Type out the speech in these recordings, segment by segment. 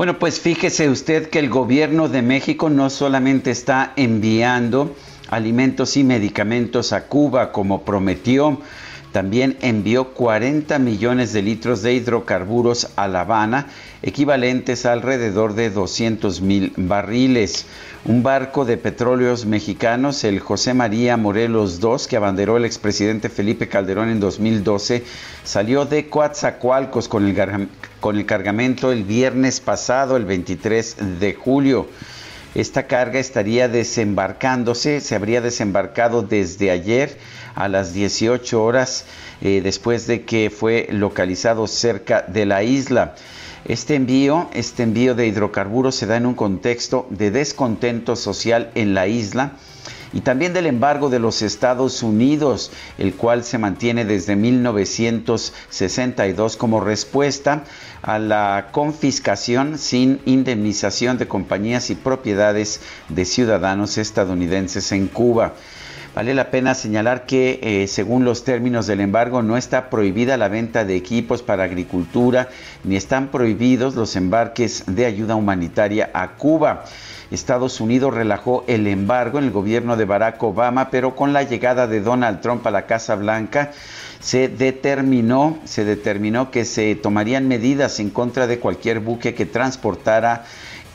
Bueno, pues fíjese usted que el gobierno de México no solamente está enviando alimentos y medicamentos a Cuba como prometió, también envió 40 millones de litros de hidrocarburos a La Habana, equivalentes a alrededor de 200 mil barriles. Un barco de petróleos mexicanos, el José María Morelos II, que abanderó el expresidente Felipe Calderón en 2012, salió de Coatzacoalcos con el, con el cargamento el viernes pasado, el 23 de julio. Esta carga estaría desembarcándose, se habría desembarcado desde ayer a las 18 horas eh, después de que fue localizado cerca de la isla. Este envío, este envío de hidrocarburos se da en un contexto de descontento social en la isla y también del embargo de los Estados Unidos, el cual se mantiene desde 1962 como respuesta a la confiscación sin indemnización de compañías y propiedades de ciudadanos estadounidenses en Cuba. Vale la pena señalar que, eh, según los términos del embargo, no está prohibida la venta de equipos para agricultura, ni están prohibidos los embarques de ayuda humanitaria a Cuba. Estados Unidos relajó el embargo en el gobierno de Barack Obama, pero con la llegada de Donald Trump a la Casa Blanca, se determinó, se determinó que se tomarían medidas en contra de cualquier buque que transportara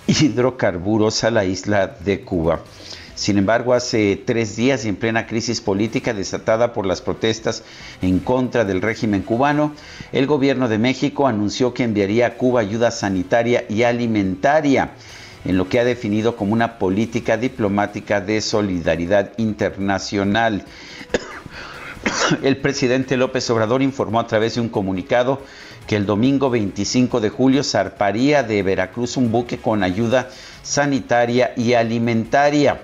hidrocarburos a la isla de Cuba. Sin embargo, hace tres días y en plena crisis política desatada por las protestas en contra del régimen cubano, el gobierno de México anunció que enviaría a Cuba ayuda sanitaria y alimentaria en lo que ha definido como una política diplomática de solidaridad internacional. El presidente López Obrador informó a través de un comunicado que el domingo 25 de julio zarparía de Veracruz un buque con ayuda sanitaria y alimentaria.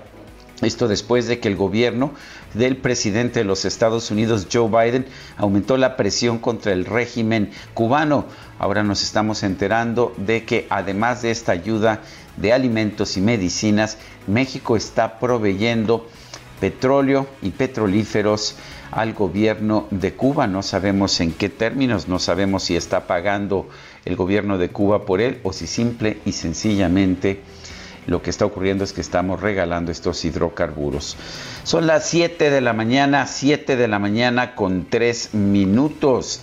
Esto después de que el gobierno del presidente de los Estados Unidos, Joe Biden, aumentó la presión contra el régimen cubano. Ahora nos estamos enterando de que además de esta ayuda de alimentos y medicinas, México está proveyendo petróleo y petrolíferos al gobierno de Cuba. No sabemos en qué términos, no sabemos si está pagando el gobierno de Cuba por él o si simple y sencillamente lo que está ocurriendo es que estamos regalando estos hidrocarburos. Son las 7 de la mañana, 7 de la mañana con 3 minutos.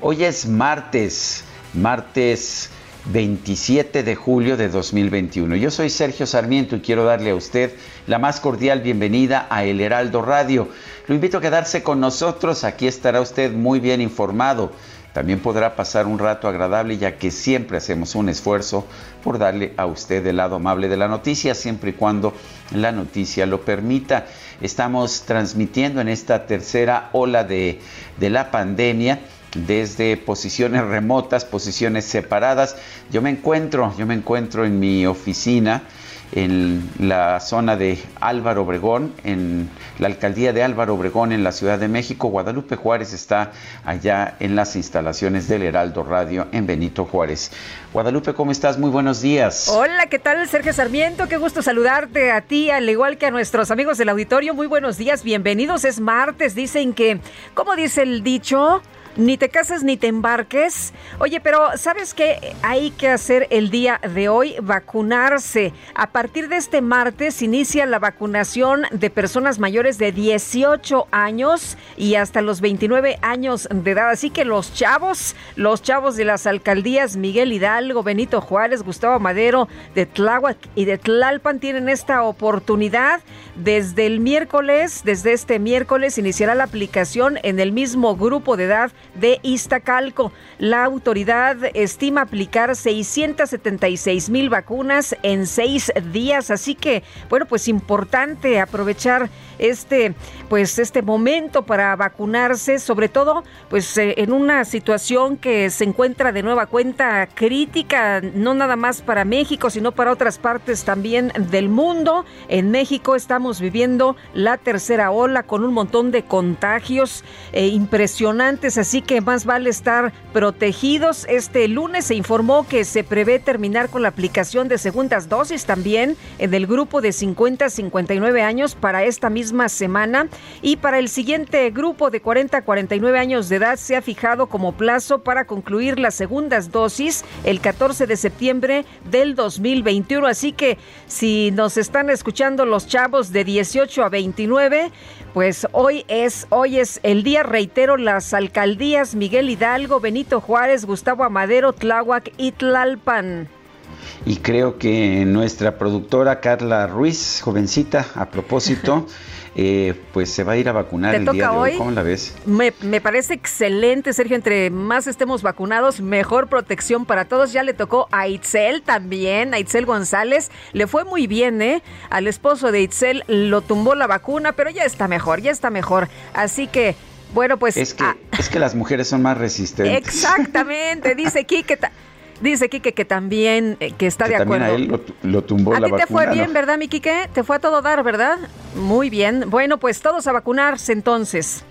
Hoy es martes, martes 27 de julio de 2021. Yo soy Sergio Sarmiento y quiero darle a usted la más cordial bienvenida a El Heraldo Radio. Lo invito a quedarse con nosotros, aquí estará usted muy bien informado. También podrá pasar un rato agradable ya que siempre hacemos un esfuerzo por darle a usted el lado amable de la noticia, siempre y cuando la noticia lo permita. Estamos transmitiendo en esta tercera ola de, de la pandemia desde posiciones remotas, posiciones separadas. Yo me encuentro, yo me encuentro en mi oficina en la zona de Álvaro Obregón, en la alcaldía de Álvaro Obregón en la Ciudad de México. Guadalupe Juárez está allá en las instalaciones del Heraldo Radio en Benito Juárez. Guadalupe, ¿cómo estás? Muy buenos días. Hola, ¿qué tal? Sergio Sarmiento, qué gusto saludarte a ti, al igual que a nuestros amigos del auditorio. Muy buenos días, bienvenidos. Es martes, dicen que, ¿cómo dice el dicho? Ni te cases ni te embarques. Oye, pero ¿sabes qué hay que hacer el día de hoy? Vacunarse. A partir de este martes inicia la vacunación de personas mayores de 18 años y hasta los 29 años de edad. Así que los chavos, los chavos de las alcaldías Miguel Hidalgo, Benito Juárez, Gustavo Madero, de Tláhuac y de Tlalpan tienen esta oportunidad. Desde el miércoles, desde este miércoles, iniciará la aplicación en el mismo grupo de edad de Iztacalco. La autoridad estima aplicar 676 mil vacunas en seis días, así que, bueno, pues importante aprovechar este, pues este momento para vacunarse, sobre todo, pues eh, en una situación que se encuentra de nueva cuenta crítica, no nada más para México, sino para otras partes también del mundo. En México estamos viviendo la tercera ola con un montón de contagios eh, impresionantes, así que más vale estar protegidos. Este lunes se informó que se prevé terminar con la aplicación de segundas dosis también en el grupo de 50 a 59 años para esta misma semana y para el siguiente grupo de 40 a 49 años de edad se ha fijado como plazo para concluir las segundas dosis el 14 de septiembre del 2021. Así que si nos están escuchando los chavos de 18 a 29, pues hoy es, hoy es el día, reitero, las alcaldías Miguel Hidalgo, Benito Juárez, Gustavo Amadero, Tláhuac y Tlalpan. Y creo que nuestra productora Carla Ruiz, jovencita, a propósito, eh, pues se va a ir a vacunar el día de hoy. ¿Cómo la ves? Me, parece excelente, Sergio. Entre más estemos vacunados, mejor protección para todos. Ya le tocó a Itzel también, a Itzel González. Le fue muy bien, ¿eh? Al esposo de Itzel lo tumbó la vacuna, pero ya está mejor, ya está mejor. Así que bueno, pues. Es que, ah. es que las mujeres son más resistentes. Exactamente, dice Kike. Dice Quique que también eh, que está de acuerdo. a él lo, tumbó a ti te fue bien, ¿verdad, mi Quique? Te fue a todo dar, ¿verdad? Muy bien. Bueno, pues todos a vacunarse entonces.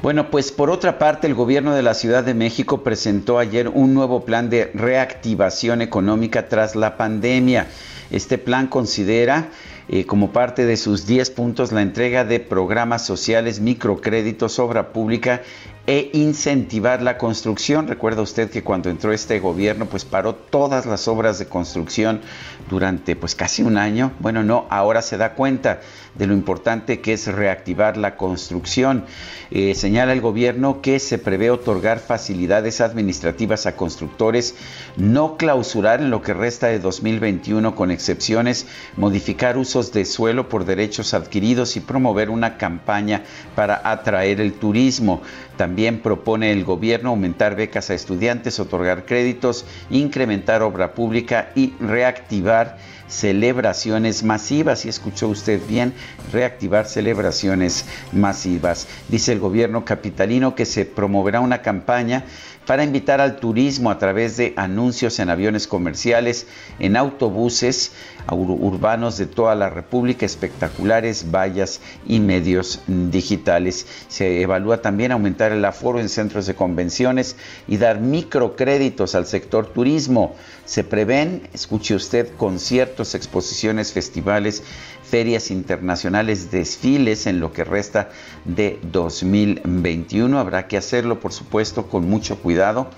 Bueno, pues por otra parte, el gobierno de la Ciudad de México presentó ayer un nuevo plan de reactivación económica tras la pandemia. Este plan considera eh, como parte de sus 10 puntos la entrega de programas sociales, microcréditos, obra pública e incentivar la construcción. Recuerda usted que cuando entró este gobierno, pues paró todas las obras de construcción durante pues casi un año. Bueno, no, ahora se da cuenta de lo importante que es reactivar la construcción. Eh, señala el gobierno que se prevé otorgar facilidades administrativas a constructores, no clausurar en lo que resta de 2021 con excepciones, modificar usos de suelo por derechos adquiridos y promover una campaña para atraer el turismo. También propone el gobierno aumentar becas a estudiantes, otorgar créditos, incrementar obra pública y reactivar celebraciones masivas. Y escuchó usted bien, reactivar celebraciones masivas. Dice el gobierno capitalino que se promoverá una campaña para invitar al turismo a través de anuncios en aviones comerciales, en autobuses urbanos de toda la República, espectaculares, vallas y medios digitales. Se evalúa también aumentar el aforo en centros de convenciones y dar microcréditos al sector turismo. Se prevén, escuche usted, conciertos, exposiciones, festivales, ferias internacionales, desfiles en lo que resta de 2021. Habrá que hacerlo, por supuesto, con mucho cuidado,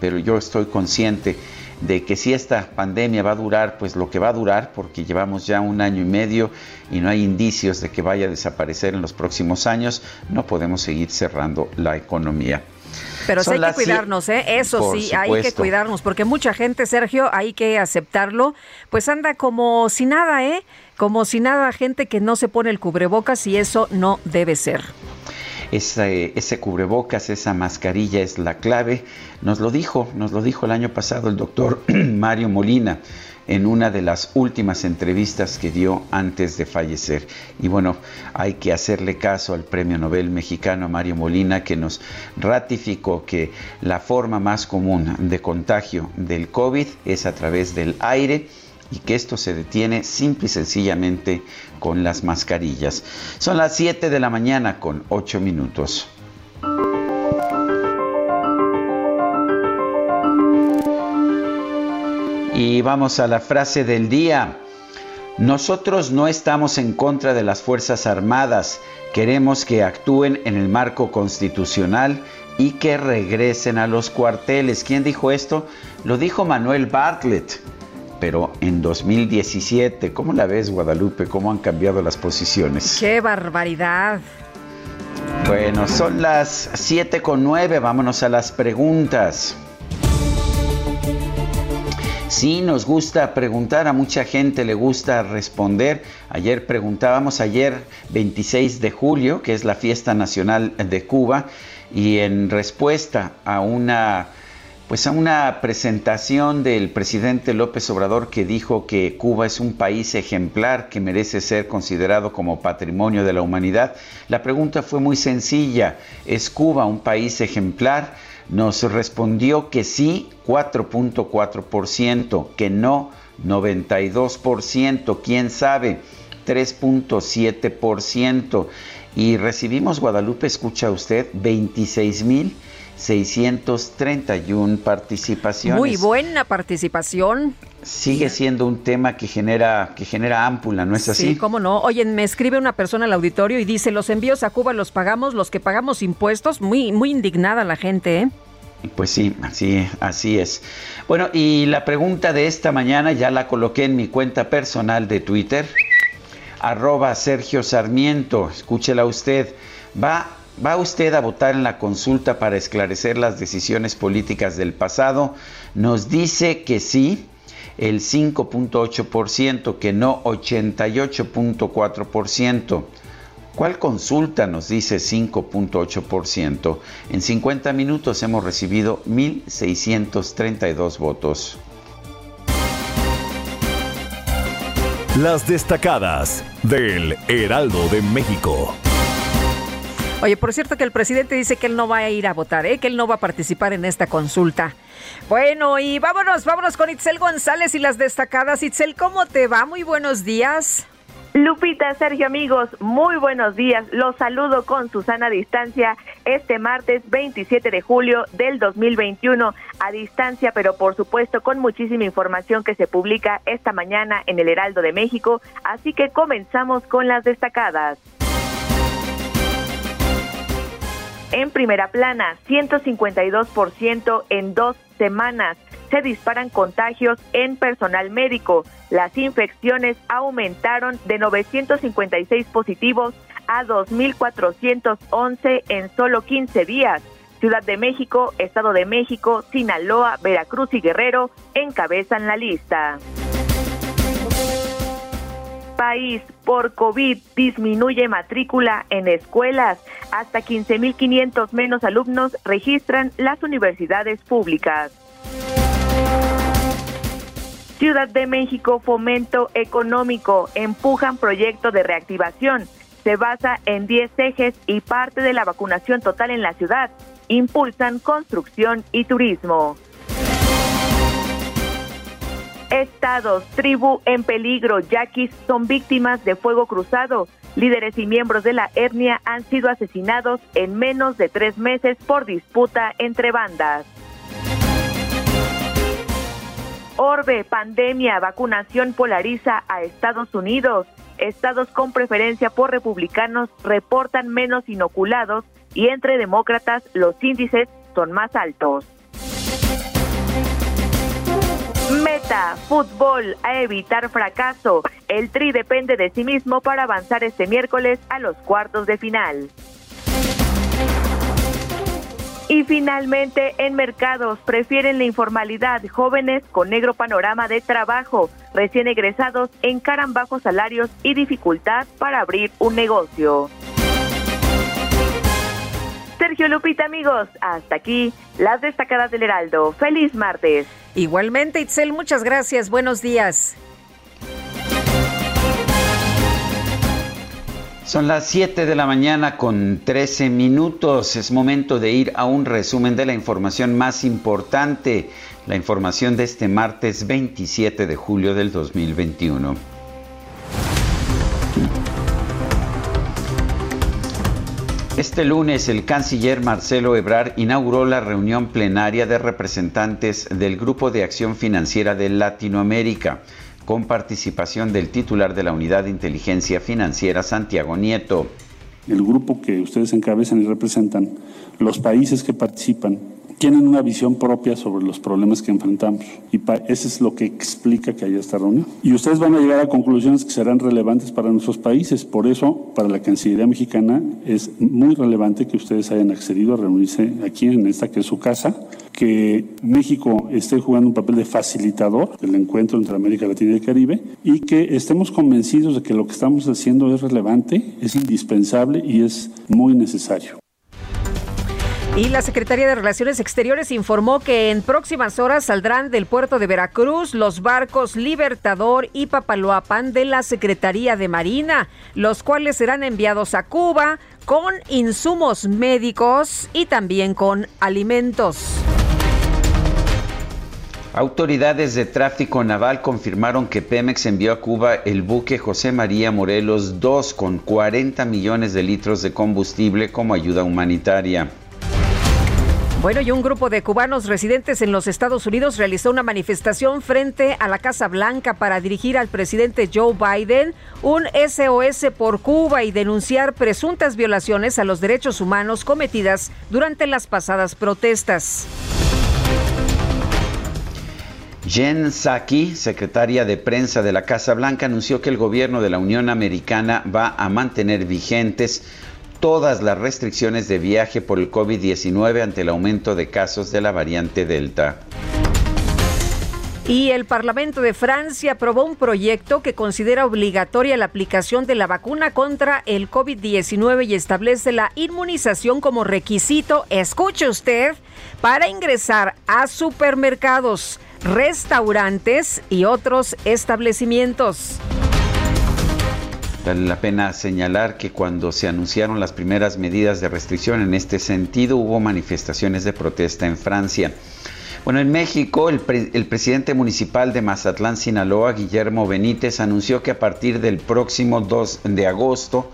pero yo estoy consciente de que si esta pandemia va a durar, pues lo que va a durar, porque llevamos ya un año y medio y no hay indicios de que vaya a desaparecer en los próximos años, no podemos seguir cerrando la economía. Pero sí hay que cuidarnos, ¿eh? Eso sí, hay que cuidarnos, porque mucha gente, Sergio, hay que aceptarlo, pues anda como si nada, ¿eh? Como si nada, gente que no se pone el cubrebocas y eso no debe ser. Ese, ese, cubrebocas, esa mascarilla es la clave. Nos lo dijo, nos lo dijo el año pasado el doctor Mario Molina en una de las últimas entrevistas que dio antes de fallecer. Y bueno, hay que hacerle caso al Premio Nobel mexicano Mario Molina que nos ratificó que la forma más común de contagio del COVID es a través del aire y que esto se detiene simple y sencillamente con las mascarillas. Son las 7 de la mañana con 8 minutos. Y vamos a la frase del día. Nosotros no estamos en contra de las Fuerzas Armadas, queremos que actúen en el marco constitucional y que regresen a los cuarteles. ¿Quién dijo esto? Lo dijo Manuel Bartlett, pero en 2017. ¿Cómo la ves, Guadalupe? ¿Cómo han cambiado las posiciones? ¡Qué barbaridad! Bueno, son las 7 con 9. Vámonos a las preguntas. Sí, nos gusta preguntar, a mucha gente le gusta responder. Ayer preguntábamos, ayer 26 de julio, que es la fiesta nacional de Cuba, y en respuesta a una pues a una presentación del presidente López Obrador que dijo que Cuba es un país ejemplar que merece ser considerado como patrimonio de la humanidad. La pregunta fue muy sencilla, ¿es Cuba un país ejemplar? Nos respondió que sí, 4.4%, que no, 92%, quién sabe, 3.7%. Y recibimos, Guadalupe, escucha usted, 26 mil 631 participaciones. Muy buena participación. Sigue siendo un tema que genera, que genera ámpula, ¿no es así? Sí, cómo no. Oye, me escribe una persona al auditorio y dice, los envíos a Cuba los pagamos los que pagamos impuestos. Muy, muy indignada la gente, ¿eh? Pues sí, así, así es. Bueno, y la pregunta de esta mañana ya la coloqué en mi cuenta personal de Twitter, arroba Sergio Sarmiento, escúchela usted. ¿Va ¿Va usted a votar en la consulta para esclarecer las decisiones políticas del pasado? Nos dice que sí, el 5.8%, que no 88.4%. ¿Cuál consulta nos dice 5.8%? En 50 minutos hemos recibido 1.632 votos. Las destacadas del Heraldo de México. Oye, por cierto que el presidente dice que él no va a ir a votar, ¿eh? que él no va a participar en esta consulta. Bueno, y vámonos, vámonos con Itzel González y las destacadas. Itzel, ¿cómo te va? Muy buenos días. Lupita, Sergio, amigos, muy buenos días. Los saludo con Susana Distancia este martes 27 de julio del 2021 a distancia, pero por supuesto con muchísima información que se publica esta mañana en el Heraldo de México. Así que comenzamos con las destacadas. En primera plana, 152% en dos semanas. Se disparan contagios en personal médico. Las infecciones aumentaron de 956 positivos a 2.411 en solo 15 días. Ciudad de México, Estado de México, Sinaloa, Veracruz y Guerrero encabezan la lista país por COVID disminuye matrícula en escuelas. Hasta 15.500 menos alumnos registran las universidades públicas. Ciudad de México Fomento Económico empujan proyecto de reactivación. Se basa en 10 ejes y parte de la vacunación total en la ciudad. Impulsan construcción y turismo. Estados, tribu en peligro, yaquis son víctimas de fuego cruzado. Líderes y miembros de la etnia han sido asesinados en menos de tres meses por disputa entre bandas. Orbe, pandemia, vacunación polariza a Estados Unidos. Estados con preferencia por republicanos reportan menos inoculados y entre demócratas los índices son más altos. Meta, fútbol, a evitar fracaso. El Tri depende de sí mismo para avanzar este miércoles a los cuartos de final. Y finalmente, en mercados prefieren la informalidad. Jóvenes con negro panorama de trabajo, recién egresados encaran bajos salarios y dificultad para abrir un negocio. Sergio Lupita, amigos, hasta aquí las destacadas del Heraldo. Feliz martes. Igualmente, Itzel, muchas gracias. Buenos días. Son las 7 de la mañana con 13 minutos. Es momento de ir a un resumen de la información más importante, la información de este martes 27 de julio del 2021. Este lunes el canciller Marcelo Ebrard inauguró la reunión plenaria de representantes del Grupo de Acción Financiera de Latinoamérica, con participación del titular de la Unidad de Inteligencia Financiera, Santiago Nieto. el grupo que ustedes encabezan y representan, los países que participan, tienen una visión propia sobre los problemas que enfrentamos. Y eso es lo que explica que haya esta reunión. Y ustedes van a llegar a conclusiones que serán relevantes para nuestros países. Por eso, para la Cancillería mexicana, es muy relevante que ustedes hayan accedido a reunirse aquí en esta que es su casa, que México esté jugando un papel de facilitador del encuentro entre América Latina y el Caribe y que estemos convencidos de que lo que estamos haciendo es relevante, es indispensable y es muy necesario. Y la Secretaría de Relaciones Exteriores informó que en próximas horas saldrán del puerto de Veracruz los barcos Libertador y Papaloapan de la Secretaría de Marina, los cuales serán enviados a Cuba con insumos médicos y también con alimentos. Autoridades de tráfico naval confirmaron que Pemex envió a Cuba el buque José María Morelos II con 40 millones de litros de combustible como ayuda humanitaria. Bueno, y un grupo de cubanos residentes en los Estados Unidos realizó una manifestación frente a la Casa Blanca para dirigir al presidente Joe Biden un SOS por Cuba y denunciar presuntas violaciones a los derechos humanos cometidas durante las pasadas protestas. Jen Psaki, secretaria de prensa de la Casa Blanca, anunció que el gobierno de la Unión Americana va a mantener vigentes todas las restricciones de viaje por el COVID-19 ante el aumento de casos de la variante Delta. Y el Parlamento de Francia aprobó un proyecto que considera obligatoria la aplicación de la vacuna contra el COVID-19 y establece la inmunización como requisito, escuche usted, para ingresar a supermercados, restaurantes y otros establecimientos. Vale la pena señalar que cuando se anunciaron las primeras medidas de restricción en este sentido hubo manifestaciones de protesta en Francia. Bueno, en México, el, el, presidente municipal de Mazatlán, Sinaloa, Guillermo Benítez, anunció que a partir del próximo 2 de agosto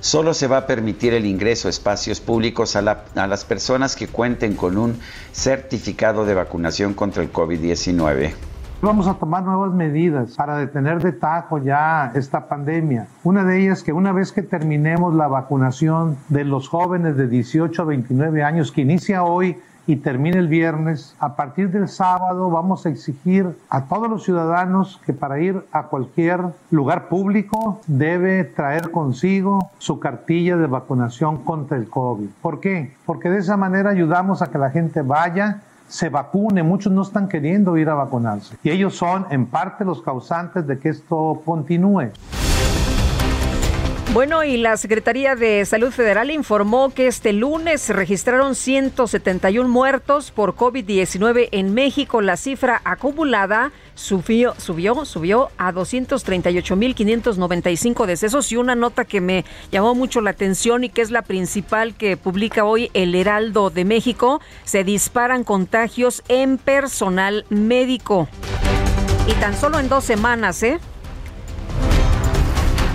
solo se va a permitir el ingreso a espacios públicos a, a las personas que cuenten con un certificado de vacunación contra el COVID-19. Vamos a tomar nuevas medidas para detener de tajo ya esta pandemia. Una de ellas que una vez que terminemos la vacunación de los jóvenes de 18 a 29 años que inicia hoy y termina el viernes, a partir del sábado vamos a exigir a todos los ciudadanos que para ir a cualquier lugar público debe traer consigo su cartilla de vacunación contra el COVID. ¿Por qué? Porque de esa manera ayudamos a que la gente vaya se vacune, muchos no están queriendo ir a vacunarse. Y ellos son en parte los causantes de que esto continúe. Bueno, y la Secretaría de Salud Federal informó que este lunes se registraron 171 muertos por COVID-19 en México. La cifra acumulada subió, subió, subió a 238.595 decesos y una nota que me llamó mucho la atención y que es la principal que publica hoy el Heraldo de México, se disparan contagios en personal médico. Y tan solo en dos semanas, ¿eh?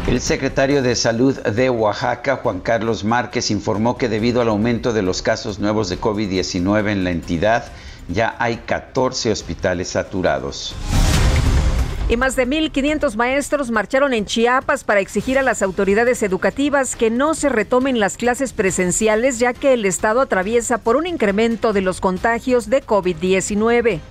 El secretario de Salud de Oaxaca, Juan Carlos Márquez, informó que debido al aumento de los casos nuevos de COVID-19 en la entidad, ya hay 14 hospitales saturados. Y más de 1.500 maestros marcharon en Chiapas para exigir a las autoridades educativas que no se retomen las clases presenciales ya que el Estado atraviesa por un incremento de los contagios de COVID-19.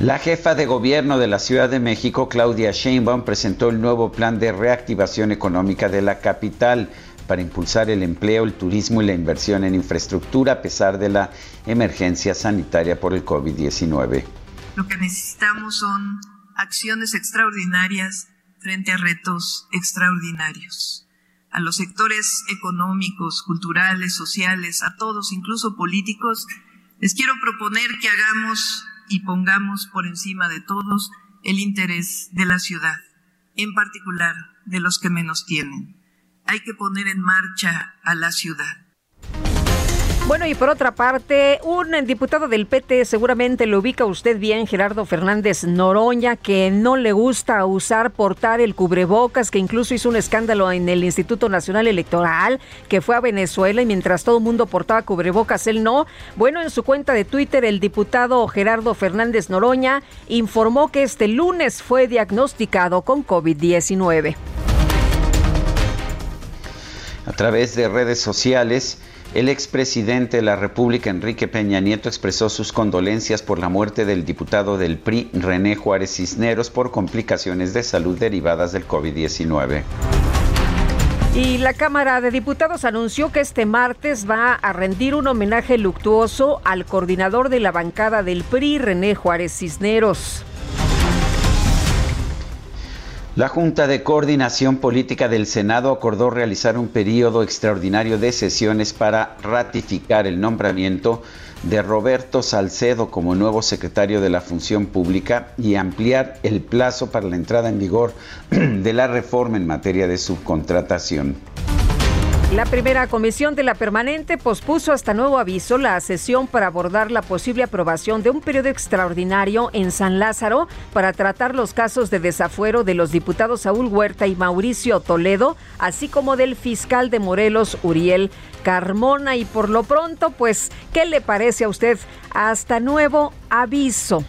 La jefa de gobierno de la Ciudad de México, Claudia Sheinbaum, presentó el nuevo plan de reactivación económica de la capital para impulsar el empleo, el turismo y la inversión en infraestructura a pesar de la emergencia sanitaria por el COVID-19. Lo que necesitamos son acciones extraordinarias frente a retos extraordinarios. A los sectores económicos, culturales, sociales, a todos, incluso políticos, les quiero proponer que hagamos y pongamos por encima de todos el interés de la ciudad, en particular de los que menos tienen. Hay que poner en marcha a la ciudad. Bueno, y por otra parte, un diputado del PT, seguramente lo ubica usted bien, Gerardo Fernández Noroña, que no le gusta usar, portar el cubrebocas, que incluso hizo un escándalo en el Instituto Nacional Electoral, que fue a Venezuela y mientras todo el mundo portaba cubrebocas, él no. Bueno, en su cuenta de Twitter, el diputado Gerardo Fernández Noroña informó que este lunes fue diagnosticado con COVID-19. A través de redes sociales, el expresidente de la República, Enrique Peña Nieto, expresó sus condolencias por la muerte del diputado del PRI, René Juárez Cisneros, por complicaciones de salud derivadas del COVID-19. Y la Cámara de Diputados anunció que este martes va a rendir un homenaje luctuoso al coordinador de la bancada del PRI, René Juárez Cisneros. La Junta de Coordinación Política del Senado acordó realizar un periodo extraordinario de sesiones para ratificar el nombramiento de Roberto Salcedo como nuevo secretario de la Función Pública y ampliar el plazo para la entrada en vigor de la reforma en materia de subcontratación. La primera comisión de la permanente pospuso hasta nuevo aviso la sesión para abordar la posible aprobación de un periodo extraordinario en San Lázaro para tratar los casos de desafuero de los diputados Saúl Huerta y Mauricio Toledo, así como del fiscal de Morelos, Uriel Carmona. Y por lo pronto, pues, ¿qué le parece a usted? Hasta nuevo aviso.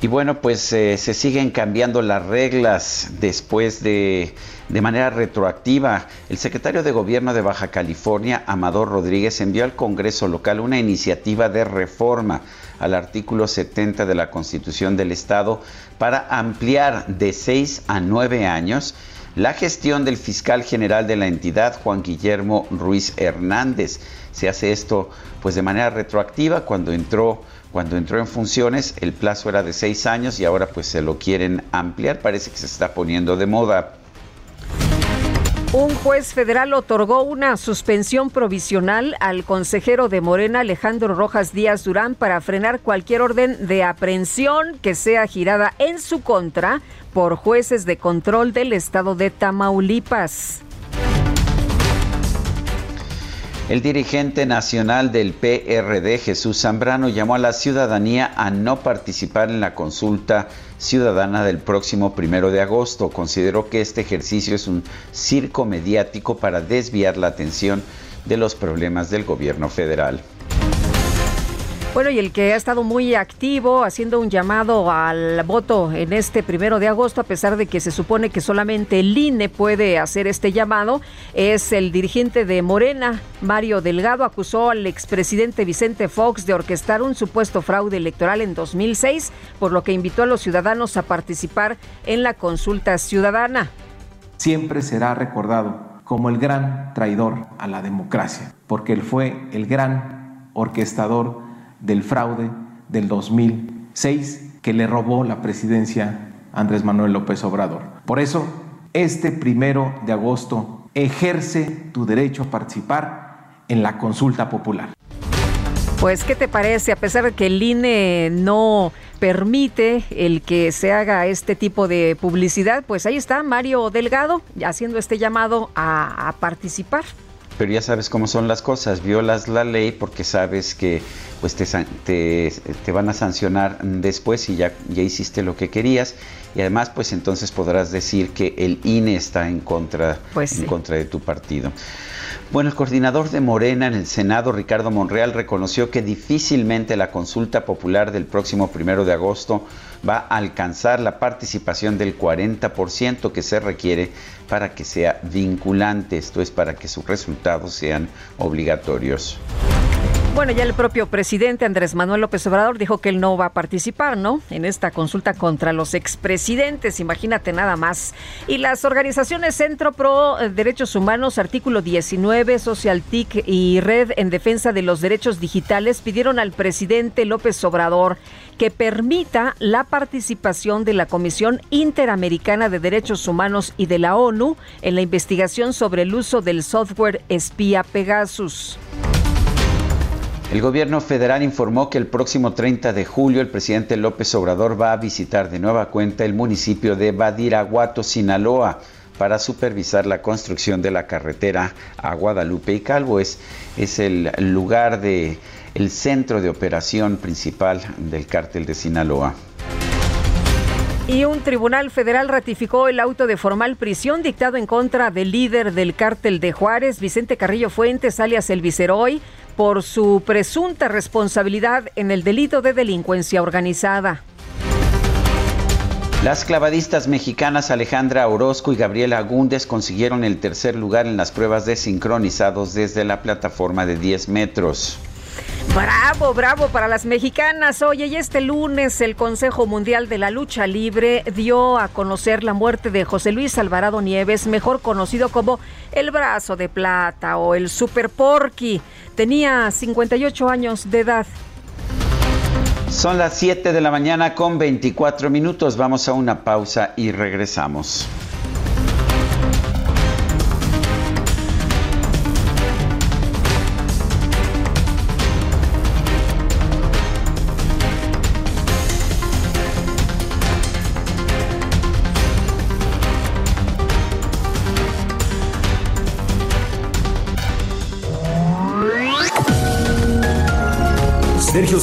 Y bueno, pues eh, se siguen cambiando las reglas después de, de manera retroactiva. El secretario de Gobierno de Baja California, Amador Rodríguez, envió al Congreso local una iniciativa de reforma al artículo 70 de la Constitución del Estado para ampliar de 6 a 9 años la gestión del fiscal general de la entidad, Juan Guillermo Ruiz Hernández. Se hace esto pues de manera retroactiva cuando entró cuando entró en funciones el plazo era de seis años y ahora pues se lo quieren ampliar. Parece que se está poniendo de moda. Un juez federal otorgó una suspensión provisional al consejero de Morena, Alejandro Rojas Díaz Durán, para frenar cualquier orden de aprehensión que sea girada en su contra por jueces de control del estado de Tamaulipas. El dirigente nacional del PRD, Jesús Zambrano, llamó a la ciudadanía a no participar en la consulta ciudadana del próximo primero de agosto. Consideró que este ejercicio es un circo mediático para desviar la atención de los problemas del gobierno federal. Bueno, y el que ha estado muy activo haciendo un llamado al voto en este primero de agosto, a pesar de que se supone que solamente el INE puede hacer este llamado, es el dirigente de Morena, Mario Delgado, acusó al expresidente Vicente Fox de orquestar un supuesto fraude electoral en 2006, por lo que invitó a los ciudadanos a participar en la consulta ciudadana. Siempre será recordado como el gran traidor a la democracia, porque él fue el gran orquestador del fraude del 2006 que le robó la presidencia a Andrés Manuel López Obrador. Por eso, este primero de agosto ejerce tu derecho a participar en la consulta popular. Pues, ¿qué te parece? A pesar de que el INE no permite el que se haga este tipo de publicidad, pues ahí está Mario Delgado haciendo este llamado a, a participar pero ya sabes cómo son las cosas, violas la ley porque sabes que pues te, te, van a sancionar después y ya, ya hiciste lo que querías y además pues entonces podrás decir que el INE está en contra, pues en contra de tu partido. Bueno, el coordinador de Morena en el Senado, Ricardo Monreal, reconoció que difícilmente la consulta popular del próximo primero de agosto va a alcanzar la participación del 40% que se requiere para que sea vinculante, esto es para que sus resultados sean obligatorios. Bueno, ya el propio presidente Andrés Manuel López Obrador dijo que él no va a participar, ¿no? En esta consulta contra los expresidentes, imagínate nada más. Y las organizaciones Centro Pro Derechos Humanos, Artículo 19, Social TIC y Red en Defensa de los Derechos Digitales pidieron al presidente López Obrador que permita la participación de la Comisión Interamericana de Derechos Humanos y de la ONU en la investigación sobre el uso del software espía Pegasus. El gobierno federal informó que el próximo 30 de julio el presidente López Obrador va a visitar de nueva cuenta el municipio de Badiraguato, Sinaloa, para supervisar la construcción de la carretera a Guadalupe y Calvo. Es, es el lugar de el centro de operación principal del cártel de Sinaloa. Y un tribunal federal ratificó el auto de formal prisión dictado en contra del líder del cártel de Juárez, Vicente Carrillo Fuentes, alias El Viceroy, por su presunta responsabilidad en el delito de delincuencia organizada. Las clavadistas mexicanas Alejandra Orozco y Gabriela Agúndez consiguieron el tercer lugar en las pruebas de sincronizados desde la plataforma de 10 metros. Bravo, bravo para las mexicanas. Oye, y este lunes el Consejo Mundial de la Lucha Libre dio a conocer la muerte de José Luis Alvarado Nieves, mejor conocido como el Brazo de Plata o el Super Porky. Tenía 58 años de edad. Son las 7 de la mañana con 24 minutos. Vamos a una pausa y regresamos.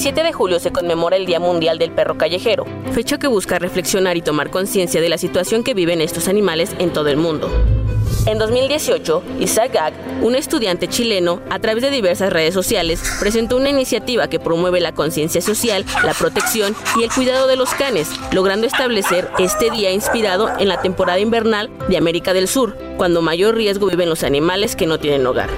El 27 de julio se conmemora el Día Mundial del Perro Callejero, fecha que busca reflexionar y tomar conciencia de la situación que viven estos animales en todo el mundo. En 2018, Isaac Gag, un estudiante chileno, a través de diversas redes sociales, presentó una iniciativa que promueve la conciencia social, la protección y el cuidado de los canes, logrando establecer este día inspirado en la temporada invernal de América del Sur, cuando mayor riesgo viven los animales que no tienen hogar.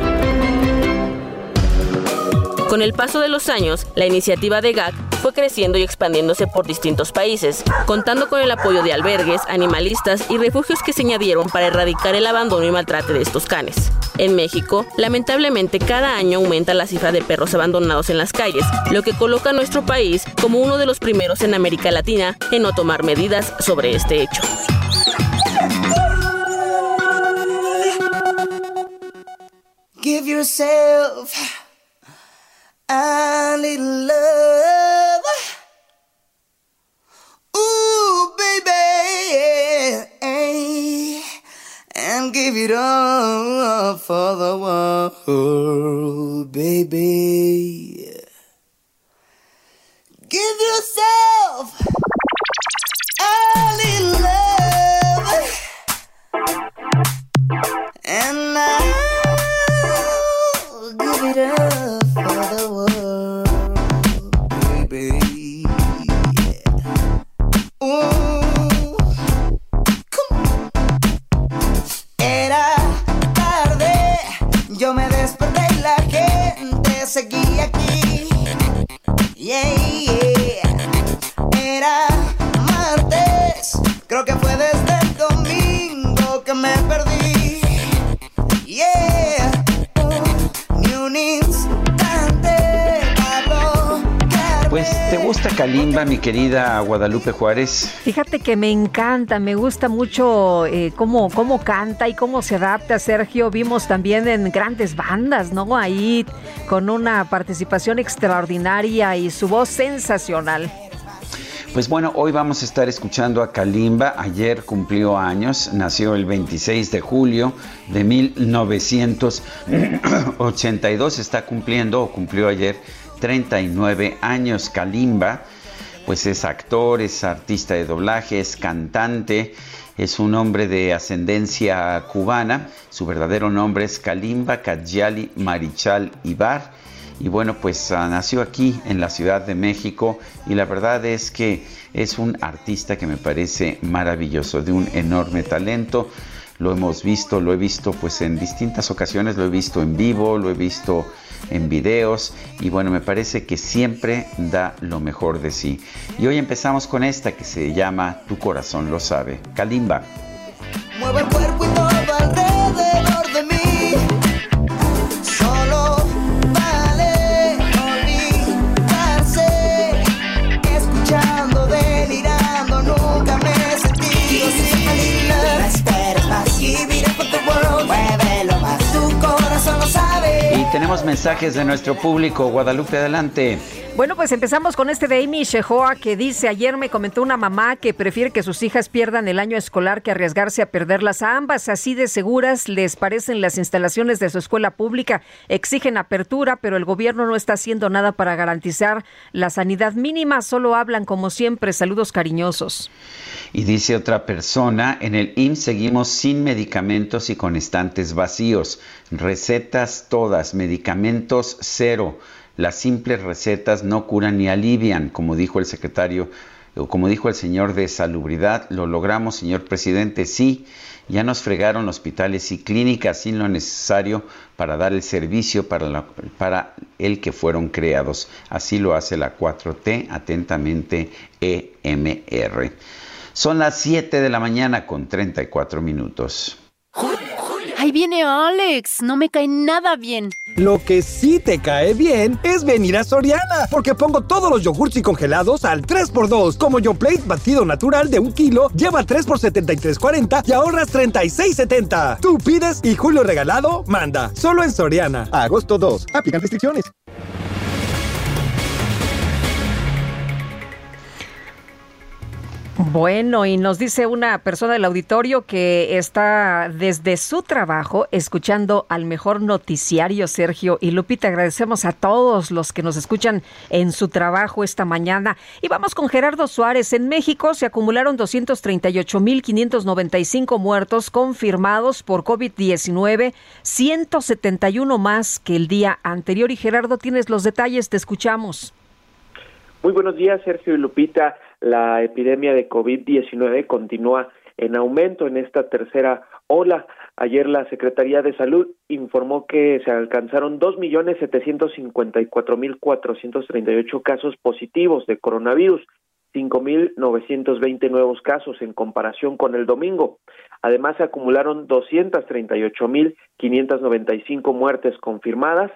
Con el paso de los años, la iniciativa de GAC fue creciendo y expandiéndose por distintos países, contando con el apoyo de albergues, animalistas y refugios que se añadieron para erradicar el abandono y maltrato de estos canes. En México, lamentablemente cada año aumenta la cifra de perros abandonados en las calles, lo que coloca a nuestro país como uno de los primeros en América Latina en no tomar medidas sobre este hecho. Give yourself a little love. Ooh, baby, and give it all for the world, baby. Give yourself a little love, and I'll give it up seguía aquí. Yeah, yeah. Era martes, creo que fue desde Pues, ¿te gusta Kalimba, mi querida Guadalupe Juárez? Fíjate que me encanta, me gusta mucho eh, cómo, cómo canta y cómo se adapta Sergio. Vimos también en grandes bandas, ¿no? Ahí con una participación extraordinaria y su voz sensacional. Pues bueno, hoy vamos a estar escuchando a Kalimba. Ayer cumplió años, nació el 26 de julio de 1982. Está cumpliendo, o cumplió ayer, 39 años. Kalimba, pues es actor, es artista de doblaje, es cantante, es un hombre de ascendencia cubana. Su verdadero nombre es Kalimba Kadyali Marichal Ibar. Y bueno, pues ah, nació aquí en la Ciudad de México y la verdad es que es un artista que me parece maravilloso, de un enorme talento. Lo hemos visto, lo he visto pues en distintas ocasiones, lo he visto en vivo, lo he visto en videos y bueno, me parece que siempre da lo mejor de sí. Y hoy empezamos con esta que se llama Tu corazón lo sabe, Kalimba. Tenemos mensajes de nuestro público. Guadalupe, adelante. Bueno, pues empezamos con este de Amy Shehoa que dice, ayer me comentó una mamá que prefiere que sus hijas pierdan el año escolar que arriesgarse a perderlas a ambas. Así de seguras les parecen las instalaciones de su escuela pública. Exigen apertura, pero el gobierno no está haciendo nada para garantizar la sanidad mínima. Solo hablan como siempre. Saludos cariñosos. Y dice otra persona, en el IMSS seguimos sin medicamentos y con estantes vacíos. Recetas todas, medicamentos cero. Las simples recetas no curan ni alivian, como dijo el secretario, como dijo el señor de Salubridad. Lo logramos, señor presidente, sí. Ya nos fregaron hospitales y clínicas sin lo necesario para dar el servicio para, para el que fueron creados. Así lo hace la 4T, atentamente EMR. Son las 7 de la mañana con 34 minutos. Ahí viene Alex, no me cae nada bien. Lo que sí te cae bien es venir a Soriana, porque pongo todos los yogurts y congelados al 3x2. Como Yoplate batido natural de un kilo, lleva 3 x 73.40 y ahorras 36.70. Tú pides y Julio Regalado manda. Solo en Soriana. agosto 2. Aplican restricciones. Bueno, y nos dice una persona del auditorio que está desde su trabajo escuchando al mejor noticiario, Sergio y Lupita. Agradecemos a todos los que nos escuchan en su trabajo esta mañana. Y vamos con Gerardo Suárez. En México se acumularon 238.595 muertos confirmados por COVID-19, 171 más que el día anterior. Y Gerardo, tienes los detalles, te escuchamos. Muy buenos días, Sergio y Lupita la epidemia de COVID-19 continúa en aumento en esta tercera ola. Ayer la Secretaría de Salud informó que se alcanzaron 2.754.438 casos positivos de coronavirus, 5.920 nuevos casos en comparación con el domingo. Además, se acumularon 238.595 muertes confirmadas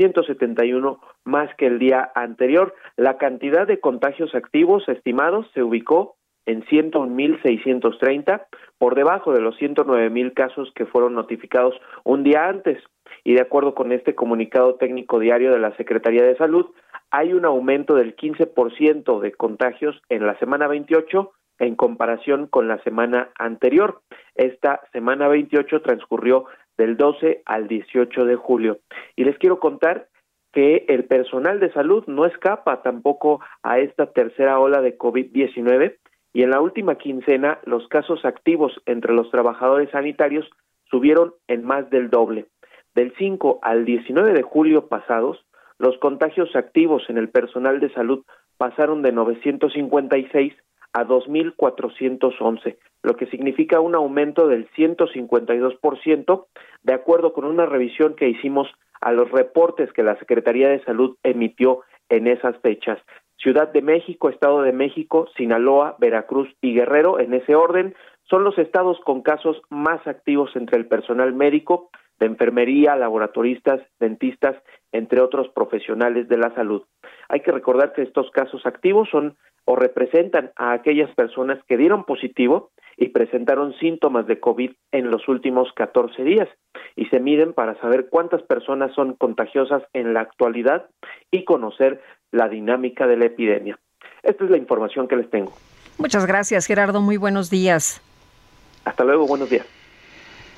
171 más que el día anterior. La cantidad de contagios activos estimados se ubicó en 101.630, por debajo de los 109.000 casos que fueron notificados un día antes. Y de acuerdo con este comunicado técnico diario de la Secretaría de Salud, hay un aumento del 15% de contagios en la semana 28 en comparación con la semana anterior. Esta semana 28 transcurrió del 12 al 18 de julio. Y les quiero contar que el personal de salud no escapa tampoco a esta tercera ola de COVID-19 y en la última quincena los casos activos entre los trabajadores sanitarios subieron en más del doble. Del 5 al 19 de julio pasados, los contagios activos en el personal de salud pasaron de 956 a 2.411, lo que significa un aumento del 152%, de acuerdo con una revisión que hicimos a los reportes que la Secretaría de Salud emitió en esas fechas. Ciudad de México, Estado de México, Sinaloa, Veracruz y Guerrero, en ese orden, son los estados con casos más activos entre el personal médico, de enfermería, laboratoristas, dentistas, entre otros profesionales de la salud. Hay que recordar que estos casos activos son o representan a aquellas personas que dieron positivo y presentaron síntomas de COVID en los últimos 14 días y se miden para saber cuántas personas son contagiosas en la actualidad y conocer la dinámica de la epidemia. Esta es la información que les tengo. Muchas gracias, Gerardo. Muy buenos días. Hasta luego, buenos días.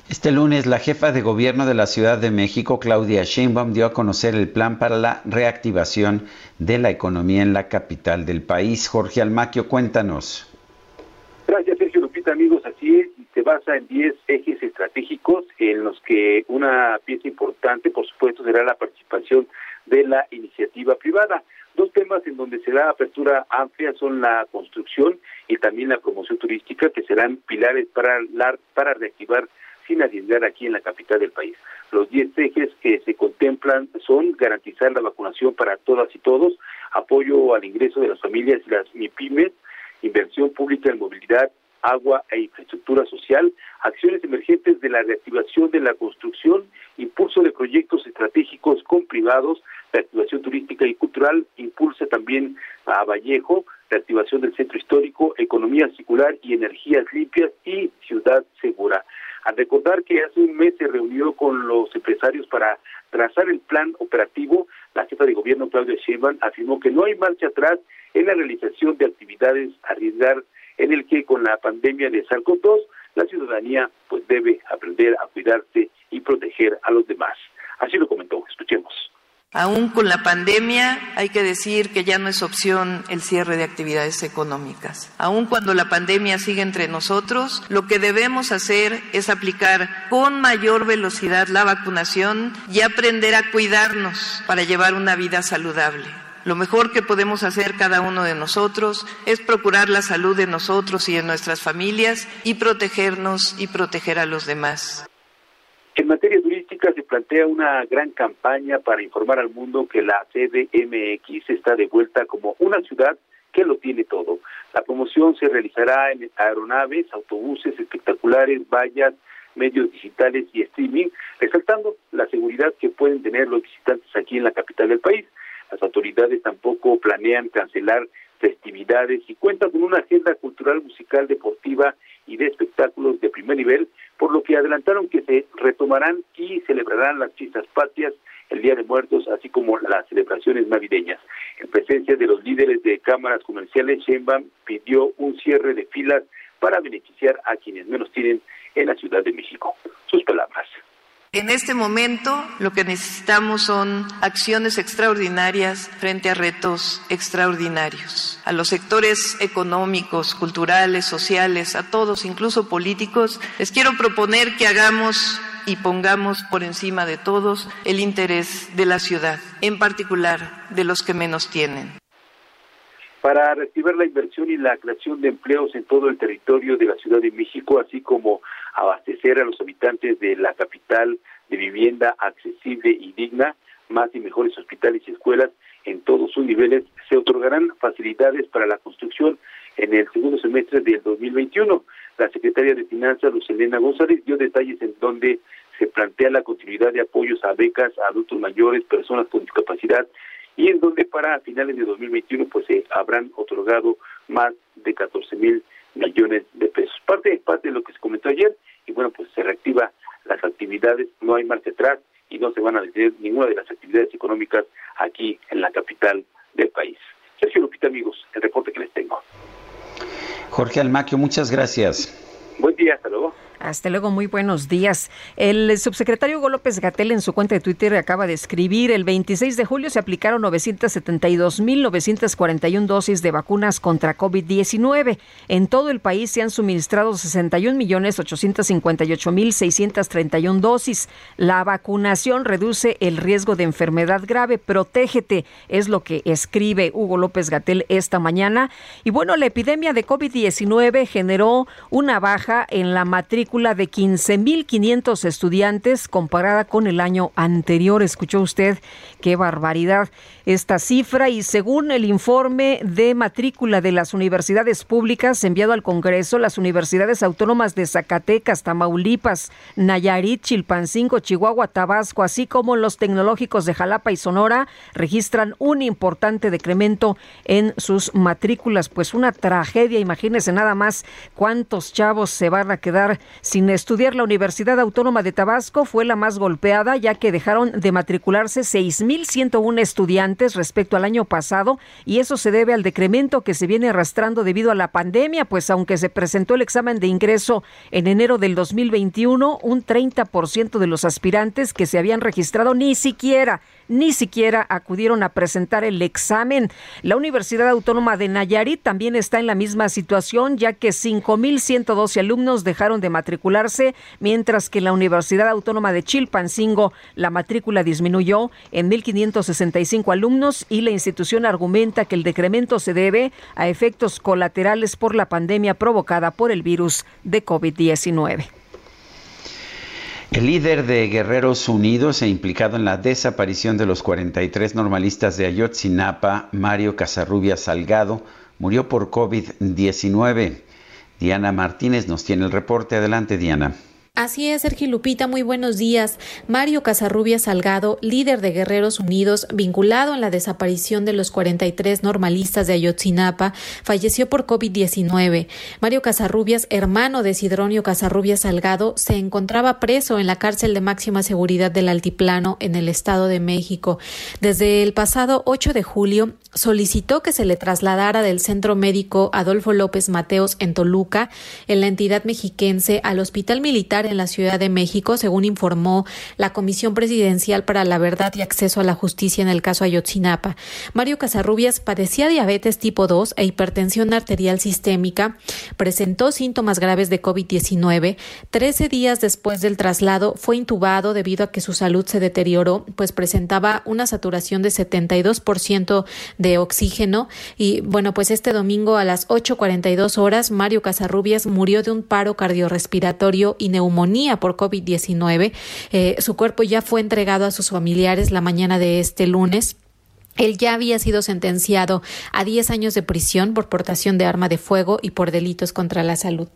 Este lunes, la jefa de gobierno de la Ciudad de México, Claudia Sheinbaum, dio a conocer el plan para la reactivación de la economía en la capital del país. Jorge Almaquio, cuéntanos. Gracias, Sergio Lupita, amigos. Así es, se basa en 10 ejes estratégicos en los que una pieza importante, por supuesto, será la participación de la iniciativa privada. Dos temas en donde será apertura amplia son la construcción y también la promoción turística, que serán pilares para, la, para reactivar sin arriesgar aquí en la capital del país. Los 10 ejes que se contemplan son garantizar la vacunación para todas y todos, apoyo al ingreso de las familias y las MIPIMES, inversión pública en movilidad, agua e infraestructura social, acciones emergentes de la reactivación de la construcción, impulso de proyectos estratégicos con privados, reactivación turística y cultural, impulsa también a Vallejo, reactivación del centro histórico, economía circular y energías limpias y ciudad segura. Al recordar que hace un mes se reunió con los empresarios para trazar el plan operativo, la jefa de gobierno Claudia Sheinbaum afirmó que no hay marcha atrás en la realización de actividades a arriesgar en el que con la pandemia de SARS-CoV-2 la ciudadanía pues debe aprender a cuidarse y proteger a los demás. Así lo comentó, escuchemos. Aún con la pandemia, hay que decir que ya no es opción el cierre de actividades económicas. Aún cuando la pandemia sigue entre nosotros, lo que debemos hacer es aplicar con mayor velocidad la vacunación y aprender a cuidarnos para llevar una vida saludable. Lo mejor que podemos hacer cada uno de nosotros es procurar la salud de nosotros y de nuestras familias y protegernos y proteger a los demás. En materia se plantea una gran campaña para informar al mundo que la CDMX está de vuelta como una ciudad que lo tiene todo. La promoción se realizará en aeronaves, autobuses espectaculares, vallas, medios digitales y streaming, resaltando la seguridad que pueden tener los visitantes aquí en la capital del país. Las autoridades tampoco planean cancelar festividades y cuentan con una agenda cultural, musical, deportiva y de espectáculos de primer nivel, por lo que adelantaron que se retomarán y celebrarán las fiestas patrias, el Día de Muertos, así como las celebraciones navideñas. En presencia de los líderes de cámaras comerciales, Sheinbaum pidió un cierre de filas para beneficiar a quienes menos tienen en la Ciudad de México. Sus palabras. En este momento lo que necesitamos son acciones extraordinarias frente a retos extraordinarios. A los sectores económicos, culturales, sociales, a todos, incluso políticos, les quiero proponer que hagamos y pongamos por encima de todos el interés de la ciudad, en particular de los que menos tienen. Para reactivar la inversión y la creación de empleos en todo el territorio de la Ciudad de México, así como abastecer a los habitantes de la capital de vivienda accesible y digna, más y mejores hospitales y escuelas en todos sus niveles, se otorgarán facilidades para la construcción en el segundo semestre del 2021. La secretaria de Finanzas, Lucelena González, dio detalles en donde se plantea la continuidad de apoyos a becas a adultos mayores, personas con discapacidad, y en donde para finales de 2021 pues se habrán otorgado más de 14 mil millones de pesos. Parte, parte de lo que se comentó ayer y bueno, pues se reactiva las actividades, no hay marcha atrás y no se van a detener ninguna de las actividades económicas aquí en la capital del país. Sergio Lupita, amigos, el reporte que les tengo. Jorge Almaquio, muchas gracias. Buen día, hasta luego. Hasta luego, muy buenos días. El subsecretario Hugo López Gatel en su cuenta de Twitter acaba de escribir, el 26 de julio se aplicaron 972.941 dosis de vacunas contra COVID-19. En todo el país se han suministrado 61.858.631 dosis. La vacunación reduce el riesgo de enfermedad grave. Protégete, es lo que escribe Hugo López Gatel esta mañana. Y bueno, la epidemia de COVID-19 generó una baja en la de 15.500 estudiantes comparada con el año anterior. Escuchó usted qué barbaridad esta cifra y según el informe de matrícula de las universidades públicas enviado al Congreso, las universidades autónomas de Zacatecas, Tamaulipas, Nayarit, Chilpancingo, Chihuahua, Tabasco, así como los tecnológicos de Jalapa y Sonora registran un importante decremento en sus matrículas. Pues una tragedia, imagínense nada más cuántos chavos se van a quedar sin estudiar. La Universidad Autónoma de Tabasco fue la más golpeada ya que dejaron de matricularse 6.101 estudiantes respecto al año pasado y eso se debe al decremento que se viene arrastrando debido a la pandemia, pues aunque se presentó el examen de ingreso en enero del 2021, un 30% de los aspirantes que se habían registrado ni siquiera ni siquiera acudieron a presentar el examen. La Universidad Autónoma de Nayarit también está en la misma situación, ya que 5.112 alumnos dejaron de matricularse, mientras que en la Universidad Autónoma de Chilpancingo la matrícula disminuyó en 1.565 alumnos y la institución argumenta que el decremento se debe a efectos colaterales por la pandemia provocada por el virus de COVID-19. El líder de Guerreros Unidos e implicado en la desaparición de los 43 normalistas de Ayotzinapa, Mario Casarrubia Salgado, murió por COVID-19. Diana Martínez nos tiene el reporte. Adelante, Diana. Así es, Sergio Lupita, muy buenos días. Mario Casarrubia Salgado, líder de Guerreros Unidos, vinculado en la desaparición de los 43 normalistas de Ayotzinapa, falleció por COVID-19. Mario Casarrubias, hermano de Sidronio Casarrubias Salgado, se encontraba preso en la cárcel de máxima seguridad del Altiplano en el Estado de México. Desde el pasado 8 de julio, solicitó que se le trasladara del Centro Médico Adolfo López Mateos en Toluca, en la entidad mexiquense, al Hospital Militar en la Ciudad de México, según informó la Comisión Presidencial para la Verdad y Acceso a la Justicia en el caso Ayotzinapa. Mario Casarrubias padecía diabetes tipo 2 e hipertensión arterial sistémica, presentó síntomas graves de COVID-19. Trece días después del traslado fue intubado debido a que su salud se deterioró, pues presentaba una saturación de 72% de oxígeno. Y bueno, pues este domingo a las 8.42 horas, Mario Casarrubias murió de un paro cardiorrespiratorio y neumonía por COVID-19. Eh, su cuerpo ya fue entregado a sus familiares la mañana de este lunes. Él ya había sido sentenciado a 10 años de prisión por portación de arma de fuego y por delitos contra la salud.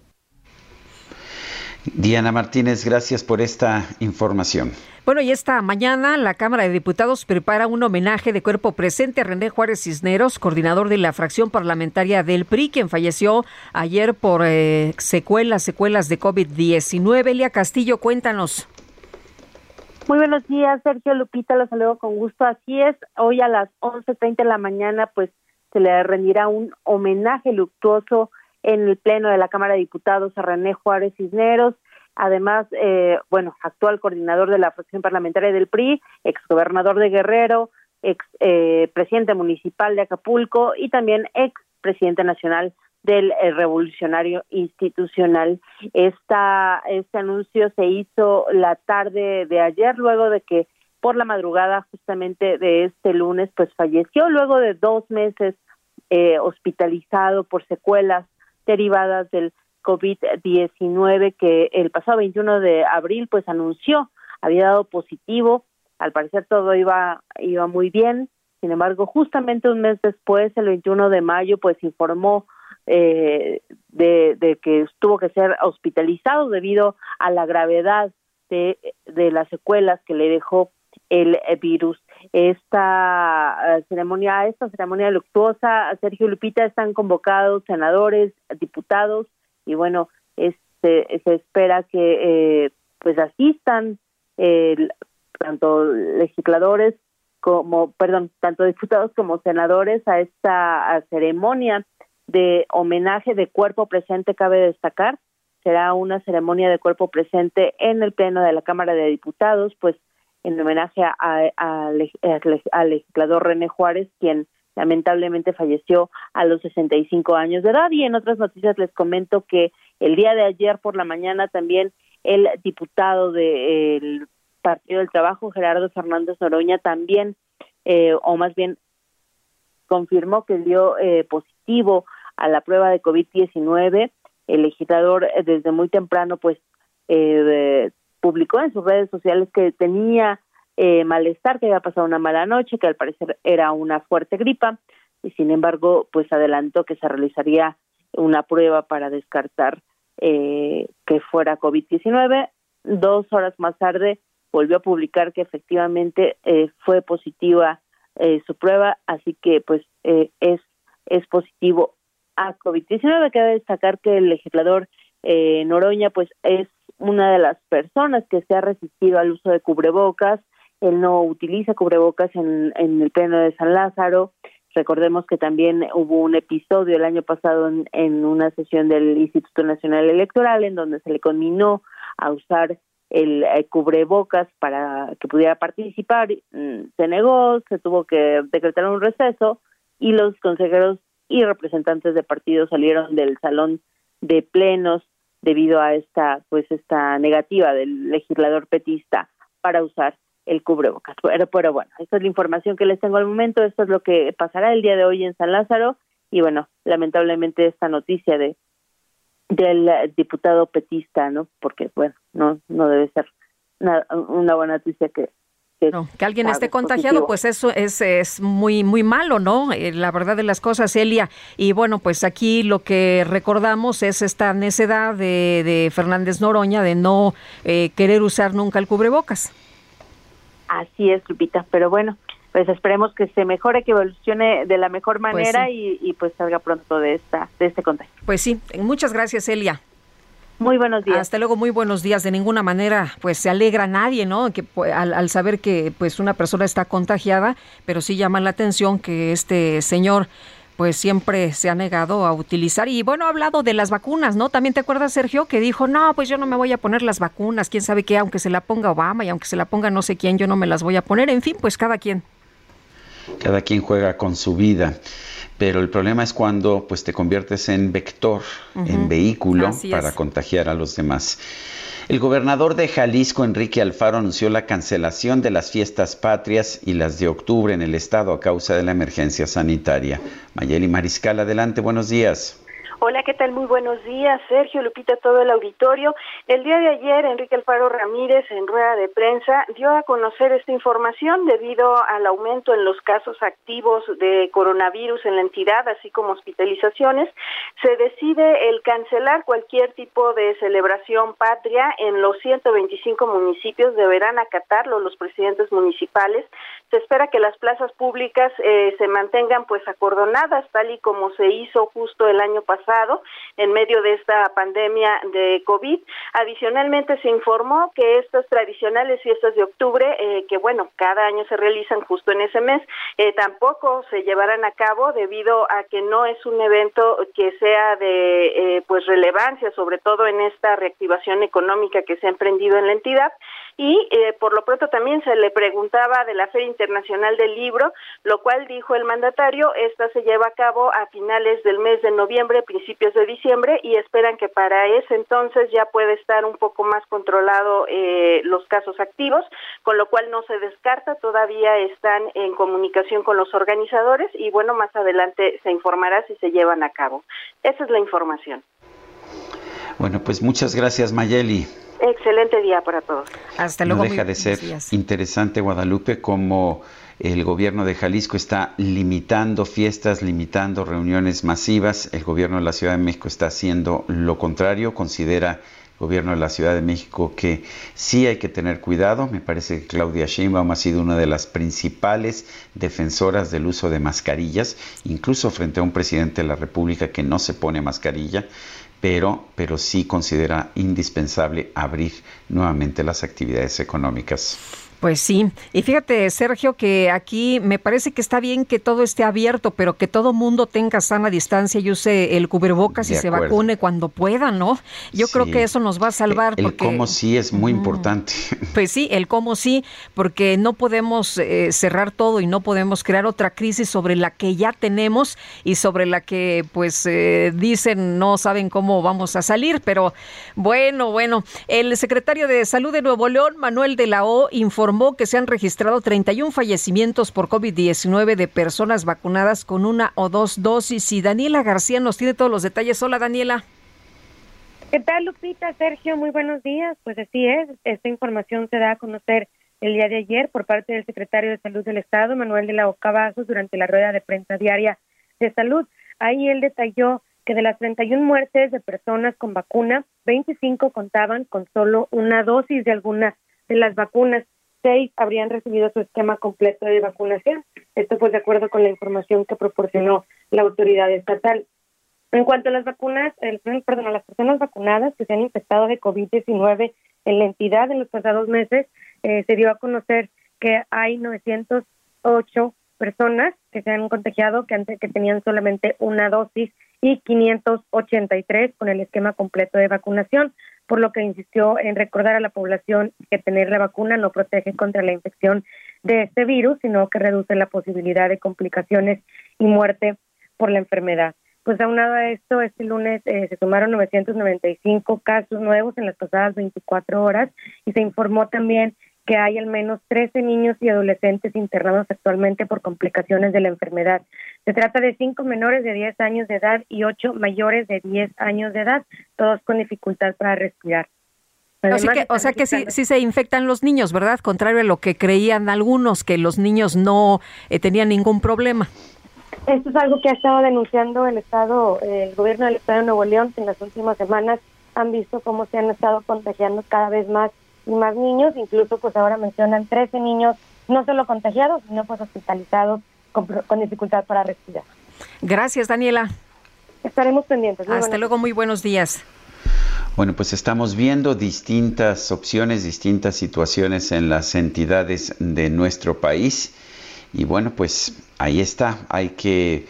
Diana Martínez, gracias por esta información. Bueno, y esta mañana la Cámara de Diputados prepara un homenaje de cuerpo presente a René Juárez Cisneros, coordinador de la fracción parlamentaria del PRI, quien falleció ayer por eh, secuelas, secuelas de COVID-19. Elia Castillo, cuéntanos. Muy buenos días, Sergio Lupita, los saludo con gusto. Así es, hoy a las 11.30 de la mañana, pues se le rendirá un homenaje luctuoso en el Pleno de la Cámara de Diputados a René Juárez Cisneros, además, eh, bueno, actual coordinador de la fracción parlamentaria del PRI, exgobernador de Guerrero, ex eh, presidente municipal de Acapulco y también ex presidente nacional del eh, Revolucionario Institucional. Esta, este anuncio se hizo la tarde de ayer, luego de que por la madrugada justamente de este lunes, pues falleció luego de dos meses eh, hospitalizado por secuelas derivadas del COVID-19 que el pasado 21 de abril pues anunció había dado positivo, al parecer todo iba iba muy bien, sin embargo justamente un mes después, el 21 de mayo, pues informó eh, de, de, que tuvo que ser hospitalizado debido a la gravedad de, de las secuelas que le dejó el virus. Esta eh, ceremonia, esta ceremonia luctuosa, Sergio Lupita están convocados senadores, diputados y bueno, este, se espera que eh, pues asistan tanto legisladores como, perdón, tanto diputados como senadores a esta ceremonia de homenaje de cuerpo presente, cabe destacar, será una ceremonia de cuerpo presente en el Pleno de la Cámara de Diputados, pues en homenaje al legislador René Juárez, quien lamentablemente falleció a los 65 años de edad. Y en otras noticias les comento que el día de ayer por la mañana también el diputado del Partido del Trabajo, Gerardo Fernández Noroña, también, eh, o más bien, confirmó que dio eh, positivo a la prueba de COVID-19. El legislador eh, desde muy temprano, pues, publicó en sus redes sociales que tenía eh, malestar, que había pasado una mala noche, que al parecer era una fuerte gripa, y sin embargo, pues adelantó que se realizaría una prueba para descartar eh, que fuera COVID-19. Dos horas más tarde volvió a publicar que efectivamente eh, fue positiva eh, su prueba, así que pues eh, es, es positivo a COVID-19. Queda destacar que el legislador eh, Noroña pues es una de las personas que se ha resistido al uso de cubrebocas, él no utiliza cubrebocas en, en el pleno de San Lázaro. Recordemos que también hubo un episodio el año pasado en, en una sesión del Instituto Nacional Electoral en donde se le conminó a usar el, cubrebocas para que pudiera participar. Mm, se negó, se tuvo que decretar un receso y los consejeros y representantes de partidos salieron del salón de plenos debido a esta pues esta negativa del legislador petista para usar el cubrebocas. Pero, pero bueno, esta es la información que les tengo al momento, esto es lo que pasará el día de hoy en San Lázaro y bueno, lamentablemente esta noticia de del diputado petista, ¿no? Porque bueno, no no debe ser una, una buena noticia que que, que alguien esté contagiado, pues eso es, es muy, muy malo, ¿no? Eh, la verdad de las cosas, Elia. Y bueno, pues aquí lo que recordamos es esta necedad de, de Fernández Noroña de no eh, querer usar nunca el cubrebocas. Así es, Lupita, pero bueno, pues esperemos que se mejore, que evolucione de la mejor Pues manera sí. y, y pues salga pronto de esta de este contagio. Pues sí, muchas gracias, Elia. Muy buenos días. Hasta luego, muy buenos días. De ninguna manera, pues se alegra a nadie, ¿no? Que pues, al, al saber que pues una persona está contagiada, pero sí llama la atención que este señor pues siempre se ha negado a utilizar. Y bueno, ha hablado de las vacunas, ¿no? También te acuerdas, Sergio, que dijo, no, pues yo no me voy a poner las vacunas, quién sabe qué, aunque se la ponga Obama y aunque se la ponga no sé quién, yo no me las voy a poner. En fin, pues cada quien. Cada quien juega con su vida. Pero el problema es cuando pues te conviertes en vector, en vehículo Así para es. contagiar a los demás. El gobernador de Jalisco, Enrique Alfaro, anunció la cancelación de las fiestas patrias y las de octubre en el estado a causa de la emergencia sanitaria. Mayeli Mariscal, adelante, buenos días. Hola, ¿qué tal? Muy buenos días, Sergio, Lupita, todo el auditorio. El día de ayer, Enrique Alfaro Ramírez, en rueda de prensa, dio a conocer esta información debido al aumento en los casos activos de coronavirus en la entidad, así como hospitalizaciones. Se decide el cancelar cualquier tipo de celebración patria en los 125 municipios. Deberán acatarlo los presidentes municipales. Se espera que las plazas públicas eh, se mantengan pues acordonadas, tal y como se hizo justo el año pasado en medio de esta pandemia de COVID. Adicionalmente se informó que estas tradicionales fiestas de octubre, eh, que bueno, cada año se realizan justo en ese mes, eh, tampoco se llevarán a cabo debido a que no es un evento que sea de eh, pues relevancia, sobre todo en esta reactivación económica que se ha emprendido en la entidad. Y eh, por lo pronto también se le preguntaba de la Feria Internacional del Libro, lo cual dijo el mandatario, esta se lleva a cabo a finales del mes de noviembre, principios de diciembre, y esperan que para ese entonces ya puede estar un poco más controlado eh, los casos activos, con lo cual no se descarta, todavía están en comunicación con los organizadores y bueno, más adelante se informará si se llevan a cabo. Esa es la información. Bueno, pues muchas gracias, Mayeli. Excelente día para todos. Hasta no luego. deja muy de ser interesante, Guadalupe, como el gobierno de Jalisco está limitando fiestas, limitando reuniones masivas. El gobierno de la Ciudad de México está haciendo lo contrario. Considera el gobierno de la Ciudad de México que sí hay que tener cuidado. Me parece que Claudia Sheinbaum ha sido una de las principales defensoras del uso de mascarillas, incluso frente a un presidente de la República que no se pone mascarilla pero, pero sí considera indispensable abrir nuevamente las actividades económicas. Pues sí, y fíjate Sergio que aquí me parece que está bien que todo esté abierto, pero que todo mundo tenga sana distancia y use el cubrebocas y se vacune cuando pueda, ¿no? Yo creo que eso nos va a salvar El porque cómo sí es muy importante. Pues sí, el cómo sí, porque no podemos eh, cerrar todo y no podemos crear otra crisis sobre la que ya tenemos y sobre la que pues eh, dicen no saben cómo vamos a salir, pero bueno, bueno, el secretario de Salud de Nuevo León, Manuel de la O, informó que se han registrado 31 fallecimientos por COVID-19 de personas vacunadas con una o dos dosis y Daniela García nos tiene todos los detalles. Hola Daniela. ¿Qué tal, Lupita? Sergio, muy buenos días. Pues así es, esta información se da a conocer el día de ayer por parte del secretario de Salud del Estado, Manuel de la Ocavazos, durante la rueda de prensa diaria de salud. Ahí él detalló que de las 31 muertes de personas con vacuna, 25 contaban con solo una dosis de alguna de las vacunas. Seis habrían recibido su esquema completo de vacunación. Esto fue de acuerdo con la información que proporcionó la autoridad estatal. En cuanto a las vacunas, el, perdón, a las personas vacunadas que se han infectado de COVID-19 en la entidad en los pasados meses, eh, se dio a conocer que hay 908 personas que se han contagiado que antes que tenían solamente una dosis y 583 con el esquema completo de vacunación, por lo que insistió en recordar a la población que tener la vacuna no protege contra la infección de este virus, sino que reduce la posibilidad de complicaciones y muerte por la enfermedad. Pues aunado a esto, este lunes eh, se sumaron 995 casos nuevos en las pasadas 24 horas y se informó también que hay al menos 13 niños y adolescentes internados actualmente por complicaciones de la enfermedad. Se trata de cinco menores de 10 años de edad y ocho mayores de 10 años de edad, todos con dificultad para respirar. Así que, o sea que sí, sí, se infectan los niños, ¿verdad? Contrario a lo que creían algunos, que los niños no eh, tenían ningún problema. Esto es algo que ha estado denunciando el Estado, el gobierno del Estado de Nuevo León en las últimas semanas. Han visto cómo se han estado contagiando cada vez más y más niños, incluso pues ahora mencionan 13 niños no solo contagiados, sino pues hospitalizados con, con dificultad para respirar. Gracias, Daniela. Estaremos pendientes. Hasta luego, muy buenos días. Bueno, pues estamos viendo distintas opciones, distintas situaciones en las entidades de nuestro país. Y bueno, pues ahí está, hay que,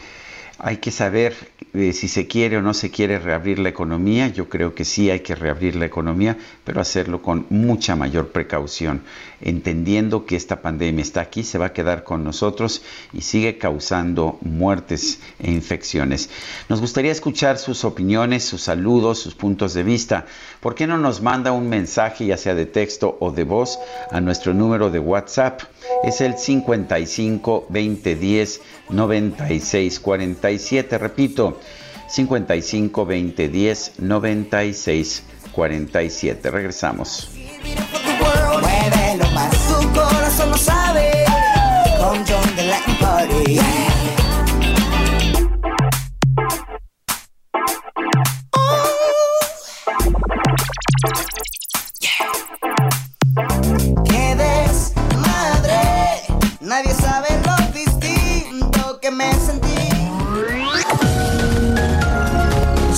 hay que saber eh, si se quiere o no se quiere reabrir la economía. Yo creo que sí hay que reabrir la economía, pero hacerlo con mucha mayor precaución, entendiendo que esta pandemia está aquí, se va a quedar con nosotros y sigue causando muertes e infecciones. Nos gustaría escuchar sus opiniones, sus saludos, sus puntos de vista. ¿Por qué no nos manda un mensaje, ya sea de texto o de voz, a nuestro número de WhatsApp? Es el 55 20 10 96 47. Repito, 55 20 10 96 47. Regresamos. Muévelo más, tu corazón lo sabe.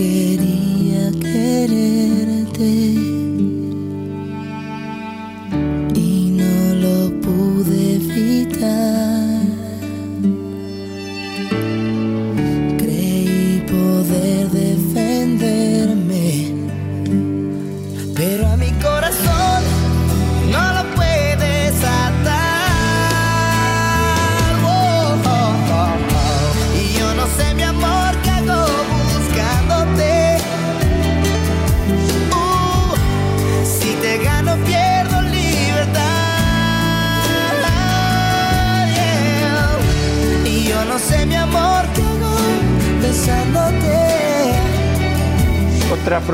No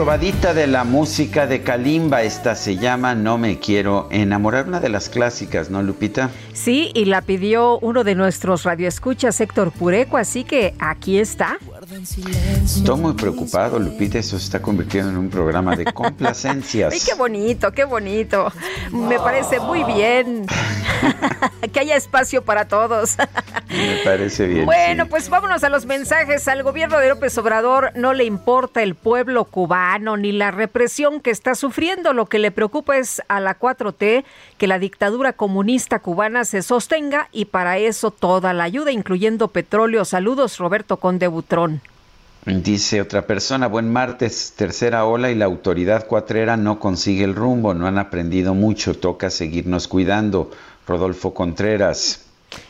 probadita de la música de Kalimba, esta se llama No me quiero enamorar, una de las clásicas, ¿no, Lupita? Sí, y la pidió uno de nuestros radioescuchas, Héctor Pureco, así que aquí está. Estoy muy preocupado, Lupita, eso se está convirtiendo en un programa de complacencias. Ay, qué bonito, qué bonito. Me parece muy bien. que haya espacio para todos. Me parece bien. Bueno, sí. pues vámonos a los mensajes. Al gobierno de López Obrador no le importa el pueblo cubano ni la represión que está sufriendo. Lo que le preocupa es a la 4T que la dictadura comunista cubana se sostenga y para eso toda la ayuda, incluyendo petróleo. Saludos, Roberto Conde Butrón. Dice otra persona, buen martes, tercera ola y la autoridad cuatrera no consigue el rumbo, no han aprendido mucho, toca seguirnos cuidando. Rodolfo Contreras.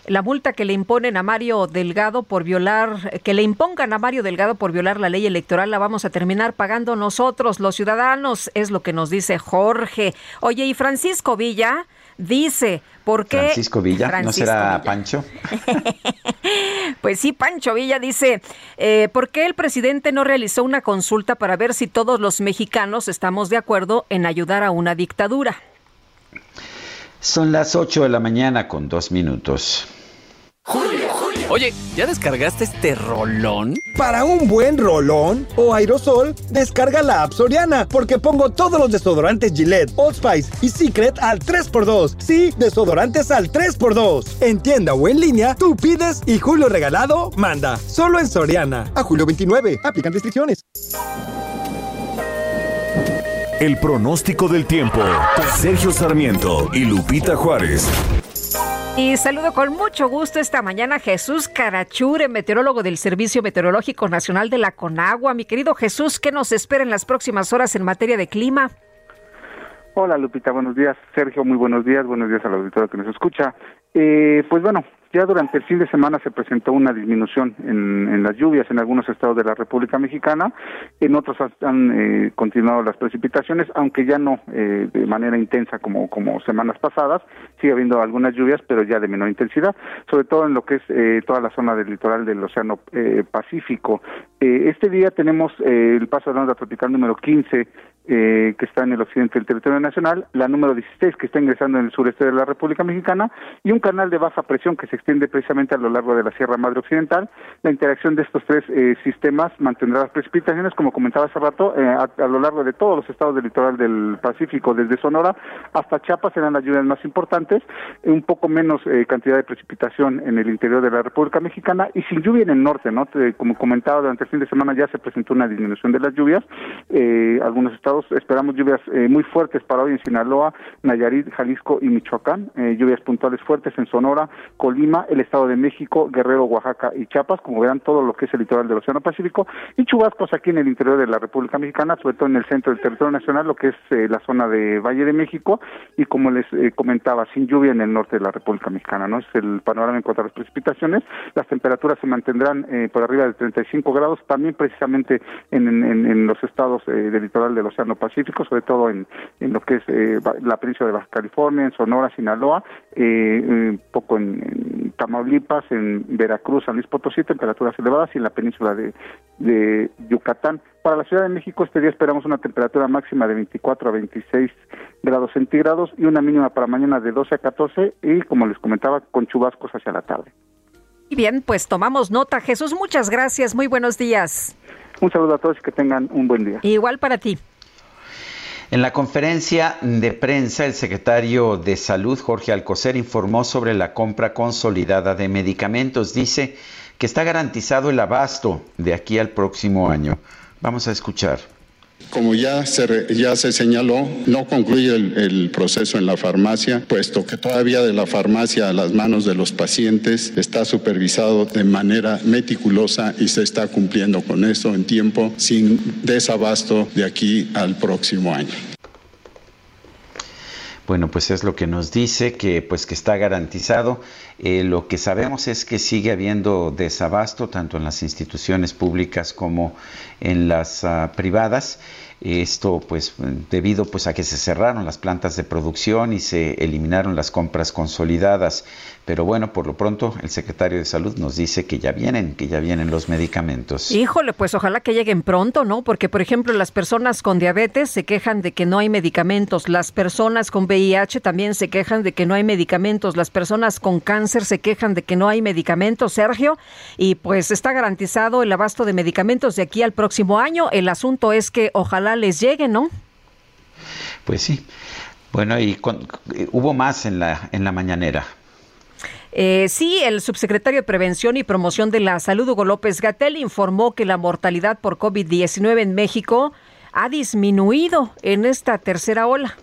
La multa que le imponen a Mario Delgado por violar, que le impongan a Mario Delgado por violar la ley electoral, la vamos a terminar pagando nosotros, los ciudadanos, es lo que nos dice Jorge. Oye, y Francisco Villa dice, ¿por qué? Francisco Villa, Francisco ¿no será Villa. Pancho? Pues sí, Pancho Villa dice, eh, ¿por qué el presidente no realizó una consulta para ver si todos los mexicanos estamos de acuerdo en ayudar a una dictadura? Son las 8 de la mañana con dos minutos. Oye, ¿ya descargaste este rolón? Para un buen rolón o aerosol, descarga la app Soriana, porque pongo todos los desodorantes Gillette, Old Spice y Secret al 3x2. Sí, desodorantes al 3x2. En tienda o en línea, tú pides y Julio Regalado manda. Solo en Soriana. A julio 29. Aplican restricciones. El pronóstico del tiempo. Sergio Sarmiento y Lupita Juárez. Y saludo con mucho gusto esta mañana a Jesús Carachure, meteorólogo del Servicio Meteorológico Nacional de la Conagua. Mi querido Jesús, ¿qué nos espera en las próximas horas en materia de clima? Hola Lupita, buenos días. Sergio, muy buenos días. Buenos días al auditorio que nos escucha. Eh, pues bueno, ya durante el fin de semana se presentó una disminución en, las lluvias en algunos estados de la República Mexicana, en otros han eh, continuado las precipitaciones, aunque ya no eh, de manera intensa como, como semanas pasadas, sigue habiendo algunas lluvias, pero ya de menor intensidad, sobre todo en lo que es eh, toda la zona del litoral del Océano Pacífico. Este día tenemos el paso de la onda tropical número 15 que está en el occidente del territorio nacional, la número 16 que está ingresando en el sureste de la República Mexicana y un canal de baja presión que se extiende precisamente a lo largo de la Sierra Madre Occidental. La interacción de estos tres eh, sistemas mantendrá las precipitaciones, como comentaba hace rato, eh, a, lo largo de todos los estados del litoral del Pacífico, desde Sonora hasta Chiapas serán las lluvias más importantes, un poco menos eh, cantidad de precipitación en el interior de la República Mexicana y sin lluvia en el norte, ¿no? como comentaba, durante el fin de semana ya se presentó una disminución de las lluvias. algunos estados esperamos lluvias muy fuertes para hoy en Sinaloa, Nayarit, Jalisco y Michoacán, lluvias puntuales fuertes en Sonora, Colima, el Estado de México, Guerrero, Oaxaca y Chiapas, como verán todo lo que es el litoral del Océano Pacífico, y chubascos aquí en el interior de la República Mexicana, sobre todo en el centro del territorio nacional, lo que es eh, la zona de Valle de México, y como les eh, comentaba, sin lluvia en el norte de la República Mexicana, ¿no? Es el panorama en cuanto a las precipitaciones, las temperaturas se mantendrán eh, por arriba de 35 grados, también precisamente en, los estados del litoral del Océano Pacífico, sobre todo en, en lo que es la península de Baja California, en Sonora, Sinaloa, un poco en Tamaulipas, en Veracruz, San Luis Potosí, temperaturas elevadas y en la península de, Yucatán. Para la Ciudad de México este día esperamos una temperatura máxima de 24 a 26 grados centígrados y una mínima para mañana de 12 a 14 y como les comentaba con chubascos hacia la tarde. Bien, pues tomamos nota. Jesús, muchas gracias. Muy buenos días. Un saludo a todos y que tengan un buen día. Igual para ti. En la conferencia de prensa, el secretario de Salud, Jorge Alcocer, informó sobre la compra consolidada de medicamentos. Dice que está garantizado el abasto de aquí al próximo año. Vamos a escuchar. Como ya se, ya se señaló, no concluye el, proceso en la farmacia, puesto que todavía de la farmacia a las manos de los pacientes está supervisado de manera meticulosa y se está cumpliendo con eso en tiempo sin desabasto de aquí al próximo año. Bueno, pues es lo que nos dice que pues que está garantizado. Eh, lo que sabemos es que sigue habiendo desabasto tanto en las instituciones públicas como en las ah, privadas. Esto pues debido pues a que se cerraron las plantas de producción y se eliminaron las compras consolidadas. Pero bueno, por lo pronto el secretario de Salud nos dice que ya vienen, que ya vienen los medicamentos. Híjole, pues ojalá que lleguen pronto, ¿no? Porque por ejemplo, las personas con diabetes se quejan de que no hay medicamentos, las personas con VIH también se quejan de que no hay medicamentos, las personas con cáncer se quejan de que no hay medicamentos, Sergio, y pues está garantizado el abasto de medicamentos de aquí al próximo año. El asunto es que ojalá les llegue, ¿no? Pues sí. Bueno, y hubo más en la en la mañanera. Eh, sí, el subsecretario de Prevención y Promoción de la Salud, Hugo López Gatel, informó que la mortalidad por COVID-19 en México ha disminuido en esta tercera ola.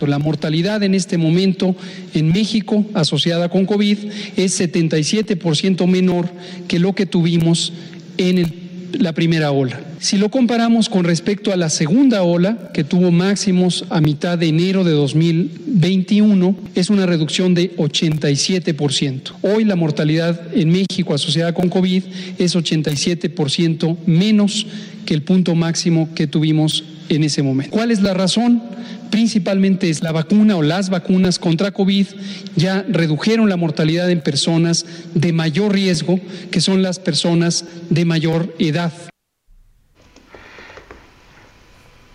La mortalidad en este momento en México asociada con COVID es 77% menor que lo que tuvimos en el la primera ola. Si lo comparamos con respecto a la segunda ola, que tuvo máximos a mitad de enero de 2021, es una reducción de 87%. Hoy la mortalidad en México asociada con COVID es 87% menos que el punto máximo que tuvimos en ese momento. ¿Cuál es la razón? Principalmente es la vacuna o las vacunas contra COVID ya redujeron la mortalidad en personas de mayor riesgo, que son las personas de mayor edad.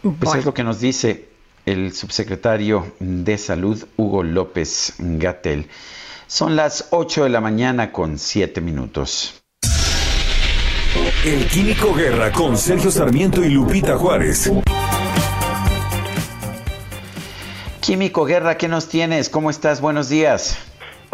Pues es lo que nos dice el subsecretario de Salud, Hugo López Gatel. Son las 8 de la mañana con 7 minutos. El Químico Guerra con Sergio Sarmiento y Lupita Juárez. Químico Guerra, ¿qué nos tienes? ¿Cómo estás? Buenos días.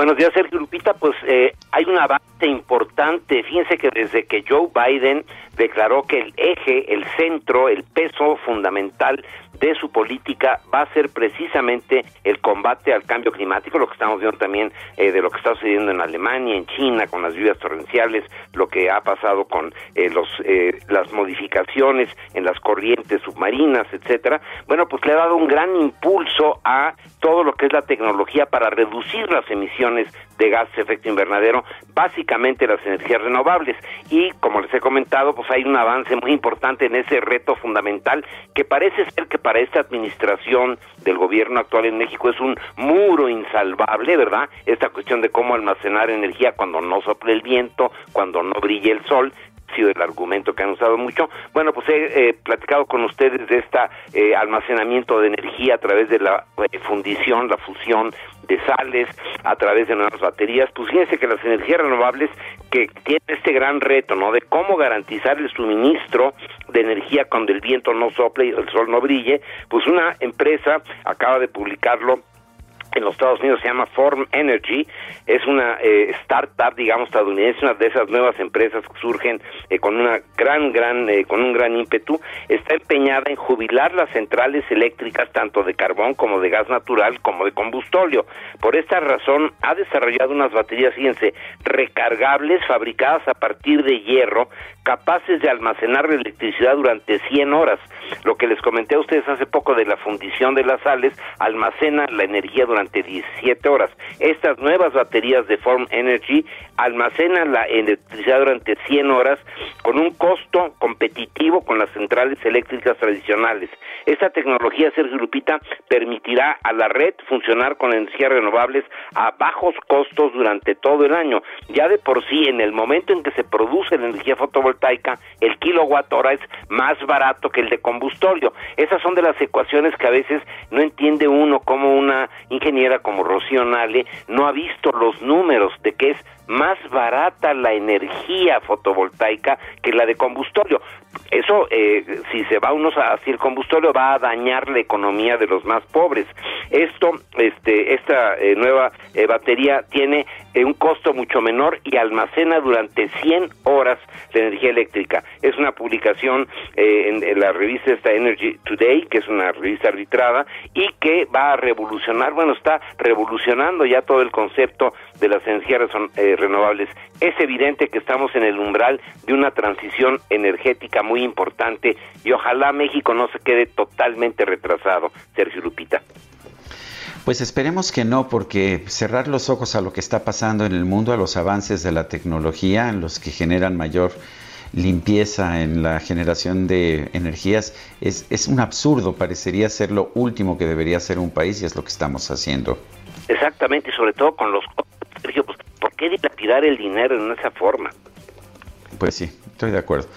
Buenos días, Sergio Lupita. Pues eh, hay una avance importante. Fíjense que desde que Joe Biden declaró que el eje, el centro, el peso fundamental de su política va a ser precisamente el combate al cambio climático, lo que estamos viendo también eh, de lo que está sucediendo en Alemania, en China, con las lluvias torrenciales, lo que ha pasado con eh, los eh, las modificaciones en las corrientes submarinas, etcétera. Bueno, pues le ha dado un gran impulso a todo lo que es la tecnología para reducir las emisiones de gases de efecto invernadero, básicamente las energías renovables. Y como les he comentado, pues hay un avance muy importante en ese reto fundamental que parece ser que para esta administración del gobierno actual en México es un muro insalvable, ¿verdad? Esta cuestión de cómo almacenar energía cuando no sople el viento, cuando no brille el sol, sido el argumento que han usado mucho. Bueno, pues he eh, platicado con ustedes de este almacenamiento de energía a través de la eh, fundición, la fusión de sales, a través de nuevas baterías. Pues fíjense que las energías renovables que tienen este gran reto, ¿no? De cómo garantizar el suministro de energía cuando el viento no sople y el sol no brille, pues una empresa acaba de publicarlo en los Estados Unidos se llama Form Energy, es una eh, startup, digamos, estadounidense, una de esas nuevas empresas que surgen eh, con una gran, gran, eh, con un gran ímpetu, está empeñada en jubilar las centrales eléctricas tanto de carbón como de gas natural como de combustóleo. Por esta razón ha desarrollado unas baterías, fíjense, recargables fabricadas a partir de hierro, capaces de almacenar electricidad durante 100 horas. Lo que les comenté a ustedes hace poco de la fundición de las sales, almacena la energía durante 17 horas. Estas nuevas baterías de Form Energy almacenan la electricidad durante 100 horas con un costo competitivo con las centrales eléctricas tradicionales. Esta tecnología, Sergio Lupita, permitirá a la red funcionar con energías renovables a bajos costos durante todo el año. Ya de por sí, en el momento en que se produce la energía fotovoltaica, el kilowatt hora es más barato que el de combustorio. Esas son de las ecuaciones que a veces no entiende uno como una ingeniera como Rocío Nale no ha visto los números de que es más barata la energía fotovoltaica que la de combustorio. Eso, eh, si se va uno hacia el combustorio, va a dañar la economía de los más pobres. Esto, este, esta eh, nueva eh, batería tiene un costo mucho menor y almacena durante 100 horas la energía eléctrica. Es una publicación en, en, la revista esta Energy Today, que es una revista arbitrada, y que va a revolucionar, bueno, está revolucionando ya todo el concepto de las energías renovables. Es evidente que estamos en el umbral de una transición energética muy importante y ojalá México no se quede totalmente retrasado, Sergio Lupita. Pues esperemos que no, porque cerrar los ojos a lo que está pasando en el mundo, a los avances de la tecnología, en los que generan mayor limpieza en la generación de energías, es, es un absurdo, parecería ser lo último que debería hacer un país y es lo que estamos haciendo. Exactamente, y sobre todo con los Sergio, pues, ¿por qué dilapidar el dinero en esa forma? Pues sí, estoy de acuerdo.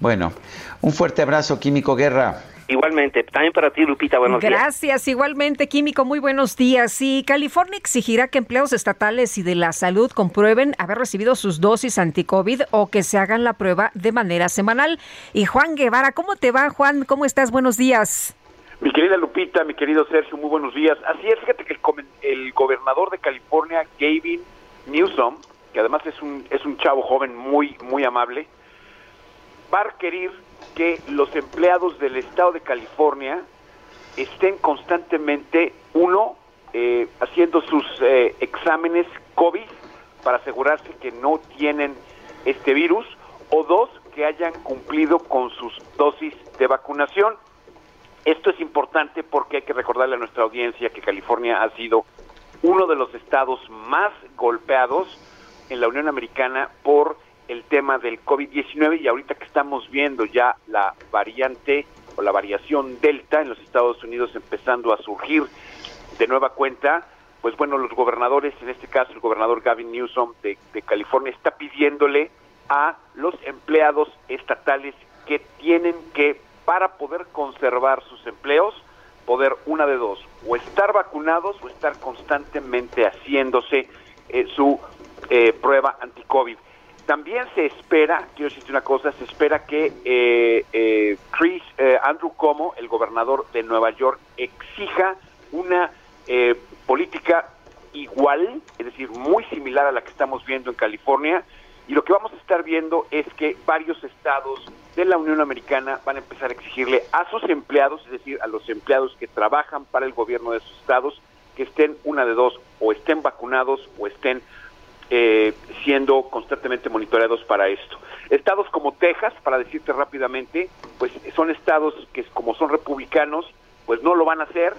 Bueno, un fuerte abrazo, Químico Guerra. Igualmente, también para ti, Lupita, buenos días. Gracias, igualmente, Químico, muy buenos días. Y California exigirá que empleados estatales y de la salud comprueben haber recibido sus dosis anti-COVID o que se hagan la prueba de manera semanal. Y Juan Guevara, ¿cómo te va, Juan? ¿Cómo estás? Buenos días. Mi querida Lupita, mi querido Sergio, muy buenos días. Así es, fíjate que el, el gobernador de California, Gavin Newsom, que además es un, es un chavo joven muy, muy amable, va a requerir que los empleados del estado de California estén constantemente, uno, eh, haciendo sus eh, exámenes COVID para asegurarse que no tienen este virus, o dos, que hayan cumplido con sus dosis de vacunación. Esto es importante porque hay que recordarle a nuestra audiencia que California ha sido uno de los estados más golpeados en la Unión Americana por el tema del COVID-19 y ahorita que estamos viendo ya la variante o la variación Delta en los Estados Unidos empezando a surgir de nueva cuenta, pues bueno, los gobernadores, en este caso el gobernador Gavin Newsom de, de California, está pidiéndole a los empleados estatales que tienen que, para poder conservar sus empleos, poder una de dos, o estar vacunados o estar constantemente haciéndose eh, su eh, prueba anti-COVID. También se espera, quiero decirte una cosa, se espera que eh, eh, Chris eh, Andrew Como, el gobernador de Nueva York, exija una política igual, es decir, muy similar a la que estamos viendo en California, Y lo que vamos a estar viendo es que varios estados de la Unión Americana van a empezar a exigirle a sus empleados, es decir, a los empleados que trabajan para el gobierno de sus estados, que estén una de dos, o estén vacunados o estén eh, siendo constantemente monitoreados para esto. Estados como Texas, para decirte rápidamente, pues son estados que como son republicanos, pues no lo van a hacer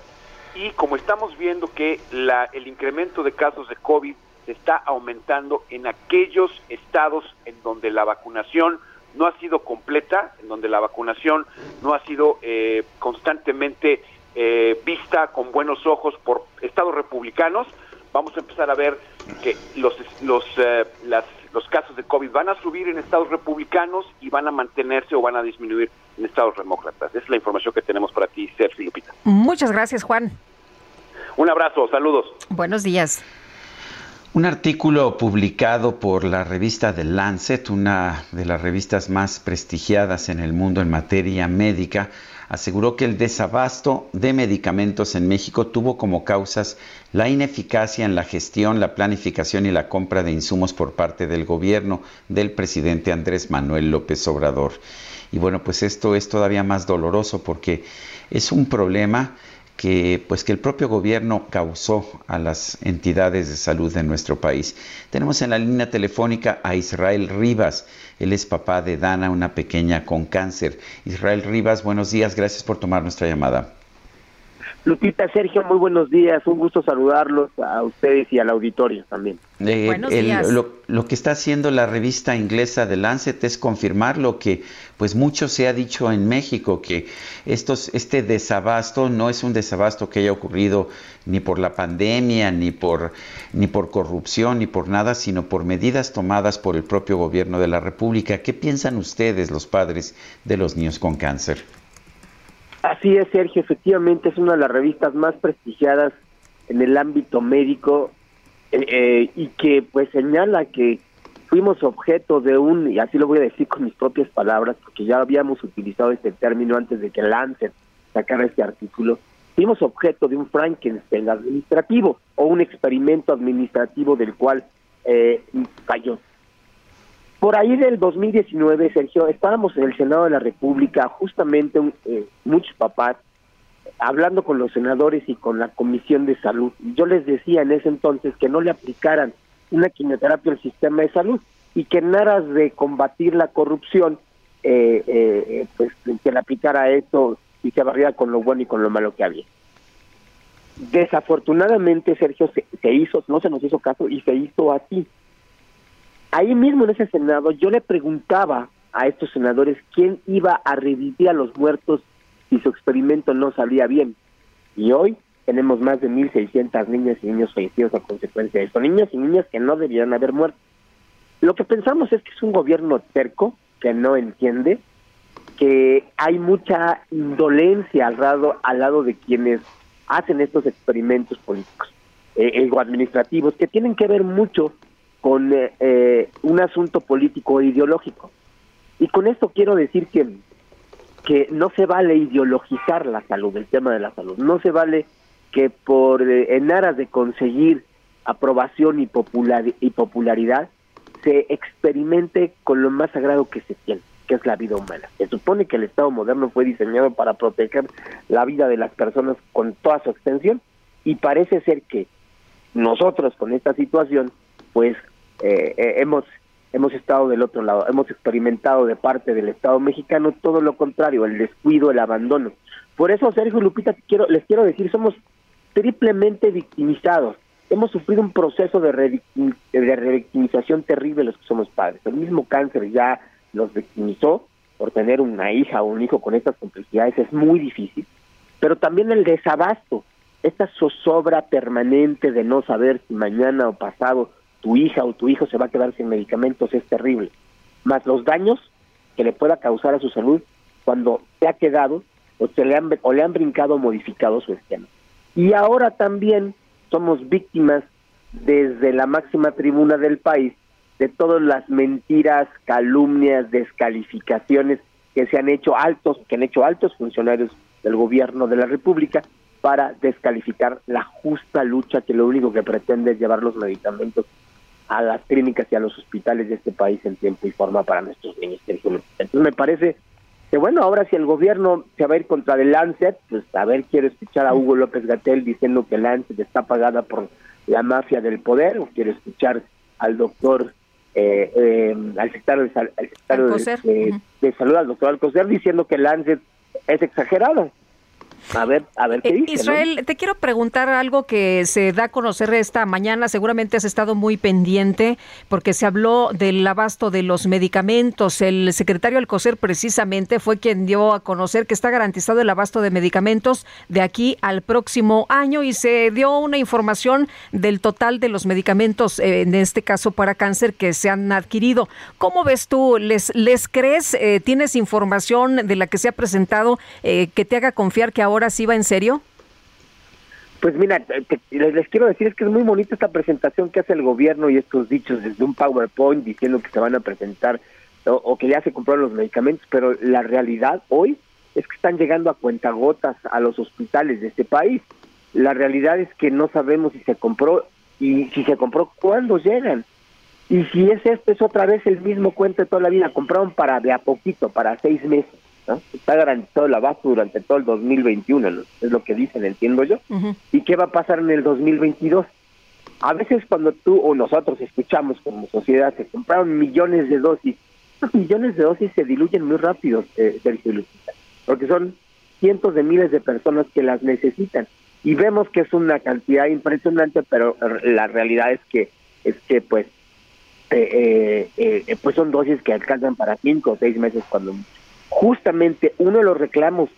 y como estamos viendo que la, el incremento de casos de COVID está aumentando en aquellos estados en donde la vacunación no ha sido completa, en donde la vacunación no ha sido eh, constantemente eh, vista con buenos ojos por estados republicanos, vamos a empezar a ver que los, los, eh, las, los casos de COVID van a subir en estados republicanos y van a mantenerse o van a disminuir en estados demócratas. Esa es la información que tenemos para ti, Sergio Lupita. Muchas gracias, Juan. Un abrazo, saludos. Buenos días. Un artículo publicado por la revista The Lancet, una de las revistas más prestigiadas en el mundo en materia médica, aseguró que el desabasto de medicamentos en México tuvo como causas la ineficacia en la gestión, la planificación y la compra de insumos por parte del gobierno del presidente Andrés Manuel López Obrador. Y bueno, pues esto es todavía más doloroso porque es un problema que pues que el propio gobierno causó a las entidades de salud de nuestro país. Tenemos en la línea telefónica a Israel Rivas. Él es papá de Dana, una pequeña con cáncer. Israel Rivas, buenos días, gracias por tomar nuestra llamada. Lupita, Sergio, muy buenos días. Un gusto saludarlos a ustedes y al auditorio también. Eh, lo, que está haciendo la revista inglesa de Lancet es confirmar lo que pues mucho se ha dicho en México, que estos, este desabasto no es un desabasto que haya ocurrido ni por la pandemia, ni por, ni por corrupción, ni por nada, sino por medidas tomadas por el propio gobierno de la República. ¿Qué piensan ustedes, los padres de los niños con cáncer? Así es, Sergio, efectivamente es una de las revistas más prestigiadas en el ámbito médico eh, eh, y que pues señala que fuimos objeto de un, y así lo voy a decir con mis propias palabras, porque ya habíamos utilizado este término antes de que Lancet sacara este artículo, fuimos objeto de un Frankenstein administrativo o un experimento administrativo del cual eh, falló. Por ahí del 2019, Sergio, estábamos en el Senado de la República, justamente eh, muchos papás, hablando con los senadores y con la Comisión de Salud. Yo les decía en ese entonces que no le aplicaran una quimioterapia al sistema de salud y que en aras de combatir la corrupción, eh, eh, pues que le aplicara esto y se barriera con lo bueno y con lo malo que había. Desafortunadamente, Sergio, se, se hizo, no se nos hizo caso y se hizo así. Ahí mismo en ese Senado yo le preguntaba a estos senadores quién iba a revivir a los muertos si su experimento no salía bien. Y hoy tenemos más de 1.600 niñas y niños fallecidos a consecuencia de esto. Niños y niñas que no debían haber muerto. Lo que pensamos es que es un gobierno terco, que no entiende, que hay mucha indolencia al lado, al lado de quienes hacen estos experimentos políticos eh, o administrativos, que tienen que ver mucho con eh, eh, un asunto político e ideológico. Y con esto quiero decir que, que no se vale ideologizar la salud, el tema de la salud. No se vale que por eh, en aras de conseguir aprobación y, popular, y popularidad se experimente con lo más sagrado que se tiene, que es la vida humana. Se supone que el Estado moderno fue diseñado para proteger la vida de las personas con toda su extensión y parece ser que nosotros con esta situación pues eh, eh, hemos hemos estado del otro lado, hemos experimentado de parte del Estado mexicano todo lo contrario, el descuido, el abandono. Por eso, Sergio Lupita, les quiero decir, somos triplemente victimizados. Hemos sufrido un proceso de, de revictimización terrible los que somos padres. El mismo cáncer ya los victimizó por tener una hija o un hijo con estas complejidades, es muy difícil. Pero también el desabasto, esta zozobra permanente de no saber si mañana o pasado tu hija o tu hijo se va a quedar sin medicamentos es terrible. Más los daños que le pueda causar a su salud cuando se ha quedado o, se le, han, o le han brincado o modificado su esquema. Y ahora también somos víctimas desde la máxima tribuna del país de todas las mentiras, calumnias, descalificaciones que se han hecho altos, que han hecho altos funcionarios del gobierno de la República para descalificar la justa lucha que lo único que pretende es llevar los medicamentos a las clínicas y a los hospitales de este país en tiempo y forma para nuestros ministerios. Entonces me parece que bueno, ahora si el gobierno se va a ir contra el Lancet, pues a ver, quiero escuchar a Hugo López Gatel diciendo que el Lancet está pagada por la mafia del poder, o quiero escuchar al doctor, eh, eh, al secretario, de, al secretario de, de, salud, al doctor Alcocer, diciendo que el Lancet es exagerado. A ver, a ver qué eh, dice. Israel, te quiero preguntar algo que se da a conocer esta mañana. Seguramente has estado muy pendiente porque se habló del abasto de los medicamentos. El secretario Alcocer precisamente fue quien dio a conocer que está garantizado el abasto de medicamentos de aquí al próximo año y se dio una información del total de los medicamentos, eh, en este caso para cáncer, que se han adquirido. ¿Cómo ves tú? ¿Les, les crees? Eh, ¿Tienes información de la que se ha presentado que te haga confiar que ahora ahora sí va en serio? Pues mira, les quiero decir es que es muy bonita esta presentación que hace el gobierno y estos dichos desde un PowerPoint diciendo que se van a presentar o, que ya se compraron los medicamentos, pero la realidad hoy es que están llegando a cuentagotas a los hospitales de este país. La realidad es que no sabemos si se compró y si se compró, ¿cuándo llegan? Y si es esto, es otra vez el mismo cuento de toda la vida. Compraron para de a poquito, para seis meses Está garantizado el abasto durante todo el 2021, es lo que dicen, entiendo yo. ¿Y qué va a pasar en el 2022? A veces cuando tú o nosotros escuchamos como sociedad, se compraron millones de dosis, millones de dosis se diluyen muy rápido, eh, porque son cientos de miles de personas que las necesitan. Y vemos que es una cantidad impresionante, pero la realidad es que, es que pues, eh, eh, eh, pues son dosis que alcanzan para cinco o seis meses cuando justamente uno de los reclamos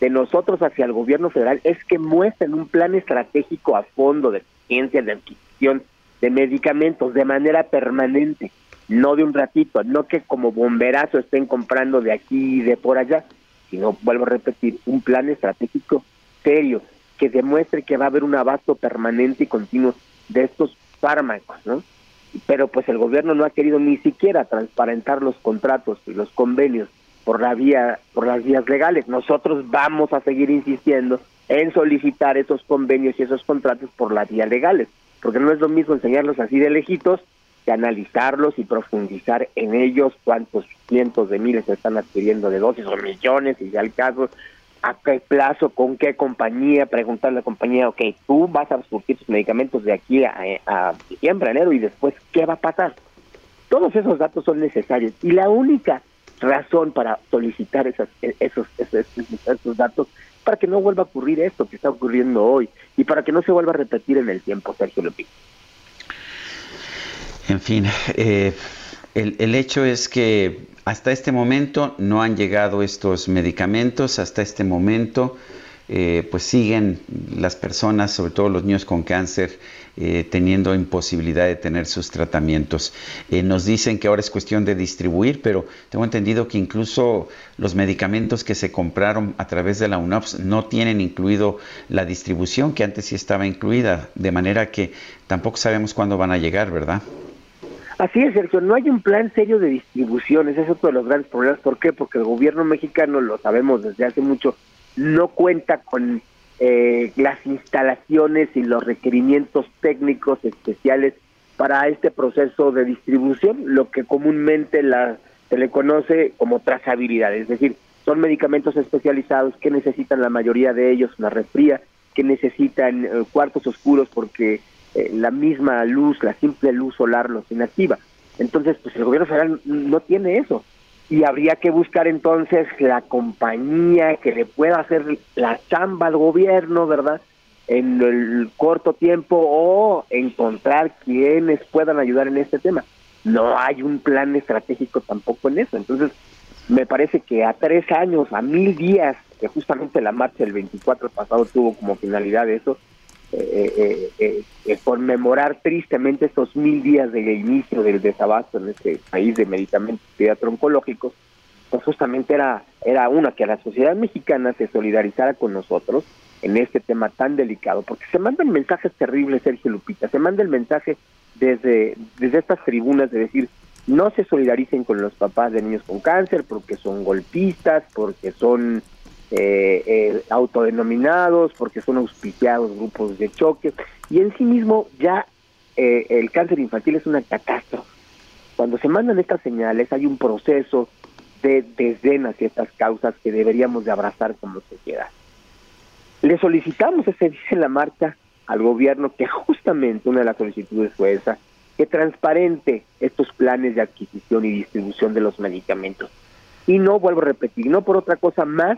de nosotros hacia el gobierno federal es que muestren un plan estratégico a fondo de ciencia de adquisición de medicamentos de manera permanente, no de un ratito, no que como bomberazo estén comprando de aquí y de por allá, sino, vuelvo a repetir, un plan estratégico serio que demuestre que va a haber un abasto permanente y continuo de estos fármacos, ¿no? Pero pues el gobierno no ha querido ni siquiera transparentar los contratos y los convenios por la vía por las vías legales. Nosotros vamos a seguir insistiendo en solicitar esos convenios y esos contratos por las vías legales, porque no es lo mismo enseñarlos así de lejitos que analizarlos y profundizar en ellos cuántos cientos de miles se están adquiriendo de dosis o millones, y ya el caso, a qué plazo, con qué compañía, preguntarle a la compañía, ok, tú vas a surtir tus medicamentos de aquí a, a diciembre, enero, y después, ¿qué va a pasar? Todos esos datos son necesarios. Y la única razón para solicitar esas, esos, esos, esos, datos para que no vuelva a ocurrir esto que está ocurriendo hoy y para que no se vuelva a repetir en el tiempo, Sergio López. En fin, eh, el, el hecho es que hasta este momento no han llegado estos medicamentos, hasta este momento eh, pues siguen las personas, sobre todo los niños con cáncer, eh, teniendo imposibilidad de tener sus tratamientos. Eh, nos dicen que ahora es cuestión de distribuir, pero tengo entendido que incluso los medicamentos que se compraron a través de la UNOPS no tienen incluido la distribución que antes sí estaba incluida, de manera que tampoco sabemos cuándo van a llegar, ¿verdad? Así es, Sergio, no hay un plan serio de distribución, ese es otro de los grandes problemas. ¿Por qué? Porque el gobierno mexicano, lo sabemos desde hace mucho, no cuenta con eh, las instalaciones y los requerimientos técnicos especiales para este proceso de distribución, lo que comúnmente la, se le conoce como trazabilidad, es decir, son medicamentos especializados que necesitan la mayoría de ellos una refría, que necesitan eh, cuartos oscuros porque eh, la misma luz, la simple luz solar los inactiva. Entonces, pues el gobierno federal no tiene eso y habría que buscar entonces la compañía que le pueda hacer la chamba al gobierno, ¿verdad? En el corto tiempo o encontrar quienes puedan ayudar en este tema. No hay un plan estratégico tampoco en eso. Entonces, me parece que a tres años, a mil días, que justamente la marcha del 24 pasado tuvo como finalidad eso, eh, eh, eh, conmemorar tristemente estos mil días de inicio del desabasto en este país de medicamentos oncológicos, pues justamente era, era una, que la sociedad mexicana se solidarizara con nosotros en este tema tan delicado, porque se mandan mensajes terribles, Sergio Lupita, se manda el mensaje desde, desde estas tribunas de decir, no se solidaricen con los papás de niños con cáncer porque son golpistas, porque son eh, eh, autodenominados, porque son auspiciados grupos de choque, y en sí mismo ya eh, el cáncer infantil es una catástrofe. Cuando se mandan estas señales hay un proceso de desdén hacia estas causas que deberíamos de abrazar como sociedad. Le solicitamos ese dice la marcha al gobierno que justamente una de las solicitudes fue esa, que transparente estos planes de adquisición y distribución de los medicamentos. Y no vuelvo a repetir, no por otra cosa más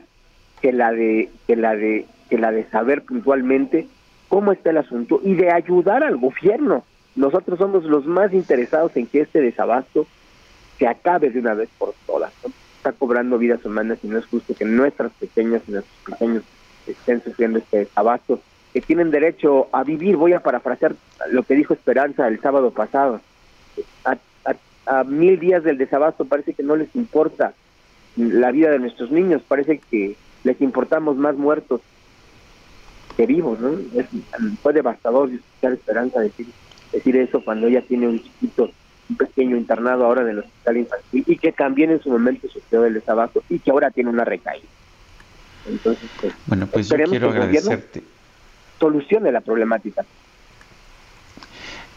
que la de que la de que la de saber puntualmente cómo está el asunto y de ayudar al gobierno. Nosotros somos los más interesados en que este desabasto se acabe de una vez por todas. Está cobrando vidas humanas y no es justo que nuestras pequeñas y nuestros pequeños estén sufriendo este desabasto, que tienen derecho a vivir. Voy a parafrasear lo que dijo Esperanza el sábado pasado. A, a mil días del desabasto parece que no les importa la vida de nuestros niños, parece que les importamos más muertos que vivos, ¿no? Es, fue devastador escuchar Esperanza decir decir eso cuando ella tiene un chiquito, un pequeño internado ahora en el hospital infantil y que también en su momento sufrió del desabasto y que ahora tiene una recaída. Entonces, pues, bueno, pues yo quiero agradecerte. Solucione la problemática.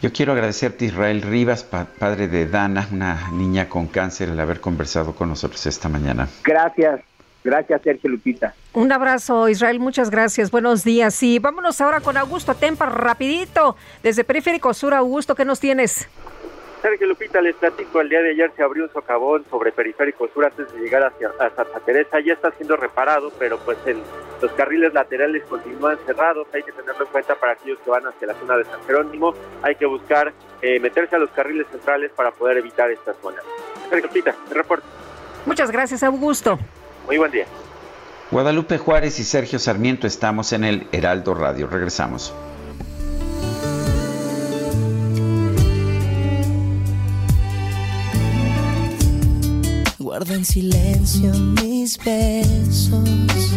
Yo quiero agradecerte Israel Rivas, padre de Dana, una niña con cáncer, el haber conversado con nosotros esta mañana. Gracias. Gracias, Sergio Lupita. Un abrazo, Israel, muchas gracias. Buenos días. Y vámonos ahora con Augusto Tempa, rapidito. Desde Periférico Sur, Augusto, ¿qué nos tienes? Sergio Lupita, les platico, el día de ayer se abrió un socavón sobre Periférico Sur antes de llegar hacia a Santa Teresa. Ya está siendo reparado, pero pues el, los carriles laterales continúan cerrados. Hay que tenerlo en cuenta para aquellos que van hacia la zona de San Jerónimo. Hay que buscar eh, meterse a los carriles centrales para poder evitar esta zona. Sergio Lupita, el reporte. Muchas gracias, Augusto. Muy buen día. Guadalupe Juárez y Sergio Sarmiento estamos en el Heraldo Radio. Regresamos. Guarda en silencio mis besos.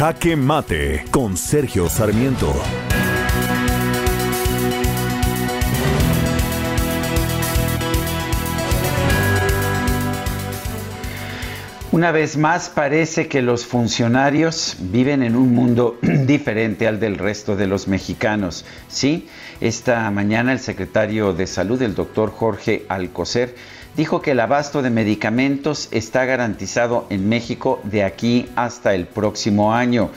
Jaque Mate con Sergio Sarmiento. Una vez más parece que los funcionarios viven en un mundo diferente al del resto de los mexicanos. Sí, esta mañana el secretario de Salud, el doctor Jorge Alcocer, dijo que el abasto de medicamentos está garantizado en México de aquí hasta el próximo año.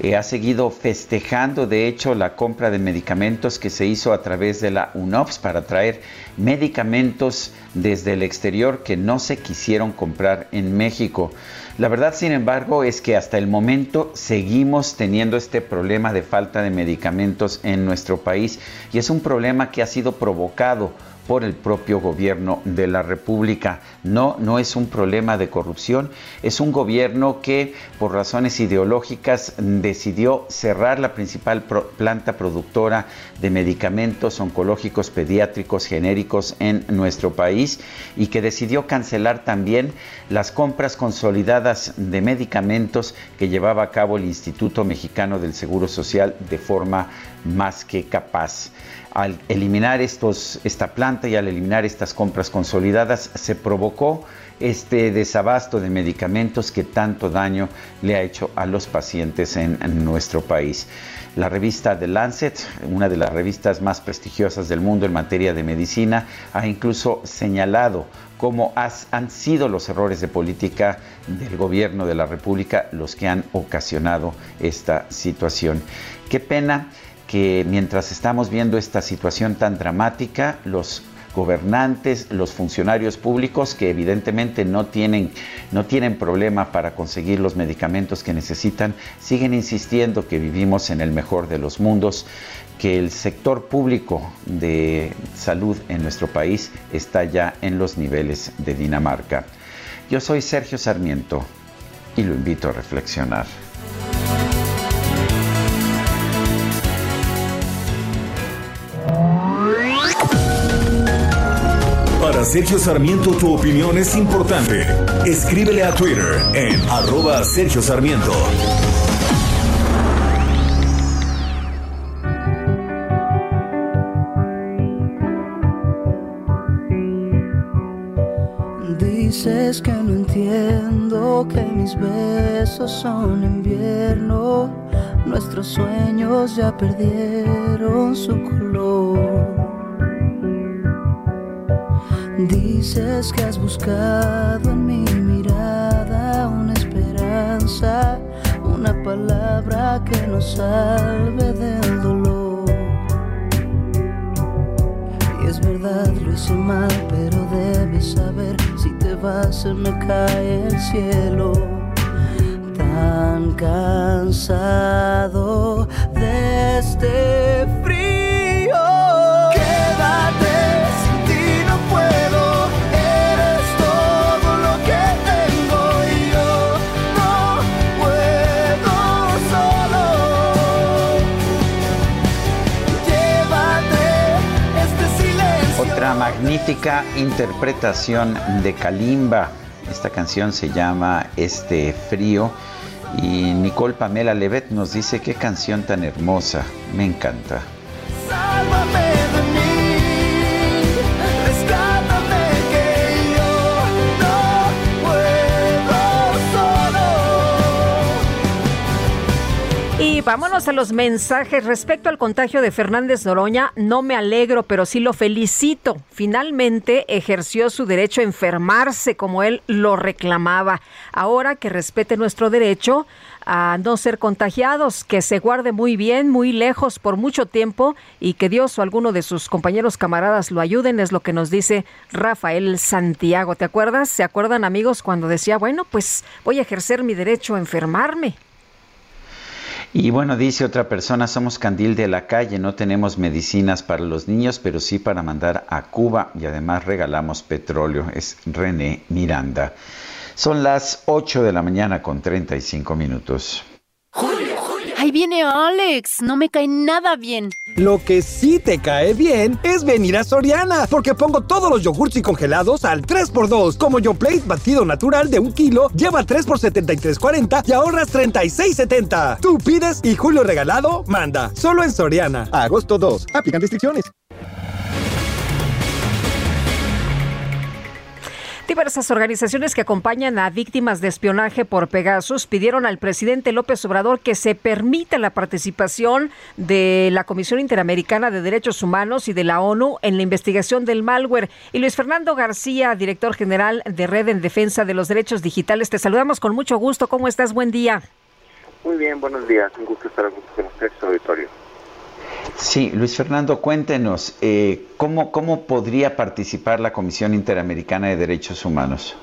Eh, ha seguido festejando, de hecho, la compra de medicamentos que se hizo a través de la UNOPS para traer medicamentos desde el exterior que no se quisieron comprar en México. La verdad, sin embargo, es que hasta el momento seguimos teniendo este problema de falta de medicamentos en nuestro país y es un problema que ha sido provocado por el propio gobierno de la República. No, no es un problema de corrupción, es un gobierno que por razones ideológicas decidió cerrar la principal planta productora de medicamentos oncológicos pediátricos genéricos en nuestro país y que decidió cancelar también las compras consolidadas de medicamentos que llevaba a cabo el Instituto Mexicano del Seguro Social de forma más que capaz. Al eliminar estos, esta planta y al eliminar estas compras consolidadas, se provocó este desabasto de medicamentos que tanto daño le ha hecho a los pacientes en, en, nuestro país. La revista The Lancet, una de las revistas más prestigiosas del mundo en materia de medicina, ha incluso señalado cómo han sido los errores de política del gobierno de la República los que han ocasionado esta situación. Qué pena que mientras estamos viendo esta situación tan dramática, los gobernantes, los funcionarios públicos que evidentemente no tienen, no tienen problema para conseguir los medicamentos que necesitan, siguen insistiendo que vivimos en el mejor de los mundos, que el sector público de salud en nuestro país está ya en los niveles de Dinamarca. Yo soy Sergio Sarmiento y lo invito a reflexionar. Para Sergio Sarmiento tu opinión es importante. Escríbele a Twitter en arroba Sergio Sarmiento. Dices que no entiendo que mis besos son invierno, nuestros sueños ya perdieron su color. Dices que has buscado en mi mirada una esperanza, una palabra que nos salve del dolor. Y es verdad, lo hice mal, pero debes saber, si te vas se me cae el cielo. Tan cansado de este frío. Magnífica interpretación de Kalimba. Esta canción se llama Este Frío. Y Nicole Pamela Levet nos dice qué canción tan hermosa. Me encanta. Vámonos a los mensajes. Respecto al contagio de Fernández Noroña, no me alegro, pero sí lo felicito. Finalmente ejerció su derecho a enfermarse como él lo reclamaba. Ahora que respete nuestro derecho a no ser contagiados, que se guarde muy bien, muy lejos por mucho tiempo y que Dios o alguno de sus compañeros camaradas lo ayuden, es lo que nos dice Rafael Santiago. ¿Te acuerdas? ¿Se acuerdan amigos cuando decía, bueno, pues voy a ejercer mi derecho a enfermarme? Y bueno, dice otra persona, somos candil de la calle, no tenemos medicinas para los niños, pero sí para mandar a Cuba y además regalamos petróleo. Es René Miranda. Son las 8 de la mañana con 35 minutos. Viene Alex, no me cae nada bien. Lo que sí te cae bien es venir a Soriana, porque pongo todos los yogurts y congelados al 3x2. Como Yoplait batido natural de un kilo, lleva 3 por 73.40 y ahorras 36.70. Tú pides y Julio Regalado manda. Solo en Soriana. Agosto 2. Aplican restricciones. Diversas organizaciones que acompañan a víctimas de espionaje por Pegasus pidieron al presidente López Obrador que se permita la participación de la Comisión Interamericana de Derechos Humanos y de la ONU en la investigación del malware. Y Luis Fernando García, director general de Red en Defensa de los Derechos Digitales, te saludamos con mucho gusto. ¿Cómo estás? Buen día. Muy bien, buenos días. Un gusto estar con ustedes, auditorio. Sí, Luis Fernando, cuéntenos, eh, ¿cómo, ¿cómo podría participar la Comisión Interamericana de Derechos Humanos?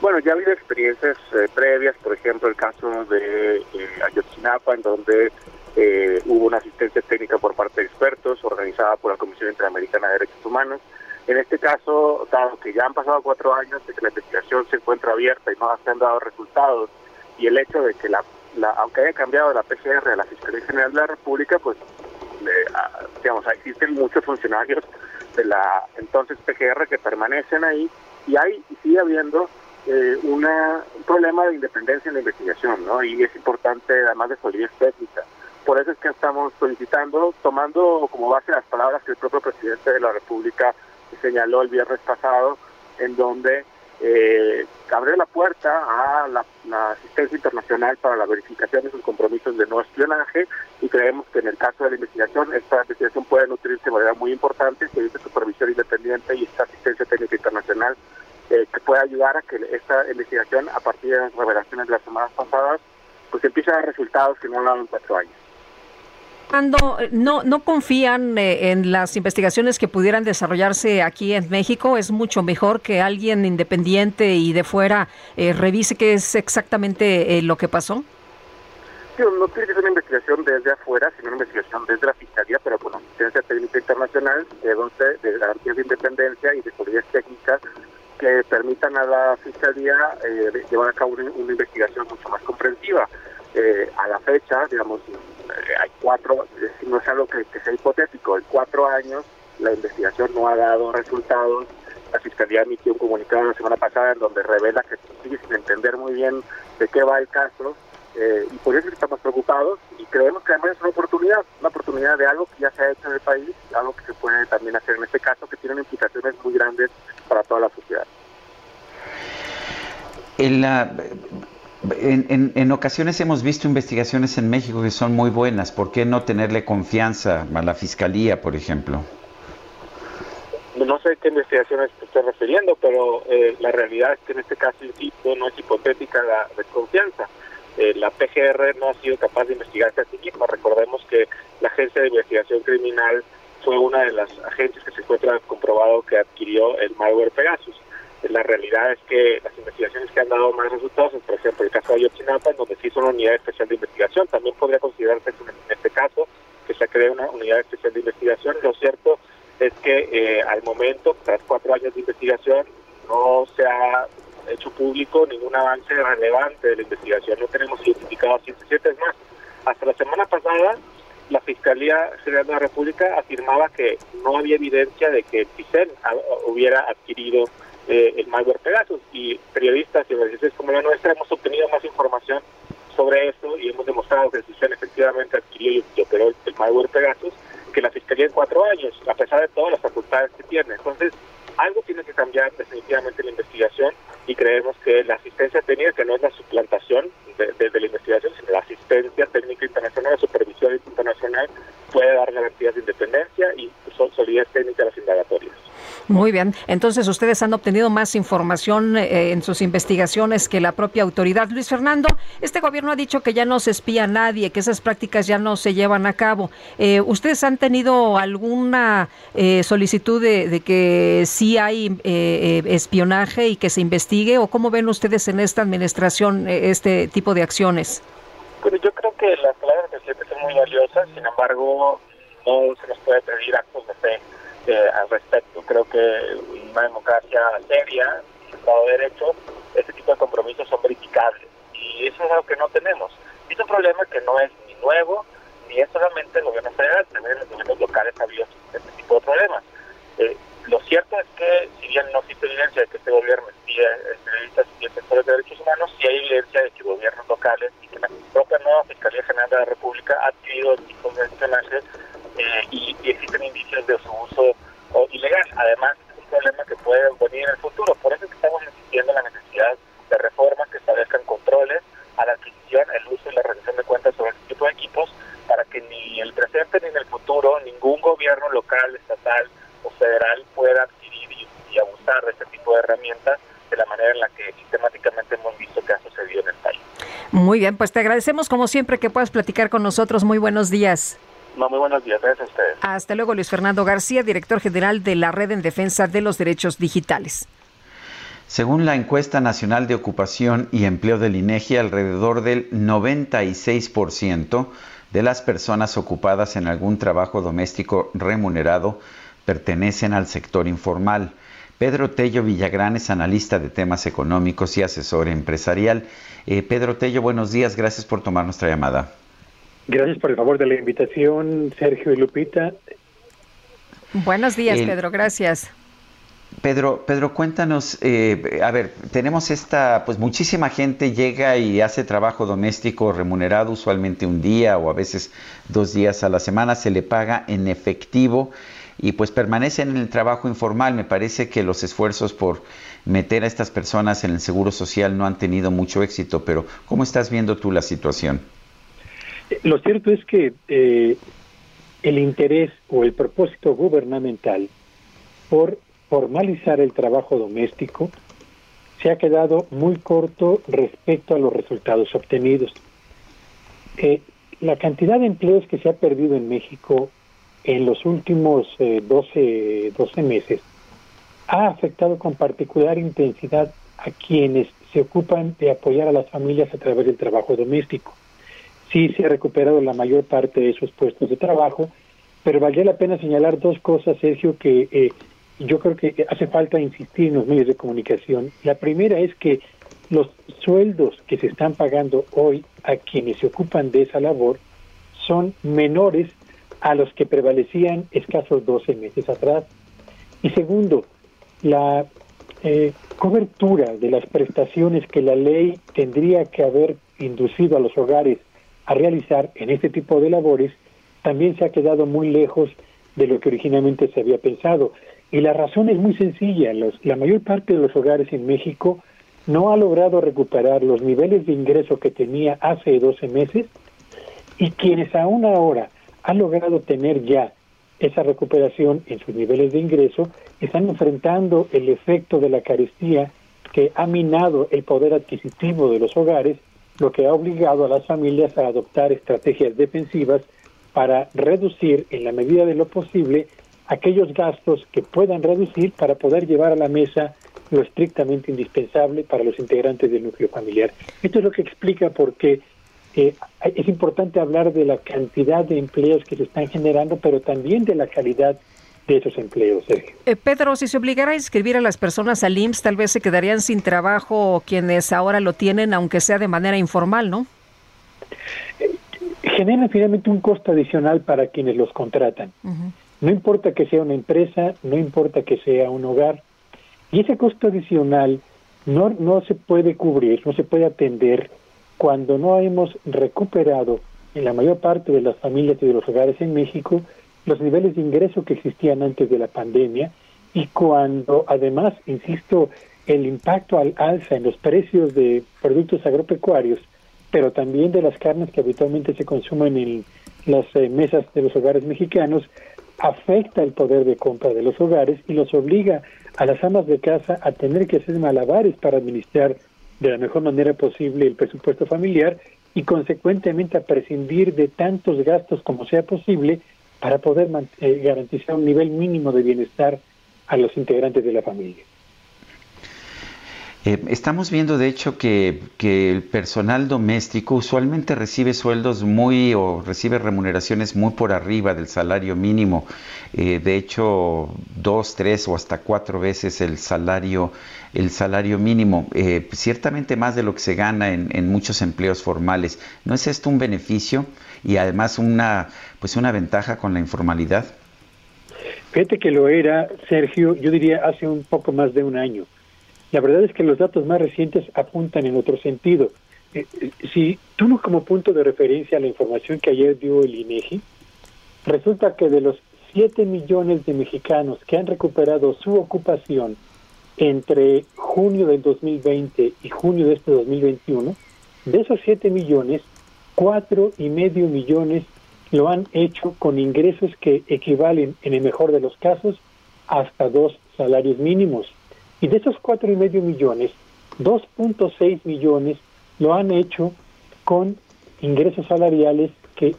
Bueno, ya ha habido experiencias eh, previas, por ejemplo, el caso de eh, Ayotzinapa, en donde eh, hubo una asistencia técnica por parte de expertos organizada por la Comisión Interamericana de Derechos Humanos. En este caso, dado que ya han pasado cuatro años de que la investigación se encuentra abierta y no se han dado resultados, y el hecho de que, la, la aunque haya cambiado la PCR a la Fiscalía General de la República, pues digamos, existen muchos funcionarios de la entonces PGR que permanecen ahí y hay sigue habiendo eh, una, un problema de independencia en la investigación, ¿no? Y es importante, además de solidez técnica. Por eso es que estamos solicitando, tomando como base las palabras que el propio presidente de la República señaló el viernes pasado, en donde eh, abre la puerta a la, asistencia internacional para la verificación de sus compromisos de no espionaje y creemos que en el caso de la investigación, esta investigación puede nutrirse de manera muy importante, que esta supervisión independiente y esta asistencia técnica internacional eh, que pueda ayudar a que esta investigación, a partir de las revelaciones de las semanas pasadas, pues empiece a dar resultados que no han dado en cuatro años. No, no confían eh, en las investigaciones que pudieran desarrollarse aquí en México, es mucho mejor que alguien independiente y de fuera eh, revise qué es exactamente eh, lo que pasó. No tiene que ser una investigación desde afuera, sino una investigación desde la Fiscalía, pero con asistencia técnica internacional, de, donde, de garantías de independencia y de solidez técnica que permitan a la Fiscalía eh, llevar a cabo una, una investigación mucho más comprensiva. Eh, a la fecha, digamos, hay cuatro, decir, no es algo que, que sea hipotético, en cuatro años la investigación no ha dado resultados La Fiscalía emitió un comunicado la semana pasada en donde revela que sigue sin entender muy bien de qué va el caso eh, y por eso estamos preocupados y creemos que además es una oportunidad, una oportunidad de algo que ya se ha hecho en el país, algo que se puede también hacer en este caso, que tiene implicaciones muy grandes para toda la sociedad. En, la, en, en, ocasiones hemos visto investigaciones en México que son muy buenas. ¿Por qué no tenerle confianza a la fiscalía, por ejemplo? No sé qué investigaciones te estoy refiriendo, pero eh, la realidad es que en este caso, insisto, no es hipotética la desconfianza. Eh, la PGR no ha sido capaz de investigarse a sí misma. Recordemos que la Agencia de Investigación Criminal fue una de las agencias que se encuentra comprobado que adquirió el malware Pegasus la realidad es que las investigaciones que han dado más resultados, por ejemplo el caso de Ayotzinapa, en donde sí son una unidad especial de investigación, también podría considerarse en este caso que se cree una unidad especial de investigación. Lo cierto es que eh, al momento, tras cuatro años de investigación, no se ha hecho público ningún avance relevante de la investigación. No tenemos identificado a 107 es más. Hasta la semana pasada, la Fiscalía General de la República afirmaba que no había evidencia de que PICEN hubiera adquirido eh, el malware Pegasus y periodistas y organizaciones como la nuestra hemos obtenido más información sobre eso y hemos demostrado que el sistema efectivamente adquirió y operó el malware Pegasus que la Fiscalía en cuatro años, a pesar de todas las facultades que tiene. Entonces, algo tiene que cambiar definitivamente la investigación y creemos que la asistencia técnica, que no es la suplantación de, la investigación, sino la asistencia técnica internacional, la supervisión internacional, puede dar garantías de independencia y solidez técnica a las indagatorias. Muy bien. Entonces, ustedes han obtenido más información eh, en sus investigaciones que la propia autoridad. Luis Fernando, este gobierno ha dicho que ya no se espía a nadie, que esas prácticas ya no se llevan a cabo. Eh, ¿Ustedes han tenido alguna eh, solicitud de, de, que sí hay eh, espionaje y que se investigue? ¿O cómo ven ustedes en esta administración este tipo de acciones? Bueno, yo creo que las palabras del presidente son muy valiosas, sin embargo, no se nos puede pedir actos de fe eh, al respecto. Creo que una democracia seria, Estado de Derecho, este tipo de compromisos son verificables. Y eso es algo que no tenemos. Y es un problema que no es ni nuevo, ni es solamente el gobierno federal, también los gobiernos locales ha habido este tipo de problemas. Eh, lo cierto es que, si bien no existe evidencia de que este gobierno espía periodistas y defensores de derechos humanos, sí hay evidencia de que gobiernos locales y que la propia nueva Fiscalía General de la República ha adquirido tipos de espionaje eh, y, y, existen indicios de su uso ilegal. Además, es un problema que puede venir en el futuro. Por eso es que estamos insistiendo en la necesidad de reformas que establezcan controles a la adquisición, el uso y la rendición de cuentas sobre este tipo de equipos para que ni el presente ni en el futuro ningún gobierno local, estatal o federal pueda adquirir y, y abusar de este tipo de herramientas de la manera en la que sistemáticamente hemos visto que ha sucedido en el país. Muy bien, pues te agradecemos como siempre que puedas platicar con nosotros. Muy buenos días. No, muy buenos días. Gracias a ustedes. Hasta luego, Luis Fernando García, director general de la Red en Defensa de los Derechos Digitales. Según la encuesta nacional de ocupación y empleo del INEGI, alrededor del 96% de las personas ocupadas en algún trabajo doméstico remunerado pertenecen al sector informal. Pedro Tello Villagrán es analista de temas económicos y asesor empresarial. Eh, Pedro Tello, buenos días, gracias por tomar nuestra llamada. Gracias por el favor de la invitación, Sergio y Lupita. Buenos días, eh, Pedro, gracias. Pedro, Pedro, cuéntanos, eh, a ver, tenemos esta, pues muchísima gente llega y hace trabajo doméstico remunerado, usualmente un día o a veces dos días a la semana, se le paga en efectivo y pues permanecen en el trabajo informal. Me parece que los esfuerzos por meter a estas personas en el seguro social no han tenido mucho éxito, pero ¿cómo estás viendo tú la situación? Lo cierto es que eh, el interés o el propósito gubernamental por formalizar el trabajo doméstico se ha quedado muy corto respecto a los resultados obtenidos. Eh, la cantidad de empleos que se ha perdido en México en los últimos eh, 12, 12 meses ha afectado con particular intensidad a quienes se ocupan de apoyar a las familias a través del trabajo doméstico. Sí se ha recuperado la mayor parte de esos puestos de trabajo, pero valdría la pena señalar dos cosas, Sergio, que eh, yo creo que hace falta insistir en los medios de comunicación. La primera es que los sueldos que se están pagando hoy a quienes se ocupan de esa labor son menores a los que prevalecían escasos 12 meses atrás. Y segundo, la eh, cobertura de las prestaciones que la ley tendría que haber inducido a los hogares a realizar en este tipo de labores también se ha quedado muy lejos de lo que originalmente se había pensado. Y la razón es muy sencilla. Los, la mayor parte de los hogares en México no ha logrado recuperar los niveles de ingreso que tenía hace 12 meses y quienes aún ahora han logrado tener ya esa recuperación en sus niveles de ingreso están enfrentando el efecto de la carestía que ha minado el poder adquisitivo de los hogares, lo que ha obligado a las familias a adoptar estrategias defensivas para reducir en la medida de lo posible aquellos gastos que puedan reducir para poder llevar a la mesa lo estrictamente indispensable para los integrantes del núcleo familiar. Esto es lo que explica por qué eh, es importante hablar de la cantidad de empleos que se están generando, pero también de la calidad de esos empleos, Sergio. Eh, Pedro, si se obligara a inscribir a las personas al IMSS, tal vez se quedarían sin trabajo quienes ahora lo tienen, aunque sea de manera informal, ¿no? Generan finalmente un costo adicional para quienes los contratan. No importa que sea una empresa, no importa que sea un hogar, y ese costo adicional no, no se puede cubrir, no se puede atender cuando no hemos recuperado en la mayor parte de las familias y de los hogares en México los niveles de ingreso que existían antes de la pandemia y cuando además, insisto, el impacto al alza en los precios de productos agropecuarios, pero también de las carnes que habitualmente se consumen en las eh, mesas de los hogares mexicanos, afecta el poder de compra de los hogares y los obliga a las amas de casa a tener que hacer malabares para administrar de la mejor manera posible el presupuesto familiar y consecuentemente a prescindir de tantos gastos como sea posible para poder eh, garantizar un nivel mínimo de bienestar a los integrantes de la familia. Eh, estamos viendo, de hecho, que, el personal doméstico usualmente recibe sueldos muy o recibe remuneraciones muy por arriba del salario mínimo. Eh, de hecho, dos, tres o hasta cuatro veces el salario, el salario mínimo. Eh, ciertamente más de lo que se gana en, muchos empleos formales. ¿No es esto un beneficio y además una, pues una ventaja con la informalidad? Fíjate que lo era, Sergio, yo diría hace un poco más de un año la verdad es que los datos más recientes apuntan en otro sentido. Eh, eh, si tomo como punto de referencia la información que ayer dio el INEGI, resulta que de los 7 millones de mexicanos que han recuperado su ocupación entre junio del 2020 y junio de este 2021, de esos 7 millones, cuatro y medio millones lo han hecho con ingresos que equivalen, en el mejor de los casos, hasta dos salarios mínimos. Y de esos cuatro y medio millones, 2.6 millones lo han hecho con ingresos salariales que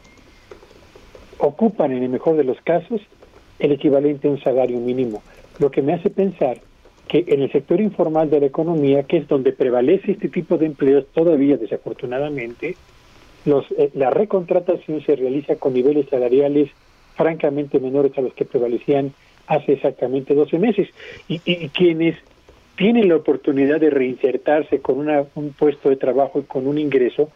ocupan, en el mejor de los casos, el equivalente a un salario mínimo. Lo que me hace pensar que en el sector informal de la economía, que es donde prevalece este tipo de empleos todavía desafortunadamente, los, eh, la recontratación se realiza con niveles salariales francamente menores a los que prevalecían hace exactamente 12 meses. Y, y, quienes tienen la oportunidad de reinsertarse con un puesto de trabajo y con un ingreso,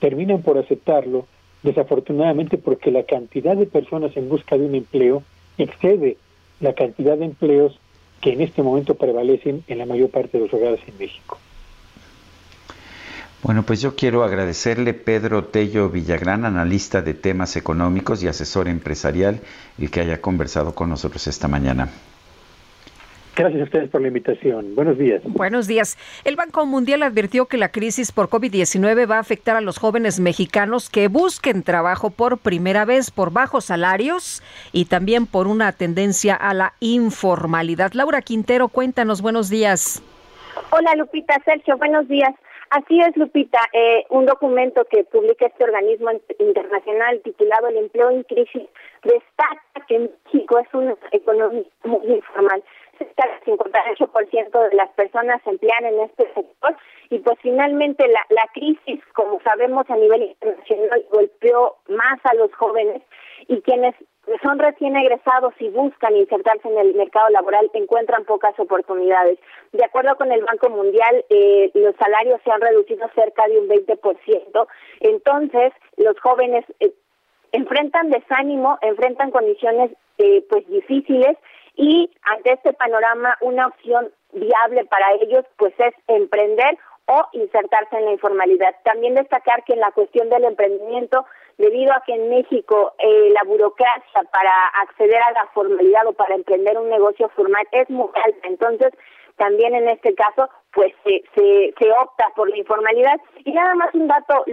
terminan por aceptarlo, desafortunadamente porque la cantidad de personas en busca de un empleo excede la cantidad de empleos que en este momento prevalecen en la mayor parte de los hogares en México. Bueno, pues yo quiero agradecerle Pedro Tello Villagrán, analista de temas económicos y asesor empresarial, el que haya conversado con nosotros esta mañana. Gracias a ustedes por la invitación. Buenos días. Buenos días. El Banco Mundial advirtió que la crisis por COVID-19 va a afectar a los jóvenes mexicanos que busquen trabajo por primera vez por bajos salarios y también por una tendencia a la informalidad. Laura Quintero, cuéntanos, buenos días. Hola Lupita, Sergio, buenos días. Así es, Lupita. Eh, un documento que publica este organismo internacional titulado El empleo en crisis destaca que México es una economía muy informal. Cerca del 58% de las personas se emplean en este sector y pues finalmente la, la crisis, como sabemos a nivel internacional, golpeó más a los jóvenes y quienes son recién egresados y buscan insertarse en el mercado laboral encuentran pocas oportunidades. De acuerdo con el Banco Mundial, eh, los salarios se han reducido cerca de un 20%. Entonces, los jóvenes eh, enfrentan desánimo, enfrentan condiciones eh, pues difíciles y ante este panorama una opción viable para ellos pues es emprender o insertarse en la informalidad. También destacar que en la cuestión del emprendimiento, debido a que en México eh, la burocracia para acceder a la formalidad o para emprender un negocio formal es muy alta, entonces también en este caso pues se, se, opta por la informalidad. Y nada más un dato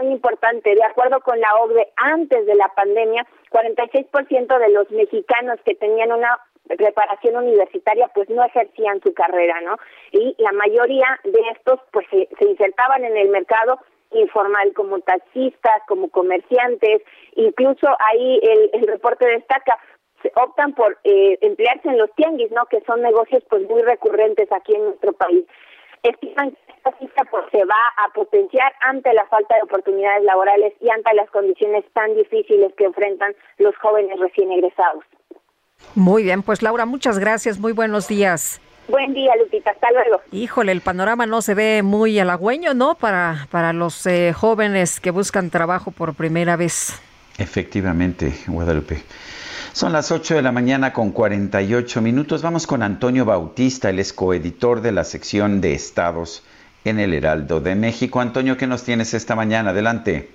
muy importante, de acuerdo con la OCDE, antes de la pandemia, 46% de los mexicanos que tenían una preparación universitaria pues no ejercían su carrera, ¿no? Y la mayoría de estos pues se, se insertaban en el mercado informal como taxistas, como comerciantes, incluso ahí el, el reporte destaca optan por eh, emplearse en los tianguis, ¿no? Que son negocios pues muy recurrentes aquí en nuestro país. Estiman que esta cifra pues se va a potenciar ante la falta de oportunidades laborales y ante las condiciones tan difíciles que enfrentan los jóvenes recién egresados. Muy bien, pues Laura, muchas gracias, muy buenos días. Buen día, Lupita, hasta luego. Híjole, el panorama no se ve muy halagüeño, ¿no? Para, para los eh, jóvenes que buscan trabajo por primera vez. Efectivamente, Guadalupe. Son las 8 de la mañana con 48 minutos. Vamos con Antonio Bautista, el es coeditor de la sección de estados en el Heraldo de México. Antonio, ¿qué nos tienes esta mañana? Adelante.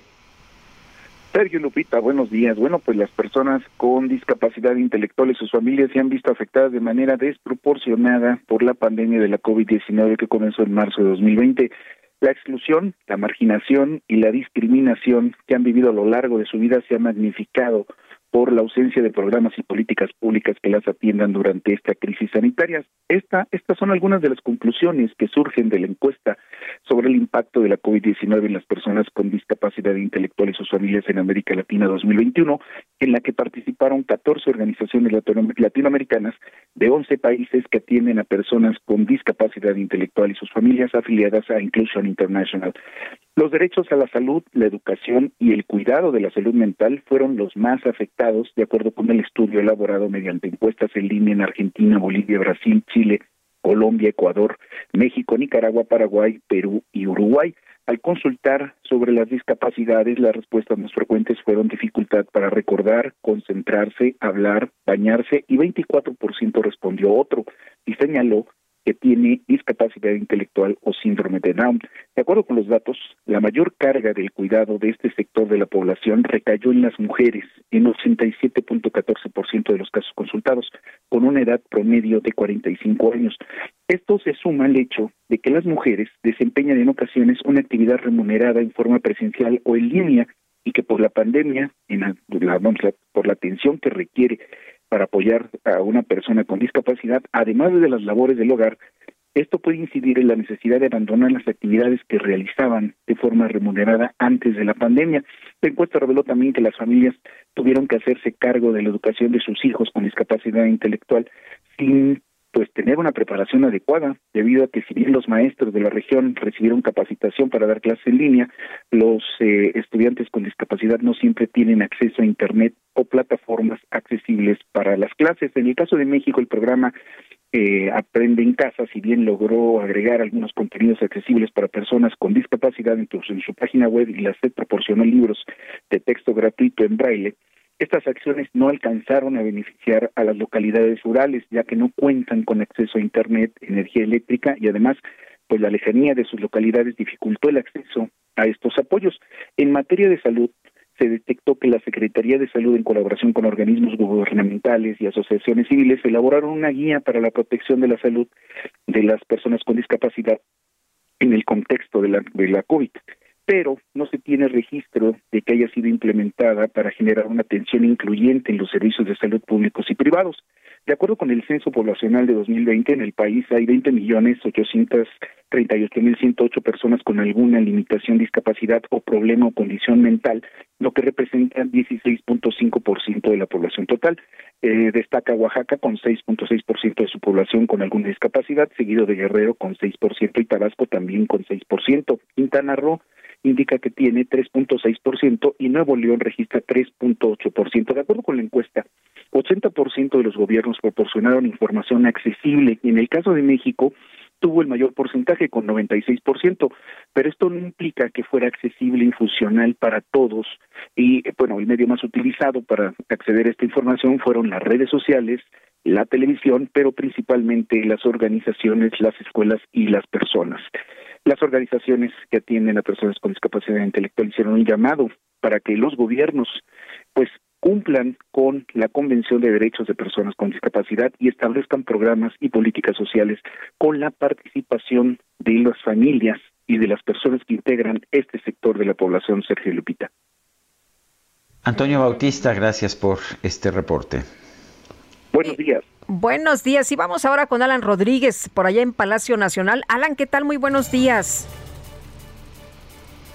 Sergio Lupita, buenos días. Bueno, pues las personas con discapacidad intelectual y sus familias se han visto afectadas de manera desproporcionada por la pandemia de la COVID-19 que comenzó en marzo de 2020. La exclusión, la marginación y la discriminación que han vivido a lo largo de su vida se ha magnificado por la ausencia de programas y políticas públicas que las atiendan durante esta crisis sanitaria. Esta, estas son algunas de las conclusiones que surgen de la encuesta sobre el impacto de la COVID-19 en las personas con discapacidad intelectual y sus familias en América Latina 2021, en la que participaron 14 organizaciones latinoamericanas de 11 países que atienden a personas con discapacidad intelectual y sus familias afiliadas a Inclusion International. Los derechos a la salud, la educación y el cuidado de la salud mental fueron los más afectados, de acuerdo con el estudio elaborado mediante encuestas en línea en Argentina, Bolivia, Brasil, Chile, Colombia, Ecuador, México, Nicaragua, Paraguay, Perú y Uruguay. Al consultar sobre las discapacidades, las respuestas más frecuentes fueron dificultad para recordar, concentrarse, hablar, bañarse y 24% respondió otro y señaló que tiene discapacidad intelectual o síndrome de Down. De acuerdo con los datos, la mayor carga del cuidado de este sector de la población recayó en las mujeres, en 87.14% de los casos consultados, con una edad promedio de 45 años. Esto se suma al hecho de que las mujeres desempeñan en ocasiones una actividad remunerada en forma presencial o en línea y que por la pandemia, en la, por la atención que requiere para apoyar a una persona con discapacidad, además de las labores del hogar, esto puede incidir en la necesidad de abandonar las actividades que realizaban de forma remunerada antes de la pandemia. La encuesta reveló también que las familias tuvieron que hacerse cargo de la educación de sus hijos con discapacidad intelectual sin pues tener una preparación adecuada, debido a que si bien los maestros de la región recibieron capacitación para dar clases en línea, los eh, estudiantes con discapacidad no siempre tienen acceso a Internet o plataformas accesibles para las clases. En el caso de México, el programa eh, Aprende en Casa, si bien logró agregar algunos contenidos accesibles para personas con discapacidad en, en su página web y la SED proporcionó libros de texto gratuito en braille, estas acciones no alcanzaron a beneficiar a las localidades rurales, ya que no cuentan con acceso a Internet, energía eléctrica y además, pues la lejanía de sus localidades dificultó el acceso a estos apoyos. En materia de salud, se detectó que la Secretaría de Salud, en colaboración con organismos gubernamentales y asociaciones civiles, elaboraron una guía para la protección de la salud de las personas con discapacidad en el contexto de la, de la COVID pero no se tiene registro de que haya sido implementada para generar una atención incluyente en los servicios de salud públicos y privados. De acuerdo con el Censo Poblacional de 2020, en el país hay 20 millones 800 38.108 personas con alguna limitación, discapacidad o problema o condición mental, lo que representa 16.5% de la población total. Eh, destaca Oaxaca con 6.6% de su población con alguna discapacidad, seguido de Guerrero con 6% y Tabasco también con 6%. Quintana Roo indica que tiene 3.6% y Nuevo León registra 3.8%. De acuerdo con la encuesta, 80% de los gobiernos proporcionaron información accesible y en el caso de México, tuvo el mayor porcentaje con 96%, pero esto no implica que fuera accesible y funcional para todos y bueno, el medio más utilizado para acceder a esta información fueron las redes sociales la televisión, pero principalmente las organizaciones, las escuelas y las personas. Las organizaciones que atienden a personas con discapacidad intelectual hicieron un llamado para que los gobiernos pues cumplan con la Convención de Derechos de Personas con Discapacidad y establezcan programas y políticas sociales con la participación de las familias y de las personas que integran este sector de la población, Sergio Lupita. Antonio Bautista, gracias por este reporte. Buenos días. Buenos días. Y vamos ahora con Alan Rodríguez, por allá en Palacio Nacional. Alan, ¿qué tal? Muy buenos días.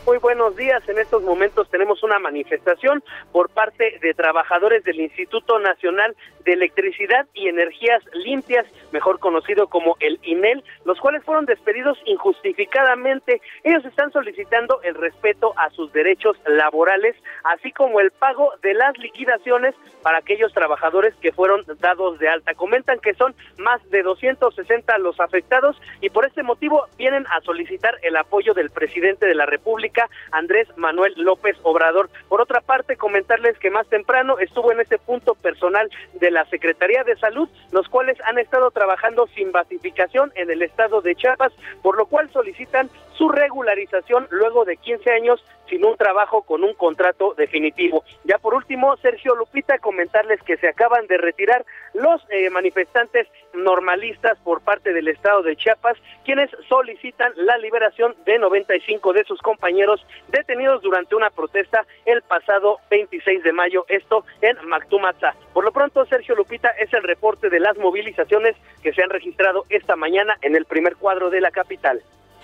Muy buenos días. En estos momentos tenemos una manifestación por parte de trabajadores del Instituto Nacional de Electricidad y Energías Limpias, mejor conocido como el INEL, los cuales fueron despedidos injustificadamente. Ellos están solicitando el respeto a sus derechos laborales, así como el pago de las liquidaciones para aquellos trabajadores que fueron dados de alta. Comentan que son más de 260 los afectados y por este motivo vienen a solicitar el apoyo del presidente de la República, Andrés Manuel López Obrador. Por otra parte, comentarles que más temprano estuvo en ese punto personal de la Secretaría de Salud, los cuales han estado trabajando sin basificación en el estado de Chiapas, por lo cual solicitan su regularización luego de 15 años sin un trabajo con un contrato definitivo. Ya por último, Sergio Lupita, comentarles que se acaban de retirar los eh, manifestantes normalistas por parte del estado de Chiapas, quienes solicitan la liberación de 95 de sus compañeros detenidos durante una protesta el pasado 26 de mayo, esto en Mactumatza. Por lo pronto, Sergio Lupita es el reporte de las movilizaciones que se han registrado esta mañana en el primer cuadro de la capital.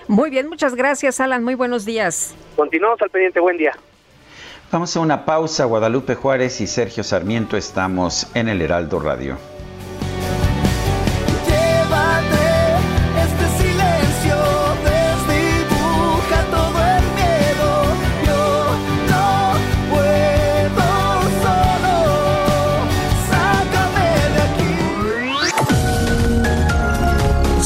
Muy bien, muchas gracias, Alan. Muy buenos días. Continuamos al pendiente. Buen día. Vamos a una pausa. Guadalupe Juárez y Sergio Sarmiento estamos en el Heraldo Radio.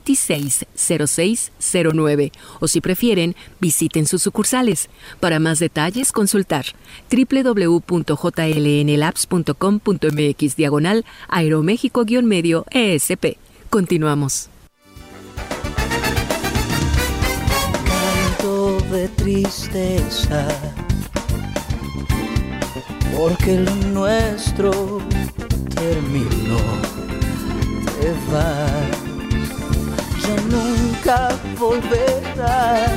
260609 o si prefieren, visiten sus sucursales. Para más detalles, consultar www.jlnlabs.com.mx diagonal aeroméxico-medio ESP. Continuamos. Canto de tristeza, porque lo nuestro terminó. Te vas, ya nunca volverás,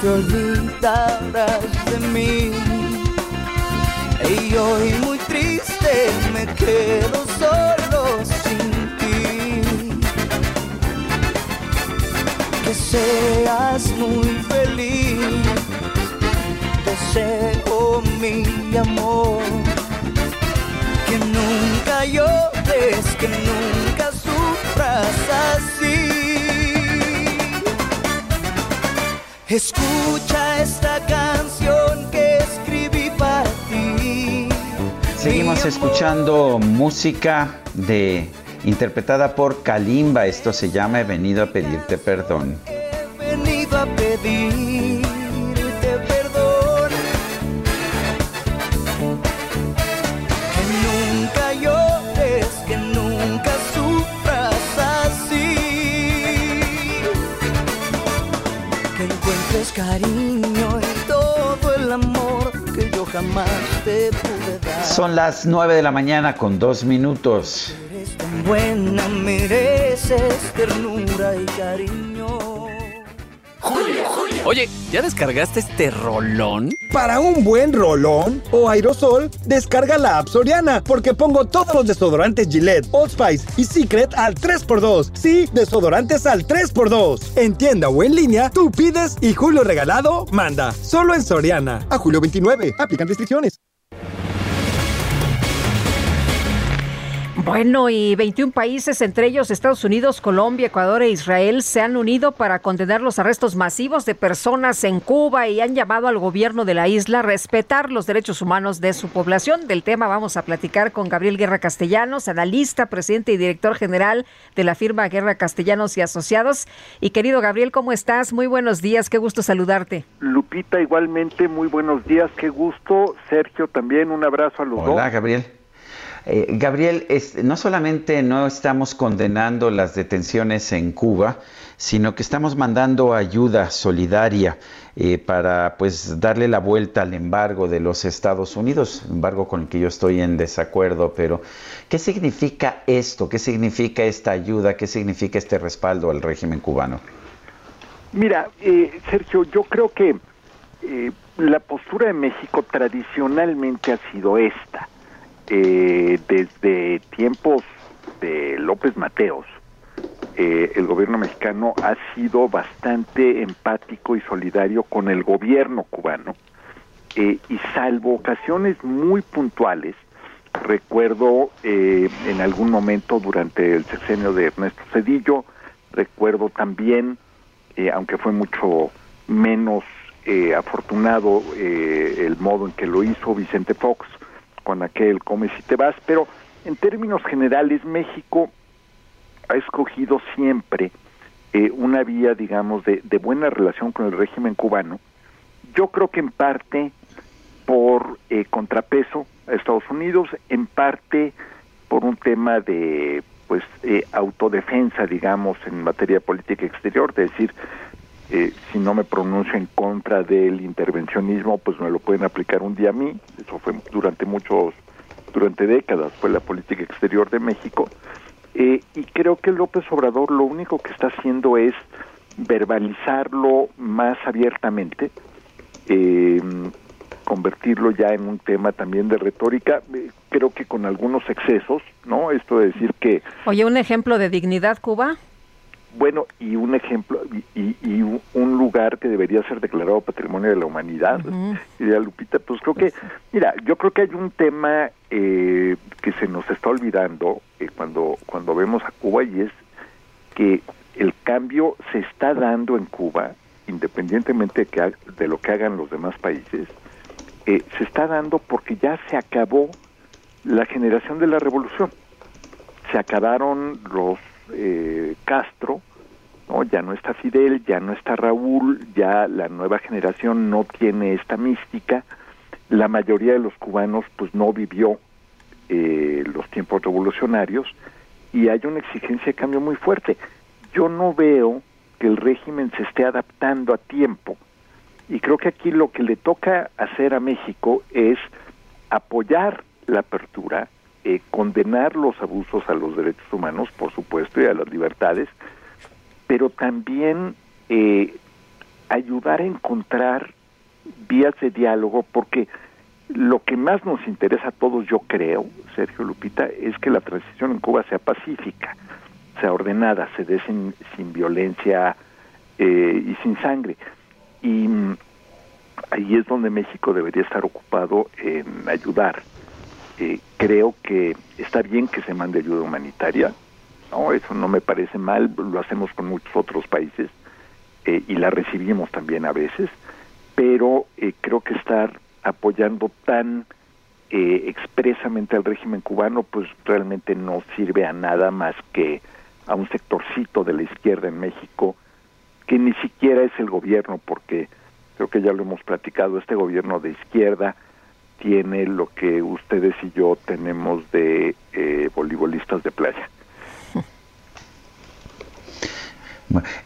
te olvidarás de mí. Y hoy muy triste me quedo solo sin ti. Que seas muy feliz, deseo mi amor. Que nunca llores, que nunca así. Escucha esta canción que escribí para ti. Seguimos escuchando música de interpretada por Kalimba. Esto se llama He venido a pedirte perdón. He venido a pedirte cariño en todo el amor que yo jamás te pude dar. Son las 9 de la mañana con dos minutos. Eres eres tan buena, mereces ternura y cariño. Julio, Julio. Oye, ¿ya descargaste este rolón? Para un buen rolón o aerosol, descarga la app Soriana, porque pongo todos los desodorantes Gillette, Old Spice y Secret al 3x2. Sí, desodorantes al 3x2. En tienda o en línea, tú pides y Julio Regalado manda. Solo en Soriana. A julio 29. Aplican restricciones. Bueno, y 21 países, entre ellos Estados Unidos, Colombia, Ecuador e Israel, se han unido para condenar los arrestos masivos de personas en Cuba y han llamado al gobierno de la isla a respetar los derechos humanos de su población. Del tema vamos a platicar con Gabriel Guerra Castellanos, analista, presidente y director general de la firma Guerra Castellanos y Asociados. Y querido Gabriel, ¿cómo estás? Muy buenos días, qué gusto saludarte. Lupita, igualmente, muy buenos días, qué gusto. Sergio, también un abrazo a los dos. Hola, Gabriel. Eh, Gabriel, no solamente no estamos condenando las detenciones en Cuba, sino que estamos mandando ayuda solidaria eh, para pues darle la vuelta al embargo de los Estados Unidos, embargo con el que yo estoy en desacuerdo, pero ¿qué significa esto? ¿Qué significa esta ayuda? ¿Qué significa este respaldo al régimen cubano? Mira, eh, Sergio, yo creo que eh, la postura de México tradicionalmente ha sido esta. Eh, desde tiempos de López Mateos, eh, el gobierno mexicano ha sido bastante empático y solidario con el gobierno cubano eh, y salvo ocasiones muy puntuales, recuerdo eh, en algún momento durante el sexenio de Ernesto Cedillo, recuerdo también, eh, aunque fue mucho menos afortunado el modo en que lo hizo Vicente Fox con aquel Come si te vas, pero en términos generales México ha escogido siempre eh, una vía, digamos, de, de buena relación con el régimen cubano. Yo creo que en parte por eh, contrapeso a Estados Unidos, en parte por un tema de pues eh, autodefensa, digamos, en materia política exterior, de decir, eh, si no me pronuncio en contra del intervencionismo, pues me lo pueden aplicar un día a mí. Eso fue durante muchos, durante décadas, fue la política exterior de México. Eh, y creo que López Obrador lo único que está haciendo es verbalizarlo más abiertamente, eh, convertirlo ya en un tema también de retórica, eh, creo que con algunos excesos, ¿no? Esto de decir que Oye, un ejemplo de dignidad, Cuba. Bueno, y un ejemplo, y, y- y un- lugar que debería ser declarado Patrimonio de la Humanidad, diría Lupita, pues creo que, mira, yo creo que hay un tema eh, que se nos está olvidando eh, cuando, cuando vemos a Cuba y es que el cambio se está dando en Cuba, independientemente de, que ha- de lo que hagan los demás países, eh, se está dando porque ya se acabó la generación de la revolución. Se acabaron los eh, Castro, ya no está Fidel, ya no está Raúl, ya la nueva generación no tiene esta mística, la mayoría de los cubanos pues no vivió eh, los tiempos revolucionarios y hay una exigencia de cambio muy fuerte. Yo no veo que el régimen se esté adaptando a tiempo y creo que aquí lo que le toca hacer a México es apoyar la apertura, eh, condenar los abusos a los derechos humanos, por supuesto, y a las libertades, pero también eh, ayudar a encontrar vías de diálogo, porque lo que más nos interesa a todos, yo creo, Sergio Lupita, es que la transición en Cuba sea pacífica, sea ordenada, se dé sin, sin violencia eh, y sin sangre. Y mm, ahí es donde México debería estar ocupado en ayudar. Eh, creo que está bien que se mande ayuda humanitaria, no, eso no me parece mal, lo hacemos con muchos otros países eh, y la recibimos también a veces, pero eh, creo que estar apoyando tan eh, expresamente al régimen cubano, pues realmente no sirve a nada más que a un sectorcito de la izquierda en México, que ni siquiera es el gobierno, porque creo que ya lo hemos platicado, este gobierno de izquierda tiene lo que ustedes y yo tenemos de eh, voleibolistas de playa.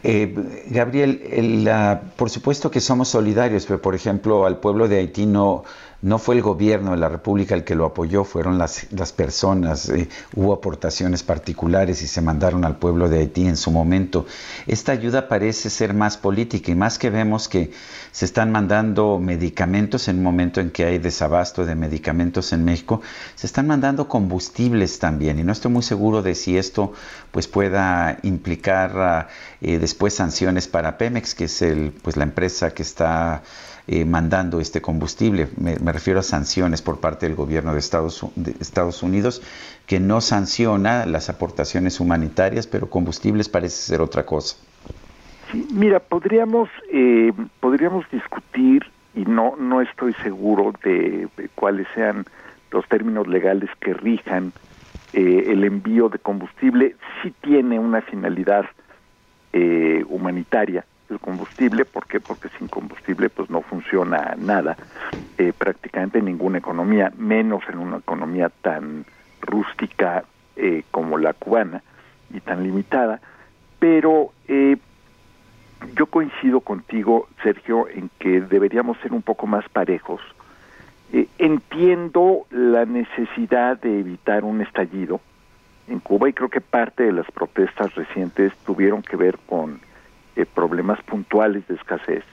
Eh, Gabriel, el, ah, por supuesto que somos solidarios, pero por ejemplo al pueblo de Haití no, no fue el gobierno de la República el que lo apoyó, fueron las, las personas, eh, hubo aportaciones particulares y se mandaron al pueblo de Haití en su momento. Esta ayuda parece ser más política y más que vemos que se están mandando medicamentos en un momento en que hay desabasto de medicamentos en México, se están mandando combustibles también y no estoy muy seguro de si esto pues pueda implicar ah, eh, después sanciones para Pemex, que es el, pues, la empresa que está eh, mandando este combustible. Me, refiero a sanciones por parte del gobierno de Estados, de Estados, Unidos, que no sanciona las aportaciones humanitarias, pero combustibles parece ser otra cosa. Sí, mira, podríamos, eh, podríamos discutir, y no, no estoy seguro de, cuáles sean los términos legales que rijan eh, el envío de combustible, sí tiene una finalidad eh, humanitaria el combustible, ¿por qué? Porque sin combustible pues no funciona nada, eh, prácticamente ninguna economía, menos en una economía tan rústica eh, como la cubana y tan limitada, pero eh, yo coincido contigo, Sergio, en que deberíamos ser un poco más parejos. Eh, entiendo la necesidad de evitar un estallido en Cuba y creo que parte de las protestas recientes tuvieron que ver con eh, problemas puntuales de escasez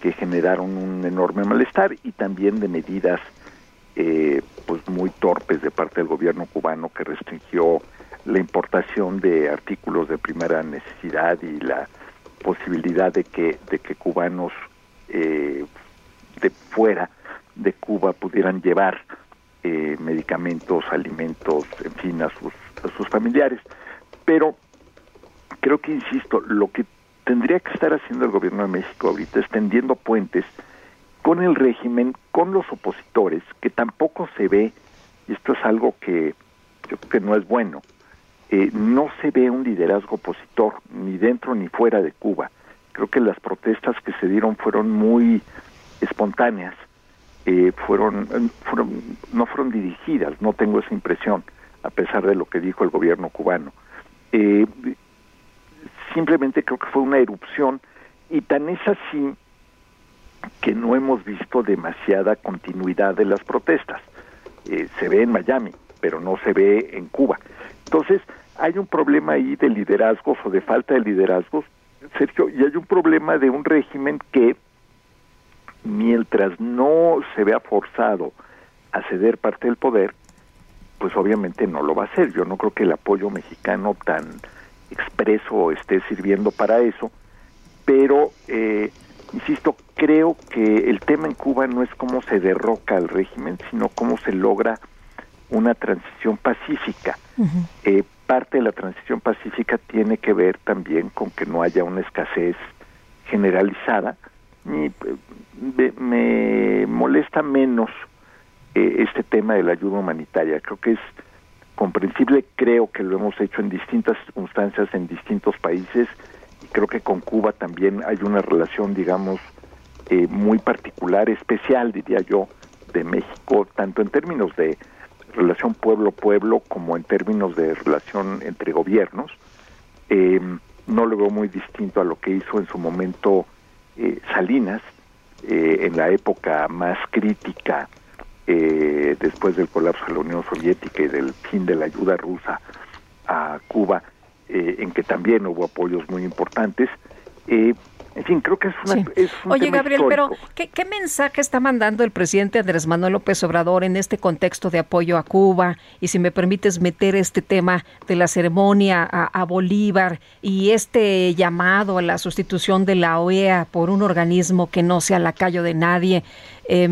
que generaron un enorme malestar y también de medidas eh, pues muy torpes de parte del gobierno cubano que restringió la importación de artículos de primera necesidad y la posibilidad de que de que cubanos eh, de fuera de Cuba pudieran llevar eh, medicamentos, alimentos, en fin, a sus, a sus familiares. Pero creo que, insisto, lo que tendría que estar haciendo el gobierno de México ahorita es tendiendo puentes con el régimen, con los opositores, que tampoco se ve, y esto es algo que yo creo que no es bueno, eh, no se ve un liderazgo opositor, ni dentro ni fuera de Cuba. Creo que las protestas que se dieron fueron muy espontáneas, eh, fueron, no fueron dirigidas, no tengo esa impresión, a pesar de lo que dijo el gobierno cubano. Eh, simplemente creo que fue una erupción y tan es así que no hemos visto demasiada continuidad de las protestas. Eh, se ve en Miami, pero no se ve en Cuba. Entonces, hay un problema ahí de liderazgos o de falta de liderazgos, Sergio, y hay un problema de un régimen que, mientras no se vea forzado a ceder parte del poder, pues obviamente no lo va a hacer. Yo no creo que el apoyo mexicano tan expreso esté sirviendo para eso, pero, eh, insisto, creo que el tema en Cuba no es cómo se derroca al régimen, sino cómo se logra una transición pacífica. Uh -huh. eh, parte de la transición pacífica tiene que ver también con que no haya una escasez generalizada. Y me, me molesta menos eh, este tema de la ayuda humanitaria. Creo que es comprensible, creo que lo hemos hecho en distintas circunstancias en distintos países y creo que con Cuba también hay una relación, digamos, eh, muy particular, especial, diría yo, de México, tanto en términos de relación pueblo-pueblo como en términos de relación entre gobiernos. Eh, no lo veo muy distinto a lo que hizo en su momento eh, Salinas, eh, en la época más crítica después del colapso de la Unión Soviética y del fin de la ayuda rusa a Cuba, en que también hubo apoyos muy importantes. En fin, creo que es, una, sí. es un Oye, tema Gabriel, histórico. pero ¿qué, ¿qué, mensaje está mandando el presidente Andrés Manuel López Obrador en este contexto de apoyo a Cuba? Y si me permites meter este tema de la ceremonia a, a Bolívar y este llamado a la sustitución de la OEA por un organismo que no sea lacayo de nadie, eh,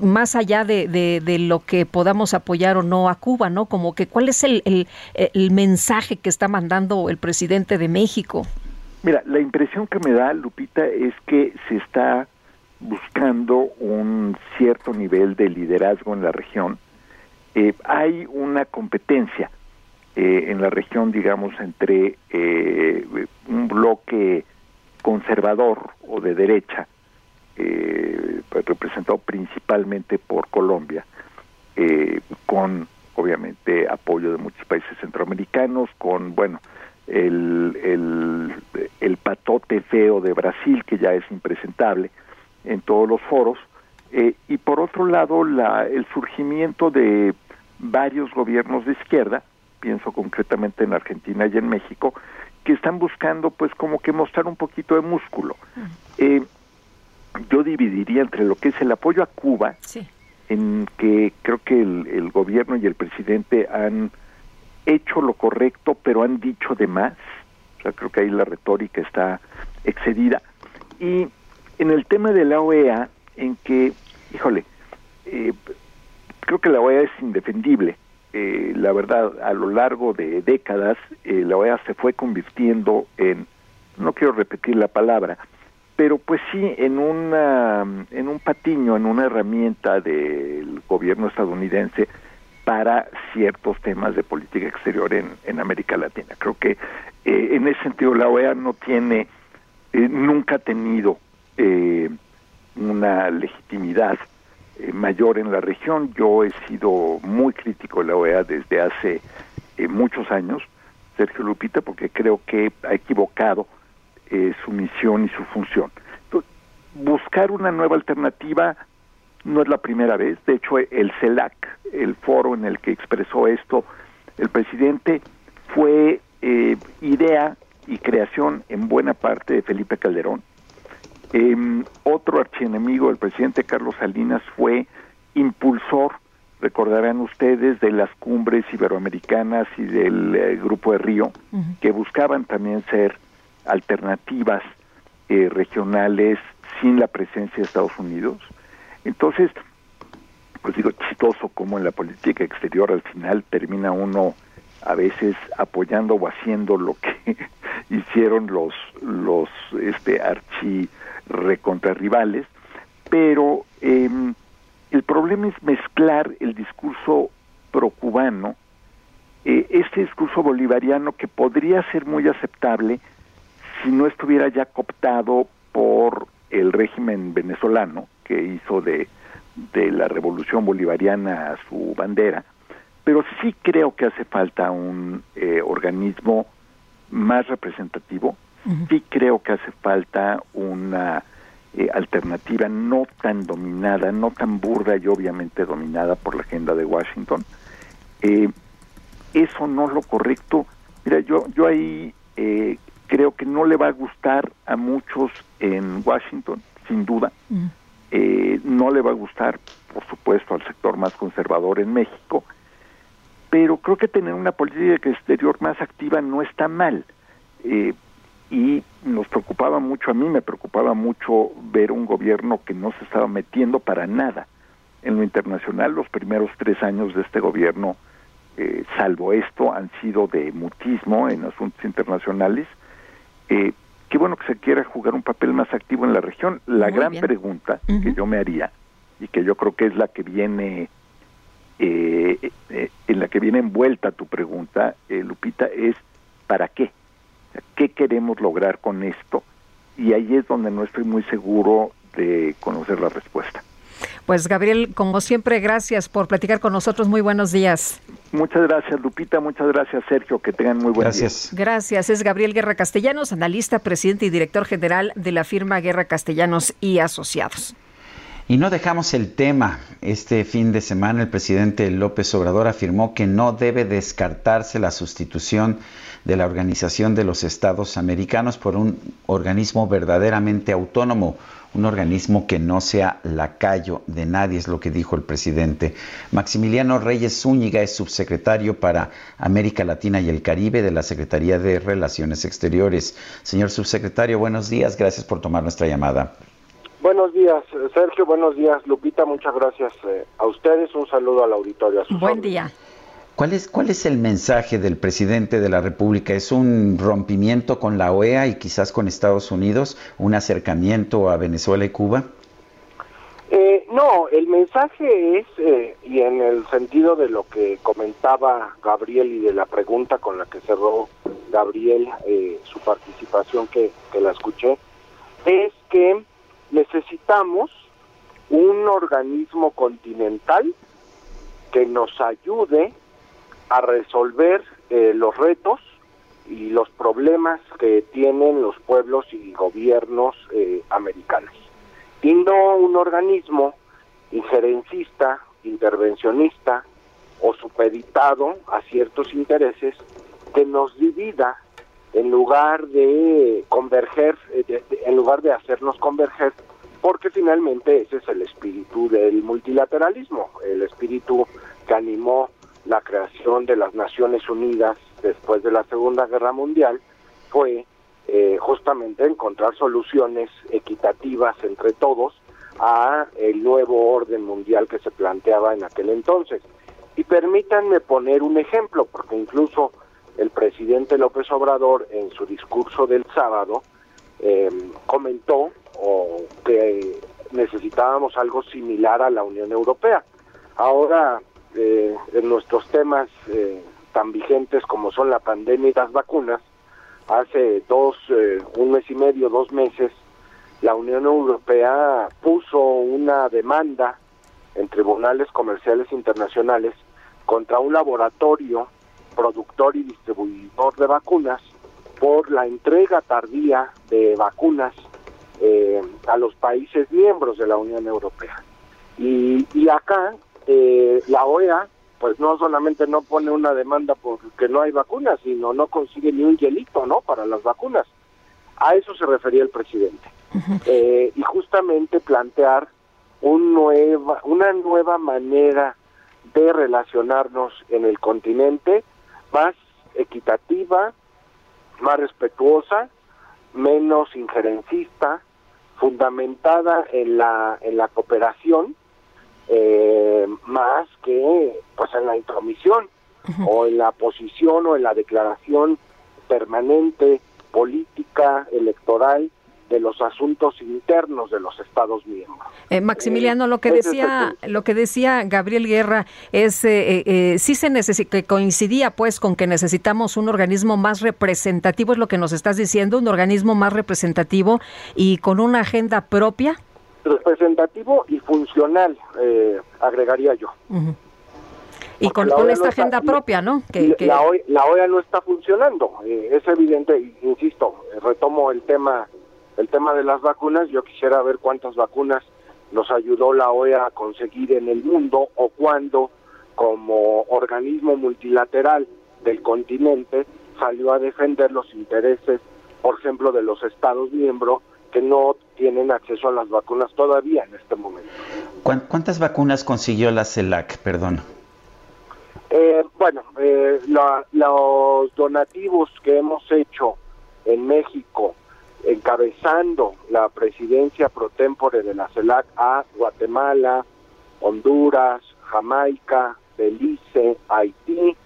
más allá de, de, de, lo que podamos apoyar o no a Cuba, ¿no? Como que cuál es el, el, el mensaje que está mandando el presidente de México. Mira, la impresión que me da, Lupita, es que se está buscando un cierto nivel de liderazgo en la región. Eh, hay una competencia eh, en la región, digamos, entre eh, un bloque conservador o de derecha, representado principalmente por Colombia, con, obviamente, apoyo de muchos países centroamericanos, con, bueno, el, el, el, patote feo de Brasil, que ya es impresentable en todos los foros, Eh, y por otro lado, la, el surgimiento de varios gobiernos de izquierda, pienso concretamente en Argentina y en México, que están buscando pues como que mostrar un poquito de músculo. Eh, yo dividiría entre lo que es el apoyo a Cuba, en que creo que el, el gobierno y el presidente han hecho lo correcto, pero han dicho de más. O sea, creo que ahí la retórica está excedida. Y en el tema de la OEA, en que, híjole, eh, creo que la OEA es indefendible. Eh, la verdad, a lo largo de décadas, eh, la OEA se fue convirtiendo en, no quiero repetir la palabra, pero pues sí, en, una, en un patiño, en una herramienta del gobierno estadounidense para ciertos temas de política exterior en, América Latina. Creo que eh, en ese sentido la OEA no tiene, eh, nunca ha tenido eh, una legitimidad eh, mayor en la región. Yo he sido muy crítico de la OEA desde hace eh, muchos años, Sergio Lupita, porque creo que ha equivocado eh, su misión y su función. Buscar una nueva alternativa no es la primera vez. De hecho, el CELAC, el foro en el que expresó esto el presidente, fue eh, idea y creación en buena parte de Felipe Calderón. Eh, otro archienemigo del presidente Carlos Salinas fue impulsor, recordarán ustedes, de las cumbres iberoamericanas y del eh, Grupo de Río, que buscaban también ser alternativas eh, regionales sin la presencia de Estados Unidos. Entonces, pues digo, chistoso como en la política exterior al final termina uno a veces apoyando o haciendo lo que hicieron los los este archi recontrarrivales, pero eh, el problema es mezclar el discurso procubano, eh, este discurso bolivariano que podría ser muy aceptable si no estuviera ya cooptado por el régimen venezolano, que hizo de, de la revolución bolivariana a su bandera, pero sí creo que hace falta un eh, organismo más representativo, sí creo que hace falta una eh, alternativa no tan dominada, no tan burda y obviamente dominada por la agenda de Washington. Eh, eso no es lo correcto. Mira, yo, yo ahí eh, creo que no le va a gustar a muchos en Washington, sin duda. Eh, no le va a gustar, por supuesto, al sector más conservador en México, pero creo que tener una política exterior más activa no está mal. Eh, y nos preocupaba mucho, a mí me preocupaba mucho ver un gobierno que no se estaba metiendo para nada en lo internacional. Los primeros tres años de este gobierno, eh, salvo esto, han sido de mutismo en asuntos internacionales. Eh, qué bueno que se quiera jugar un papel más activo en la región. La Muy gran bien. pregunta que yo me haría, y que yo creo que es la que viene, eh, eh, en la que viene envuelta tu pregunta, eh, Lupita, es ¿para qué? ¿Qué queremos lograr con esto? Y ahí es donde no estoy muy seguro de conocer la respuesta. Pues Gabriel, como siempre, gracias por platicar con nosotros. Muy buenos días. Muchas gracias, Lupita. Muchas gracias, Sergio. Que tengan muy buen Gracias. Gracias. Es Gabriel Guerra Castellanos, analista, presidente y director general de la firma Guerra Castellanos y Asociados. Y no dejamos el tema. Este fin de semana el presidente López Obrador afirmó que no debe descartarse la sustitución de la Organización de los Estados Americanos por un organismo verdaderamente autónomo, un organismo que no sea lacayo de nadie, es lo que dijo el presidente. Maximiliano Reyes Zúñiga es subsecretario para América Latina y el Caribe de la Secretaría de Relaciones Exteriores. Señor subsecretario, buenos días, gracias por tomar nuestra llamada. Buenos días, eh, Sergio. Buenos días, Lupita. Muchas gracias eh, a ustedes. Un saludo al auditorio. A Buen día. ¿Cuál es, ¿Cuál es el mensaje del presidente de la República? ¿Es un rompimiento con la OEA y quizás con Estados Unidos? ¿Un acercamiento a Venezuela y Cuba? Eh, no, el mensaje es, eh, y en el sentido de lo que comentaba Gabriel y de la pregunta con la que cerró Gabriel eh, su participación que, que la escuché, es que necesitamos un organismo continental que nos ayude a resolver eh, los retos y los problemas que tienen los pueblos y gobiernos eh, americanos. Y no un organismo injerencista, intervencionista o supeditado a ciertos intereses que nos divida en lugar de converger, eh, en lugar de hacernos converger, porque finalmente ese es el espíritu del multilateralismo, el espíritu que animó la creación de las Naciones Unidas después de la Segunda Guerra Mundial, fue eh, justamente encontrar soluciones equitativas entre todos a el nuevo orden mundial que se planteaba en aquel entonces. Y permítanme poner un ejemplo, porque incluso el presidente López Obrador en su discurso del sábado eh, comentó que necesitábamos algo similar a la Unión Europea. Ahora, eh, en nuestros temas eh, tan vigentes como son la pandemia y las vacunas, hace dos, eh, un mes y medio, dos meses, la Unión Europea puso una demanda en tribunales comerciales internacionales contra un laboratorio productor y distribuidor de vacunas por la entrega tardía de vacunas eh, a los países miembros de la Unión Europea. Y, y acá eh, la OEA pues no solamente no pone una demanda porque no hay vacunas, sino no consigue ni un hielito, ¿no? Para las vacunas. A eso se refería el presidente. Eh, y justamente plantear un nueva, una nueva manera de relacionarnos en el continente más equitativa, más respetuosa, menos injerencista, fundamentada en la, en la cooperación, eh, más que pues en la intromisión o en la posición o en la declaración permanente política electoral de los asuntos internos de los Estados miembros. Eh, Maximiliano, lo que Ese es el decía, lo que decía Gabriel Guerra es eh, eh, eh, sí se que coincidía pues con que necesitamos un organismo más representativo, es lo que nos estás diciendo, un organismo más representativo y con una agenda propia. Representativo y funcional, eh, agregaría yo. Y Porque con, con OEA esta no está- agenda propia, ¿no? Que, que- La, OEA, la OEA no está funcionando, eh, es evidente, y- insisto, eh, retomo el tema, el tema de las vacunas, yo quisiera ver cuántas vacunas nos ayudó la OEA a conseguir en el mundo o cuándo como organismo multilateral del continente salió a defender los intereses, por ejemplo, de los Estados miembros que no tienen acceso a las vacunas todavía en este momento. ¿Cuán- ¿Cuántas vacunas consiguió la CELAC? Perdón. Eh, bueno, eh, la- los donativos que hemos hecho en México, encabezando la presidencia pro tempore de la CELAC a Guatemala, Honduras, Jamaica, Belice, Haití,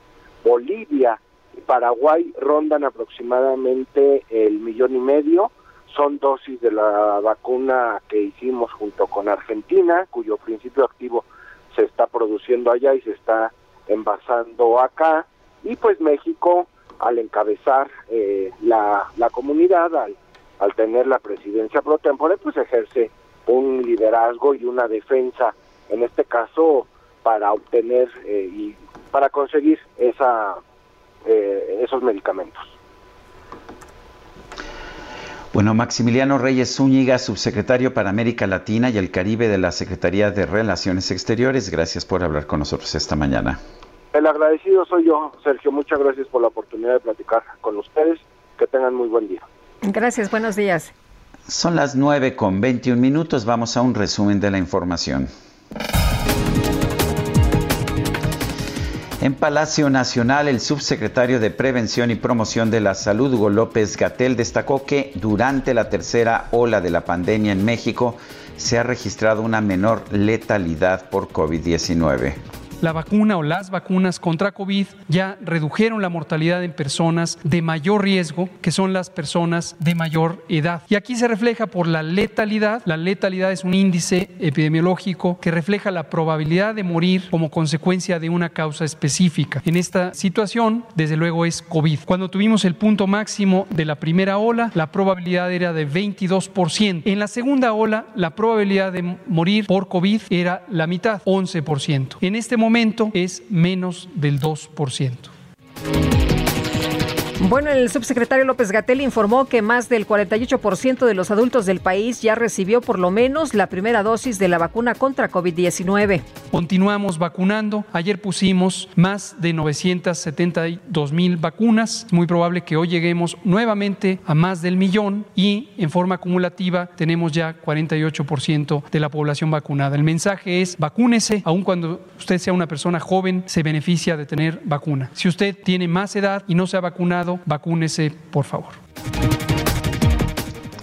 Bolivia y Paraguay rondan aproximadamente el millón y medio. Son dosis de la vacuna que hicimos junto con Argentina, cuyo principio activo se está produciendo allá y se está envasando acá. Y pues México, al encabezar eh, la, la comunidad, al, al tener la presidencia pro tempore, pues ejerce un liderazgo y una defensa, en este caso, para obtener eh, y para conseguir esa, eh, esos medicamentos. Bueno, Maximiliano Reyes Zúñiga, subsecretario para América Latina y el Caribe de la Secretaría de Relaciones Exteriores, gracias por hablar con nosotros esta mañana. El agradecido soy yo, Sergio. Muchas gracias por la oportunidad de platicar con ustedes. Que tengan muy buen día. Gracias, buenos días. Son las 9 con 21 minutos, vamos a un resumen de la información. En Palacio Nacional, el subsecretario de Prevención y Promoción de la Salud, Hugo López Gatel, destacó que durante la tercera ola de la pandemia en México se ha registrado una menor letalidad por COVID-19. La vacuna o las vacunas contra COVID ya redujeron la mortalidad en personas de mayor riesgo, que son las personas de mayor edad. Y aquí se refleja por la letalidad. La letalidad es un índice epidemiológico que refleja la probabilidad de morir como consecuencia de una causa específica. En esta situación, desde luego, es COVID. Cuando tuvimos el punto máximo de la primera ola, la probabilidad era de 22%. En la segunda ola, la probabilidad de morir por COVID era la mitad, 11%. En este momento es menos del 2%. Bueno, el subsecretario López Gatel informó que más del 48% de los adultos del país ya recibió por lo menos la primera dosis de la vacuna contra COVID-19. Continuamos vacunando. Ayer pusimos más de 972 mil vacunas. Es muy probable que hoy lleguemos nuevamente a más del millón y en forma acumulativa tenemos ya 48% de la población vacunada. El mensaje es vacúnese, aun cuando usted sea una persona joven, se beneficia de tener vacuna. Si usted tiene más edad y no se ha vacunado, vacúnese, por favor.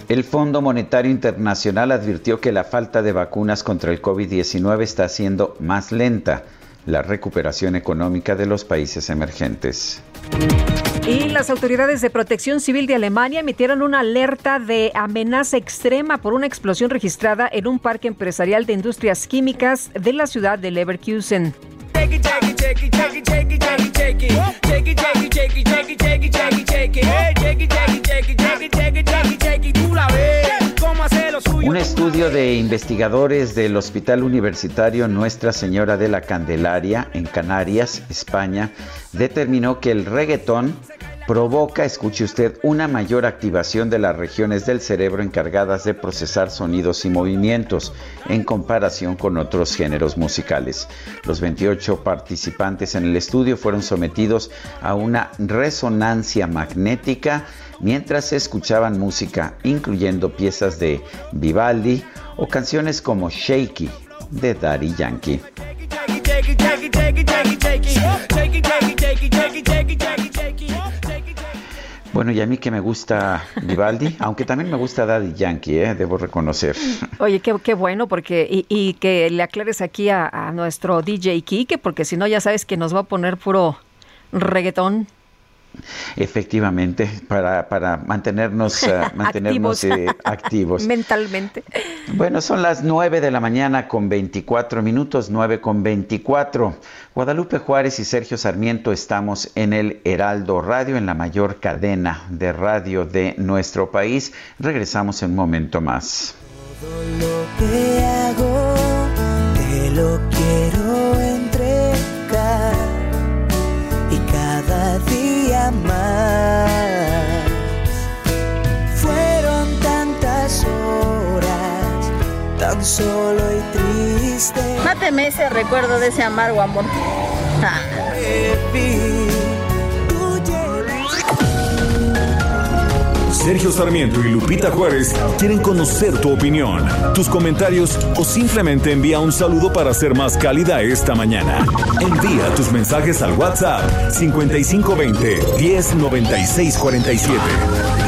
El Fondo Monetario Internacional advirtió que la falta de vacunas contra el COVID-19 está haciendo más lenta la recuperación económica de los países emergentes. Y las autoridades de protección civil de Alemania emitieron una alerta de amenaza extrema por una explosión registrada en un parque empresarial de industrias químicas de la ciudad de Leverkusen. Un estudio de investigadores del Hospital Universitario Nuestra Señora de la Candelaria en Canarias, España, determinó que el reggaetón provoca, escuche usted, una mayor activación de las regiones del cerebro encargadas de procesar sonidos y movimientos en comparación con otros géneros musicales. Los 28 participantes en el estudio fueron sometidos a una resonancia magnética mientras escuchaban música, incluyendo piezas de Vivaldi o canciones como Shaky de Daddy Yankee. Bueno, y a mí que me gusta Vivaldi, aunque también me gusta Daddy Yankee, ¿eh? debo reconocer. Oye, qué, qué bueno, porque y, y, que le aclares aquí a, a nuestro DJ Kike, porque si no ya sabes que nos va a poner puro reggaetón. Efectivamente, para, para mantenernos, uh, mantenernos activos. Eh, activos. Mentalmente. Bueno, son las 9 de la mañana con 24 minutos, 9 con 24. Guadalupe Juárez y Sergio Sarmiento estamos en el Heraldo Radio, en la mayor cadena de radio de nuestro país. Regresamos en un momento más. Todo lo que hago, te lo quiero tan solo y triste. Máteme ese recuerdo de ese amargo amor. Ah. Sergio Sarmiento y Lupita Juárez quieren conocer tu opinión, tus comentarios o simplemente envía un saludo para ser más cálida esta mañana. Envía tus mensajes al WhatsApp 5520 109647.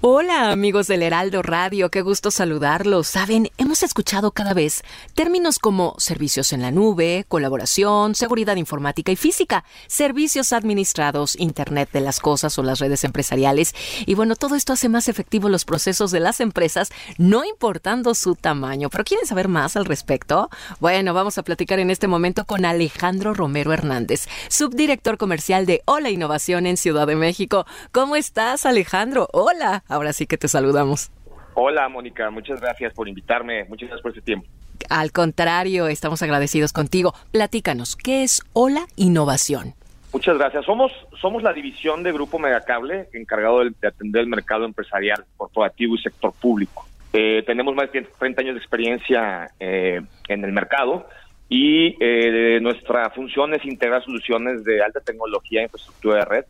Hola amigos del Heraldo Radio, qué gusto saludarlos. Saben, hemos escuchado cada vez términos como servicios en la nube, colaboración, seguridad informática y física, servicios administrados, Internet de las Cosas o las redes empresariales. Y bueno, todo esto hace más efectivos los procesos de las empresas, no importando su tamaño. ¿Pero quieren saber más al respecto? Bueno, vamos a platicar en este momento con Alejandro Romero Hernández, subdirector comercial de Hola Innovación en Ciudad de México. ¿Cómo estás, Alejandro? Hola. Ahora sí que te saludamos. Hola, Mónica, muchas gracias por invitarme, muchas gracias por este tiempo. Al contrario, estamos agradecidos contigo. Platícanos, ¿qué es Hola Innovación? Muchas gracias. Somos, somos la división de Grupo Megacable encargado de, de atender el mercado empresarial, corporativo y sector público. Eh, tenemos más de 30 años de experiencia eh, en el mercado y eh, nuestra función es integrar soluciones de alta tecnología e infraestructura de red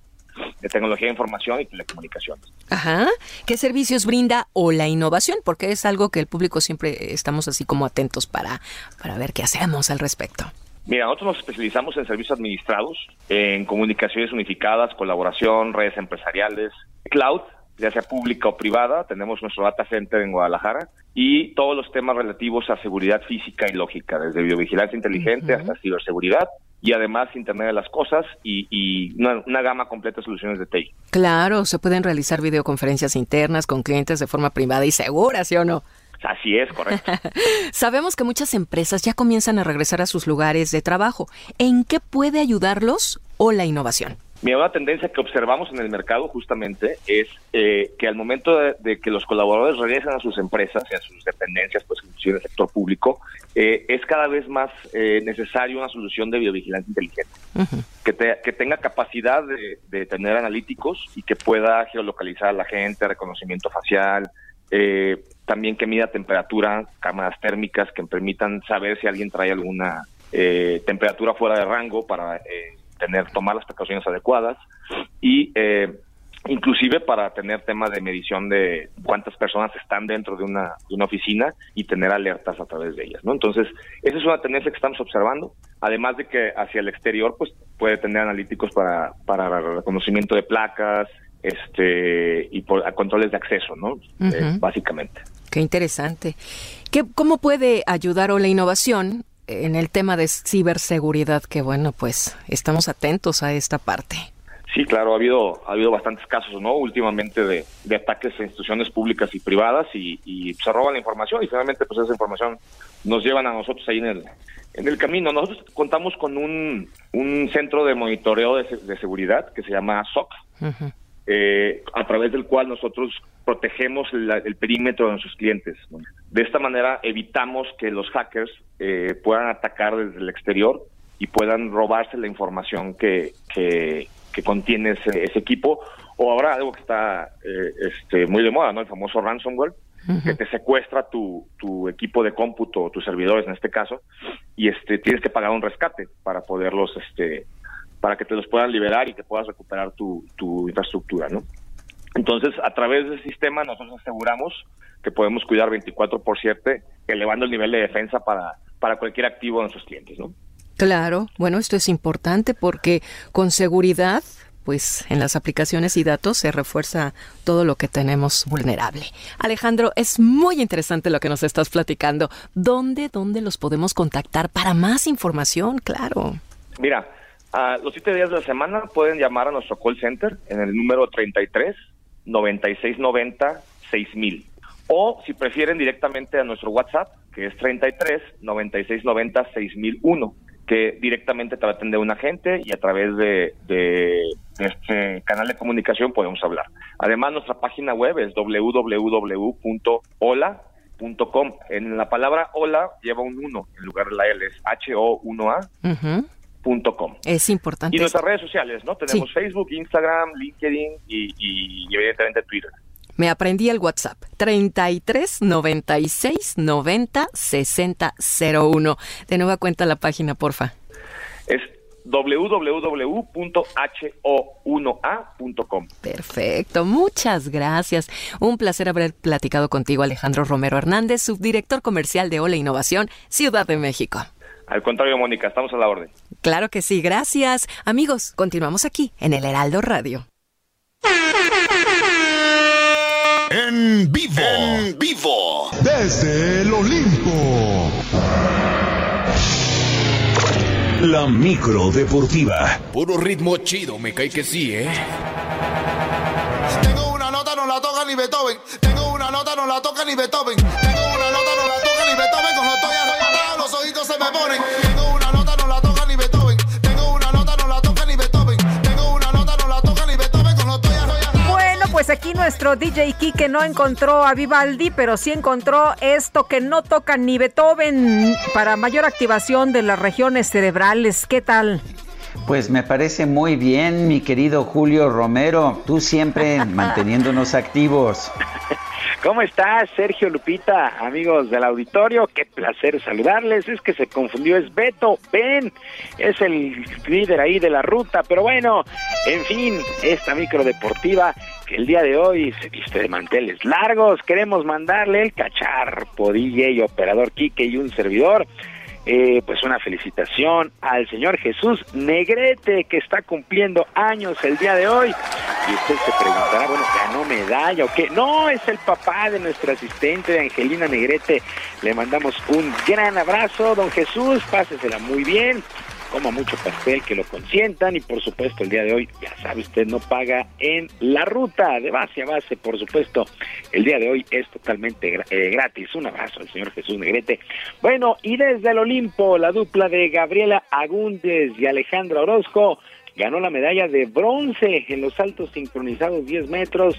de tecnología de información y telecomunicaciones. Ajá. ¿Qué servicios brinda o la innovación? Porque es algo que el público siempre estamos así como atentos para, para ver qué hacemos al respecto. Mira, nosotros nos especializamos en servicios administrados, en comunicaciones unificadas, colaboración, redes empresariales, cloud, ya sea pública o privada, tenemos nuestro data center en Guadalajara y todos los temas relativos a seguridad física y lógica, desde biovigilancia inteligente uh -huh. hasta ciberseguridad y además Internet de las Cosas y, y una, una, gama completa de soluciones de TI. Claro, se pueden realizar videoconferencias internas con clientes de forma privada y segura, ¿sí o no? Así es, correcto. Sabemos que muchas empresas ya comienzan a regresar a sus lugares de trabajo. ¿En qué puede ayudarlos o la innovación? Mira, una tendencia que observamos en el mercado justamente es eh, que al momento de, de que los colaboradores regresen a sus empresas y a sus dependencias, pues inclusive en el sector público, eh, es cada vez más eh, necesario una solución de biovigilancia inteligente. Que, te- que tenga capacidad de, de tener analíticos y que pueda geolocalizar a la gente, reconocimiento facial, eh, también que mida temperatura, cámaras térmicas que permitan saber si alguien trae alguna eh, temperatura fuera de rango para eh, tener tomar las precauciones adecuadas y eh, inclusive para tener temas de medición de cuántas personas están dentro de una, de una oficina y tener alertas a través de ellas, ¿no? Entonces, esa es una tendencia que estamos observando, además de que hacia el exterior, pues, puede tener analíticos para, para reconocimiento de placas, este, y por, a controles de acceso, ¿no? Eh, básicamente. Qué interesante. ¿Qué, ¿Cómo puede ayudar o la innovación en el tema de ciberseguridad? Que bueno, pues estamos atentos a esta parte. Sí, claro, ha habido ha habido bastantes casos, ¿no? Últimamente de, de ataques a instituciones públicas y privadas y, y se roban la información y finalmente pues esa información nos llevan a nosotros ahí en el en el camino. Nosotros contamos con un, un centro de monitoreo de, de seguridad que se llama SOC, eh, a través del cual nosotros protegemos la- el perímetro de nuestros clientes. De esta manera evitamos que los hackers eh, puedan atacar desde el exterior y puedan robarse la información que, que, que contiene ese, ese equipo. O ahora algo que está eh, este, muy de moda, ¿no? El famoso ransomware, que te secuestra tu, tu equipo de cómputo, tus servidores en este caso, y este tienes que pagar un rescate para poderlos, este, para que te los puedan liberar y que puedas recuperar tu, tu infraestructura, ¿no? Entonces, a través del sistema nosotros aseguramos que podemos cuidar 24 por 7, elevando el nivel de defensa para, para cualquier activo de nuestros clientes, ¿no? Claro, bueno, esto es importante porque con seguridad, pues en las aplicaciones y datos se refuerza todo lo que tenemos vulnerable. Alejandro, es muy interesante lo que nos estás platicando. ¿Dónde, dónde los podemos contactar para más información? Claro. Mira, a los siete días de la semana pueden llamar a nuestro call center en el número 33 9690 6000. O si prefieren directamente a nuestro WhatsApp, que es 33 9690 6001, que directamente a atender un agente y a través de, de este canal de comunicación podemos hablar. Además, nuestra página web es www.hola.com. En la palabra hola lleva un 1 en lugar de la L, es H-O-1A. Ujú. punto com. Es importante. Y nuestras redes sociales, ¿no? Tenemos Sí. Facebook, Instagram, LinkedIn y, y- y evidentemente Twitter. Me aprendí el WhatsApp 33 96 90 60 01. De nueva cuenta la página, porfa. Es www.ho1a.com. Perfecto, muchas gracias. Un placer haber platicado contigo, Alejandro Romero Hernández, subdirector comercial de Ola Innovación, Ciudad de México. Al contrario, Mónica, estamos a la orden. Claro que sí, gracias. Amigos, continuamos aquí en el Heraldo Radio. En vivo. En vivo. Desde el Olimpo. La micro deportiva. Puro ritmo chido, me cae que sí, ¿eh? Tengo una nota, no la toca ni Beethoven. Tengo una nota, no la toca ni Beethoven. Tengo una nota, no la toca ni Beethoven. Cuando estoy arrebatado, los ojitos se me ponen. Tengo una nota, no la toca ni Beethoven. Tengo una nota, no la toca ni Beethoven. Tengo una nota, no la toca ni Beethoven. Cuando estoy arrebatado. Bueno, pues aquí nuestro DJ Kike no encontró a Vivaldi, pero sí encontró esto que no toca ni Beethoven para mayor activación de las regiones cerebrales. ¿Qué tal? Pues me parece muy bien, mi querido Julio Romero. Tú siempre manteniéndonos activos. ¿Cómo estás, Sergio Lupita, amigos del auditorio? Qué placer saludarles. Es que se confundió, es Beto, ven, es el líder ahí de la ruta. Pero bueno, en fin, esta micro deportiva que el día de hoy se viste de manteles largos. Queremos mandarle el cacharpo, DJ operador Quique y un servidor. Eh, pues una felicitación al señor Jesús Negrete que está cumpliendo años el día de hoy. Y usted se preguntará, bueno, ¿ganó medalla o qué? No, es el papá de nuestra asistente, Angelina Negrete. Le mandamos un gran abrazo, don Jesús, pásesela muy bien. Coma mucho pastel, que lo consientan y por supuesto el día de hoy, ya sabe usted, no paga en la ruta de base a base, por supuesto. El día de hoy es totalmente eh, gratis. Un abrazo al señor Jesús Negrete. Bueno, y desde el Olimpo, la dupla de Gabriela Agúndez y Alejandra Orozco ganó la medalla de bronce en los saltos sincronizados 10 metros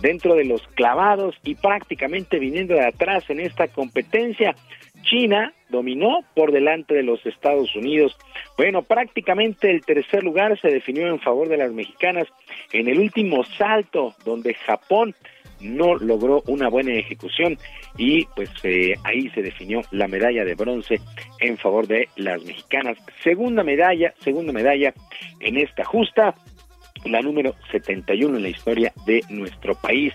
dentro de los clavados y prácticamente viniendo de atrás en esta competencia. China dominó por delante de los Estados Unidos. Bueno, prácticamente el tercer lugar se definió en favor de las mexicanas en el último salto, donde Japón no logró una buena ejecución y pues eh, ahí se definió la medalla de bronce en favor de las mexicanas. Segunda medalla, segunda medalla en esta justa la número 71 en la historia de nuestro país.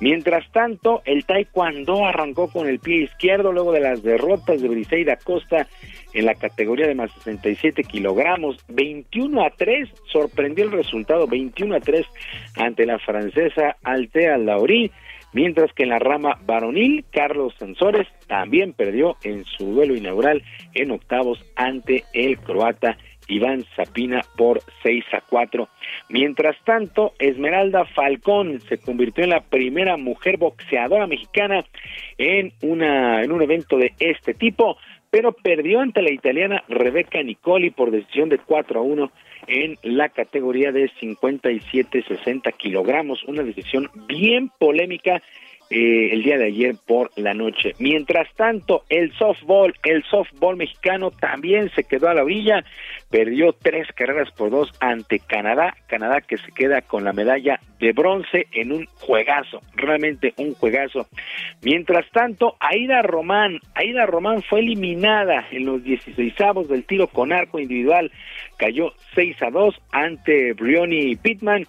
Mientras tanto, el taekwondo arrancó con el pie izquierdo luego de las derrotas de Briseida Costa en la categoría de más 67 kilogramos. 21 a 3, sorprendió el resultado, 21 a 3 ante la francesa Altea Laurí. Mientras que en la rama varonil, Carlos Sansores también perdió en su duelo inaugural en octavos ante el croata Iván Zapina por 6 a 4. Mientras tanto, Esmeralda Falcón se convirtió en la primera mujer boxeadora mexicana en, una, en un evento de este tipo, pero perdió ante la italiana Rebeca Nicoli por decisión de 4 a 1 en la categoría de 57-60 kilogramos, una decisión bien polémica eh, el día de ayer por la noche. Mientras tanto, el softball, el softball mexicano también se quedó a la orilla, perdió tres carreras por dos ante Canadá, Canadá que se queda con la medalla de bronce en un juegazo, realmente un juegazo. Mientras tanto, Aida Román, Aida Román fue eliminada en los 16 del tiro con arco individual, cayó 6 a 2 ante Brioni Pittman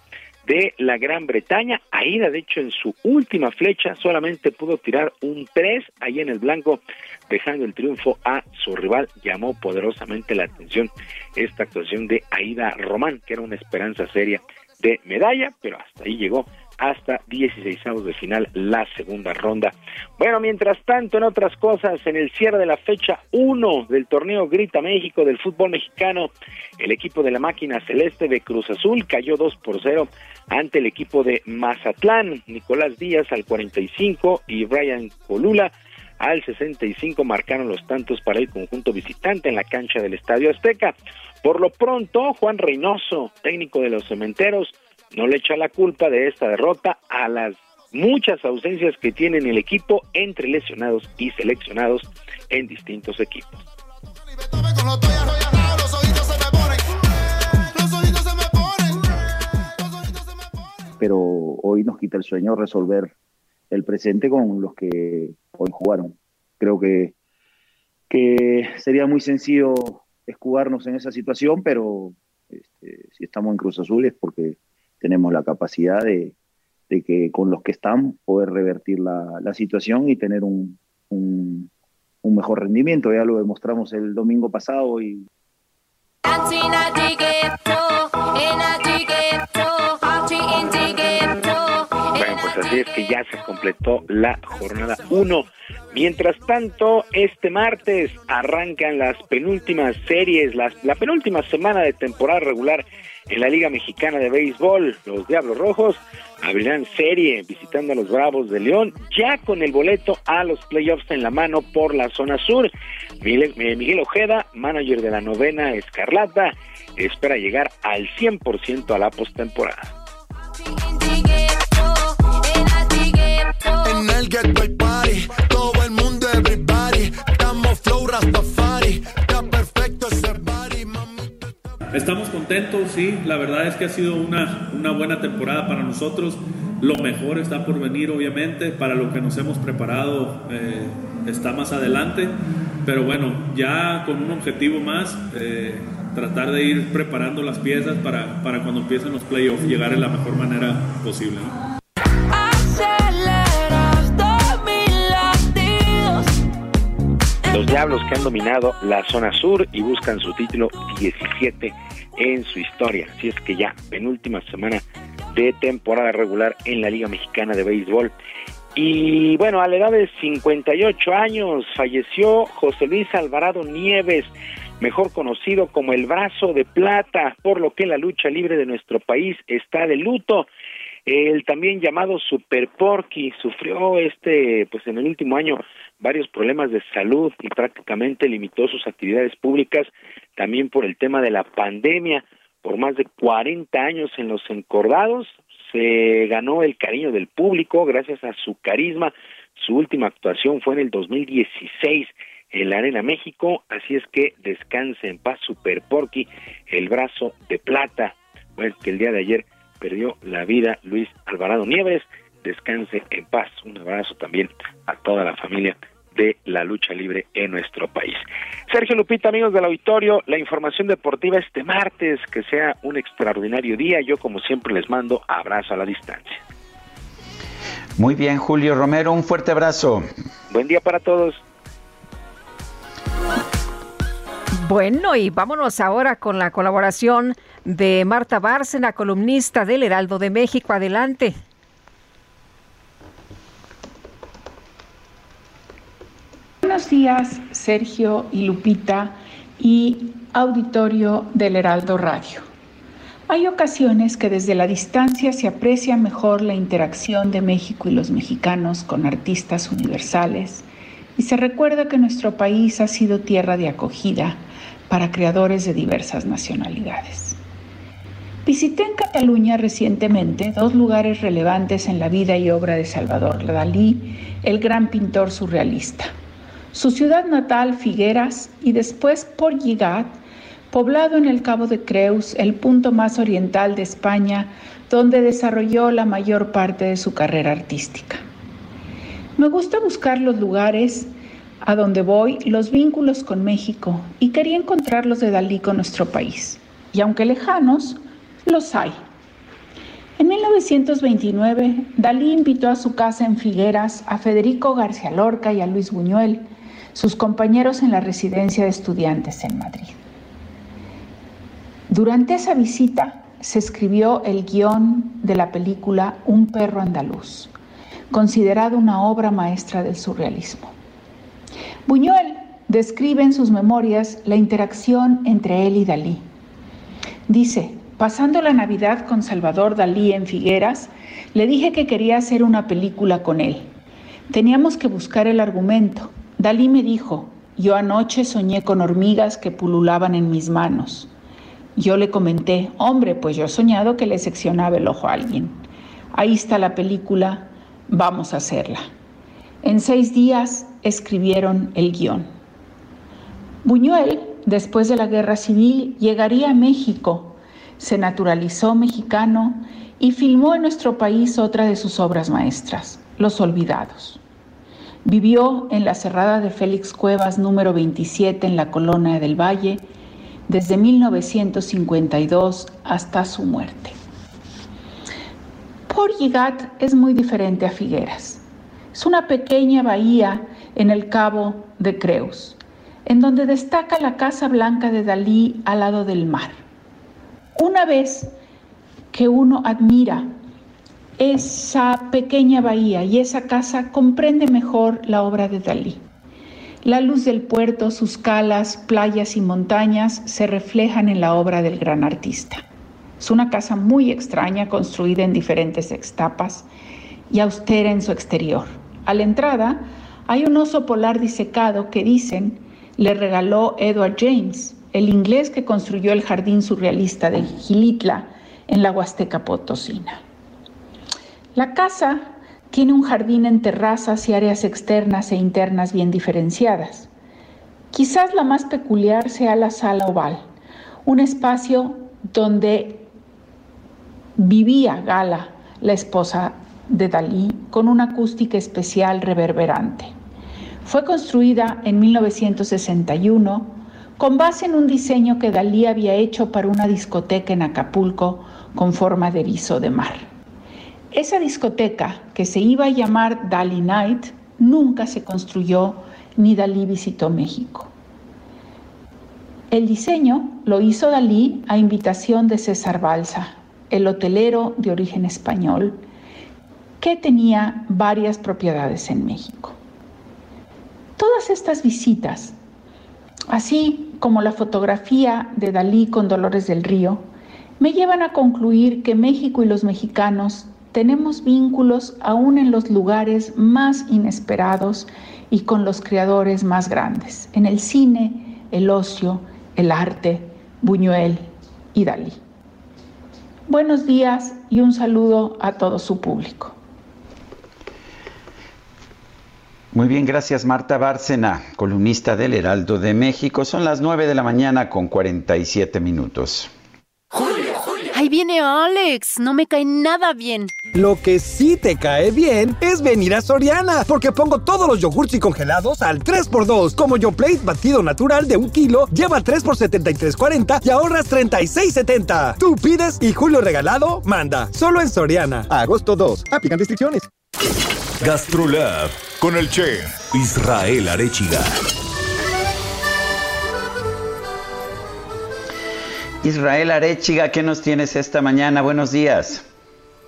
de la Gran Bretaña. Aida, de hecho, en su última flecha solamente pudo tirar un 3 ahí en el blanco, dejando el triunfo a su rival. Llamó poderosamente la atención esta actuación de Aida Román, que era una esperanza seria de medalla, pero hasta ahí llegó hasta 16 de final la segunda ronda. Bueno, mientras tanto, en otras cosas, en el cierre de la fecha 1 del torneo Grita México del fútbol mexicano, el equipo de la máquina celeste de Cruz Azul cayó 2 por 0 ante el equipo de Mazatlán. Nicolás Díaz al 45 y Brian Colula al 65 marcaron los tantos para el conjunto visitante en la cancha del Estadio Azteca. Por lo pronto, Juan Reynoso, técnico de los cementeros, no le echa la culpa de esta derrota a las muchas ausencias que tiene el equipo entre lesionados y seleccionados en distintos equipos. Pero hoy nos quita el sueño resolver el presente con los que hoy jugaron. Creo que, que sería muy sencillo escudarnos en esa situación, pero este, si estamos en Cruz Azul es porque tenemos la capacidad de, que con los que están poder revertir la, situación y tener un, un, mejor rendimiento. Ya lo demostramos el domingo pasado y bueno, pues así es que ya se completó la jornada 1. Mientras tanto, este martes arrancan las penúltimas series, las, la penúltima semana de temporada regular en la Liga Mexicana de Béisbol. Los Diablos Rojos abrirán serie visitando a los Bravos de León, ya con el boleto a los playoffs en la mano por la zona sur. Miguel, eh, Miguel Ojeda, manager de la novena Escarlata, espera llegar al 100% a la postemporada. En el todo el mundo, everybody, flow perfecto Estamos contentos, sí, la verdad es que ha sido una, una buena temporada para nosotros. Lo mejor está por venir, obviamente, para lo que nos hemos preparado eh, está más adelante, pero bueno, ya con un objetivo más, eh, tratar de ir preparando las piezas para, para cuando empiecen los playoffs llegar en la mejor manera posible. Los Diablos que han dominado la zona sur y buscan su título 17 en su historia. Así es que ya, penúltima semana de temporada regular en la Liga Mexicana de Béisbol. Y bueno, a la edad de 58 años falleció José Luis Alvarado Nieves, mejor conocido como el brazo de plata, por lo que la lucha libre de nuestro país está de luto. El también llamado Super Porky sufrió este, pues en el último año varios problemas de salud y prácticamente limitó sus actividades públicas también por el tema de la pandemia. por más de 40 años en los encordados, se ganó el cariño del público gracias a su carisma. Su última actuación fue en el 2016 en la Arena México, así es que descanse en paz Super Porky, el brazo de plata, bueno, que el día de ayer perdió la vida Luis Alvarado Nieves, descanse en paz, un abrazo también a toda la familia de la lucha libre en nuestro país. Sergio Lupita, amigos del auditorio, la información deportiva este martes, que sea un extraordinario día, yo como siempre les mando abrazo a la distancia. Muy bien, Julio Romero, un fuerte abrazo. Buen día para todos. Bueno, y vámonos ahora con la colaboración de Marta Bárcena, columnista del Heraldo de México. Adelante. Buenos días, Sergio y Lupita y auditorio del Heraldo Radio. Hay ocasiones que desde la distancia se aprecia mejor la interacción de México y los mexicanos con artistas universales y se recuerda que nuestro país ha sido tierra de acogida para creadores de diversas nacionalidades. Visité en Cataluña recientemente dos lugares relevantes en la vida y obra de Salvador Dalí, el gran pintor surrealista. Su ciudad natal, Figueras, y después Portligat, poblado en el Cabo de Creus, el punto más oriental de España, donde desarrolló la mayor parte de su carrera artística. Me gusta buscar los lugares a donde voy, los vínculos con México, y quería encontrar los de Dalí con nuestro país. Y aunque lejanos, los hay. En 1929, Dalí invitó a su casa en Figueras a Federico García Lorca y a Luis Buñuel, sus compañeros en la residencia de estudiantes en Madrid. Durante esa visita se escribió el guion de la película Un perro andaluz, considerado una obra maestra del surrealismo. Buñuel describe en sus memorias la interacción entre él y Dalí. Dice, pasando la Navidad con Salvador Dalí en Figueras, le dije que quería hacer una película con él. Teníamos que buscar el argumento. Dalí me dijo, yo anoche soñé con hormigas que pululaban en mis manos. Yo le comenté, hombre, pues yo he soñado que le seccionaba el ojo a alguien. Ahí está la película, vamos a hacerla. En seis días escribieron el guion. Buñuel, después de la guerra civil, llegaría a México, se naturalizó mexicano y filmó en nuestro país otra de sus obras maestras, Los Olvidados. Vivió en la cerrada de Félix Cuevas número 27 en la Colonia del Valle desde 1952 hasta su muerte. Porligat es muy diferente a Figueras. Es una pequeña bahía en el Cabo de Creus, en donde destaca la Casa Blanca de Dalí al lado del mar. Una vez que uno admira esa pequeña bahía y esa casa, comprende mejor la obra de Dalí. La luz del puerto, sus calas, playas y montañas se reflejan en la obra del gran artista. Es una casa muy extraña, construida en diferentes etapas y austera en su exterior. A la entrada hay un oso polar disecado que dicen le regaló Edward James, el inglés que construyó el jardín surrealista de Gilitla en la Huasteca Potosina. La casa tiene un jardín en terrazas y áreas externas e internas bien diferenciadas. Quizás la más peculiar sea la sala oval, un espacio donde vivía Gala, la esposa de Dalí, con una acústica especial reverberante. Fue construida en 1961 con base en un diseño que Dalí había hecho para una discoteca en Acapulco con forma de viso de mar. Esa discoteca, que se iba a llamar Dali Night, nunca se construyó ni Dalí visitó México. El diseño lo hizo Dalí a invitación de César Balsa, el hotelero de origen español, que tenía varias propiedades en México. Todas estas visitas, así como la fotografía de Dalí con Dolores del Río, me llevan a concluir que México y los mexicanos tenemos vínculos aún en los lugares más inesperados y con los creadores más grandes, en el cine, el ocio, el arte, Buñuel y Dalí. Buenos días y un saludo a todo su público. Muy bien, gracias Marta Bárcena, columnista del Heraldo de México. Son las 9 de la mañana con 47 minutos. Viene Alex, no me cae nada bien. Lo que sí te cae bien es venir a Soriana, porque pongo todos los yogurts y congelados al 3x2. Como YoPlate batido natural de un kilo, lleva 3 por 73.40 y ahorras 36.70. Tú pides y Julio Regalado manda. Solo en Soriana. A agosto 2. Aplican restricciones. Gastrolab con el chef Israel Arechiga. Israel Arechiga, ¿qué nos tienes esta mañana? Buenos días.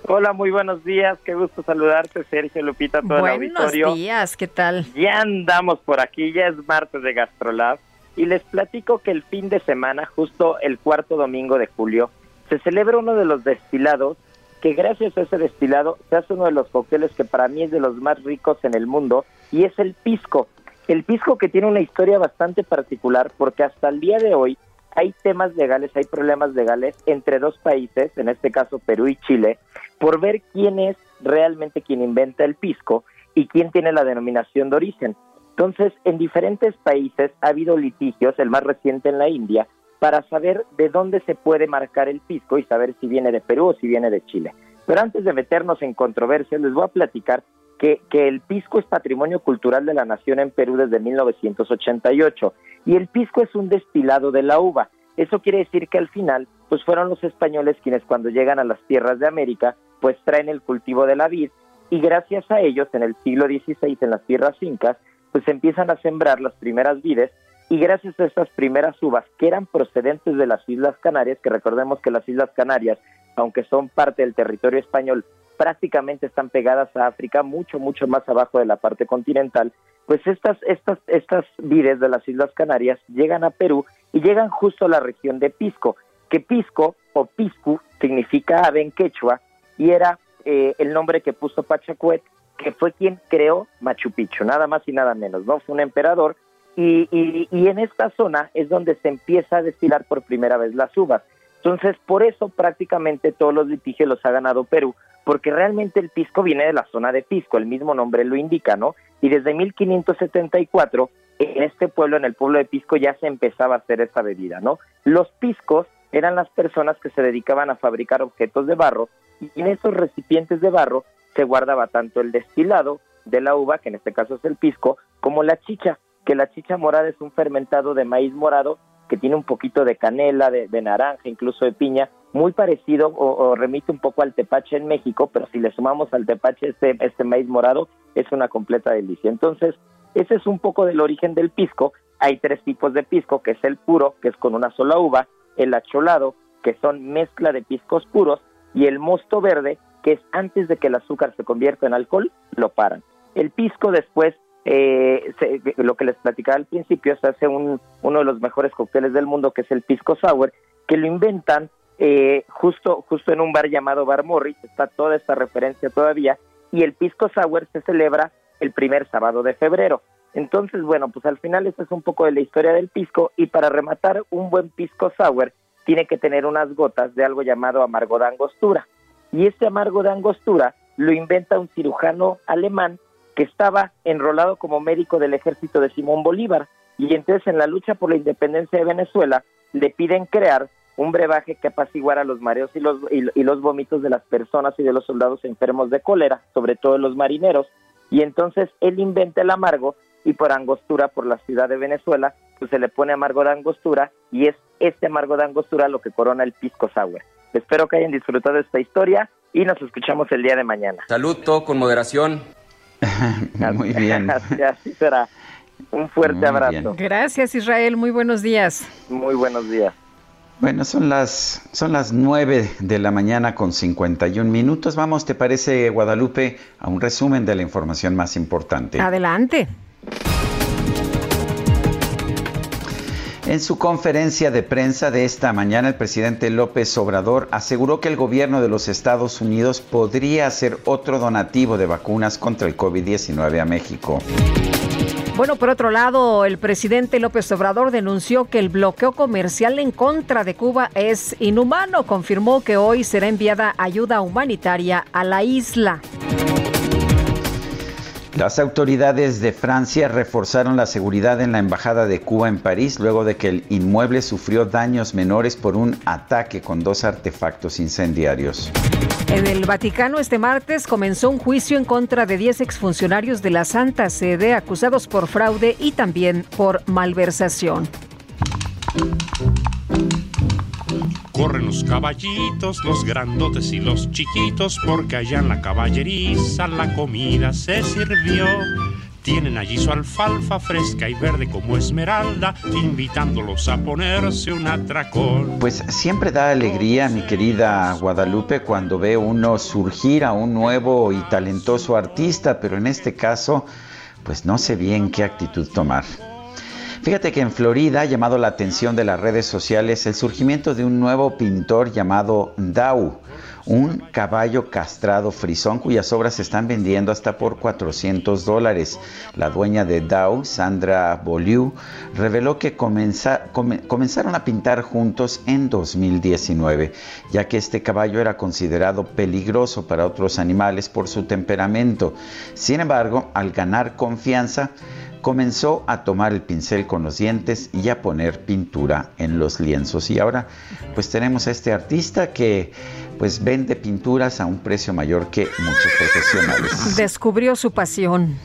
Hola, muy buenos días. Qué gusto saludarte, Sergio Lupita, todo el auditorio. Buenos días, ¿qué tal? Ya andamos por aquí, ya es martes de Gastrolab y les platico que el fin de semana, justo el cuarto domingo de julio, se celebra uno de los destilados que gracias a ese destilado se hace uno de los cócteles que para mí es de los más ricos en el mundo y es el pisco. El pisco que tiene una historia bastante particular porque hasta el día de hoy hay temas legales, hay problemas legales entre dos países, en este caso Perú y Chile, por ver quién es realmente quien inventa el pisco y quién tiene la denominación de origen. Entonces, en diferentes países ha habido litigios, el más reciente en la India, para saber de dónde se puede marcar el pisco y saber si viene de Perú o si viene de Chile. Pero antes de meternos en controversias, les voy a platicar que, el pisco es patrimonio cultural de la nación en Perú desde 1988 y el pisco es un destilado de la uva. Eso quiere decir que al final, pues fueron los españoles quienes cuando llegan a las tierras de América, pues traen el cultivo de la vid y gracias a ellos en el siglo XVI en las tierras incas, pues empiezan a sembrar las primeras vides y gracias a estas primeras uvas que eran procedentes de las Islas Canarias, que recordemos que las Islas Canarias, aunque son parte del territorio español, prácticamente están pegadas a África, mucho, mucho más abajo de la parte continental, pues estas, estas, estas vides de las Islas Canarias llegan a Perú y llegan justo a la región de Pisco, que Pisco o Piscu significa ave en quechua y era eh, el nombre que puso Pachacuet, que fue quien creó Machu Picchu, nada más y nada menos, ¿no? Fue un emperador y, y, y en esta zona es donde se empieza a destilar por primera vez las uvas. Entonces, por eso prácticamente todos los litigios los ha ganado Perú, porque realmente el pisco viene de la zona de Pisco, el mismo nombre lo indica, ¿no? Y desde 1574, en este pueblo, en el pueblo de Pisco, ya se empezaba a hacer esa bebida, ¿no? Los piscos eran las personas que se dedicaban a fabricar objetos de barro, y en esos recipientes de barro se guardaba tanto el destilado de la uva, que en este caso es el pisco, como la chicha, que la chicha morada es un fermentado de maíz morado que tiene un poquito de canela, de, de naranja, incluso de piña, muy parecido o, remite un poco al tepache en México, pero si le sumamos al tepache este, este maíz morado, es una completa delicia. Entonces, ese es un poco del origen del pisco. Hay tres tipos de pisco, que es el puro, que es con una sola uva, el acholado, que son mezcla de piscos puros, y el mosto verde, que es antes de que el azúcar se convierta en alcohol, lo paran. El pisco después eh, se, lo que les platicaba al principio, se hace un, uno de los mejores cócteles del mundo, que es el Pisco Sour, que lo inventan eh, justo, justo en un bar llamado Bar Morris, está toda esta referencia todavía, y el Pisco Sour se celebra el primer sábado de febrero. Entonces, bueno, pues al final esta es un poco de la historia del pisco, y para rematar, un buen Pisco Sour tiene que tener unas gotas de algo llamado amargo de angostura. Y este amargo de angostura lo inventa un cirujano alemán que estaba enrolado como médico del ejército de Simón Bolívar. Y entonces en la lucha por la independencia de Venezuela le piden crear un brebaje que apaciguara los mareos y los, y, y, los vómitos de las personas y de los soldados enfermos de cólera, sobre todo los marineros. Y entonces él inventa el amargo y por angostura, por la ciudad de Venezuela, pues se le pone amargo de angostura y es este amargo de angostura lo que corona el pisco sour. Espero que hayan disfrutado de esta historia y nos escuchamos el día de mañana. Salud, todo con moderación. Muy bien. Así, así será. Un fuerte Muy abrazo. bien. Gracias, Israel. Muy buenos días. Muy buenos días. Bueno, son las, son las 9 de la mañana con 51 minutos. Vamos, ¿te parece, Guadalupe, a un resumen de la información más importante? Adelante. En su conferencia de prensa de esta mañana, el presidente López Obrador aseguró que el gobierno de los Estados Unidos podría hacer otro donativo de vacunas contra el COVID-19 a México. Bueno, por otro lado, el presidente López Obrador denunció que el bloqueo comercial en contra de Cuba es inhumano. Confirmó que hoy será enviada ayuda humanitaria a la isla. Las autoridades de Francia reforzaron la seguridad en la Embajada de Cuba en París luego de que el inmueble sufrió daños menores por un ataque con dos artefactos incendiarios. En el Vaticano este martes comenzó un juicio en contra de 10 exfuncionarios de la Santa Sede acusados por fraude y también por malversación. Corren los caballitos, los grandotes y los chiquitos, porque allá en la caballeriza la comida se sirvió. Tienen allí su alfalfa fresca y verde como esmeralda, invitándolos a ponerse un atracón. Pues siempre da alegría, mi querida Guadalupe, cuando ve uno surgir a un nuevo y talentoso artista, pero en este caso, pues no sé bien qué actitud tomar. Fíjate que en Florida ha llamado la atención de las redes sociales el surgimiento de un nuevo pintor llamado Dau, un caballo castrado frisón cuyas obras se están vendiendo hasta por 400 dólares. La dueña de Dau, Sandra Beaulieu, reveló que comenza, come, comenzaron a pintar juntos en 2019, ya que este caballo era considerado peligroso para otros animales por su temperamento. Sin embargo, al ganar confianza, comenzó a tomar el pincel con los dientes y a poner pintura en los lienzos. Y ahora pues tenemos a este artista que pues vende pinturas a un precio mayor que muchos profesionales. Descubrió su pasión.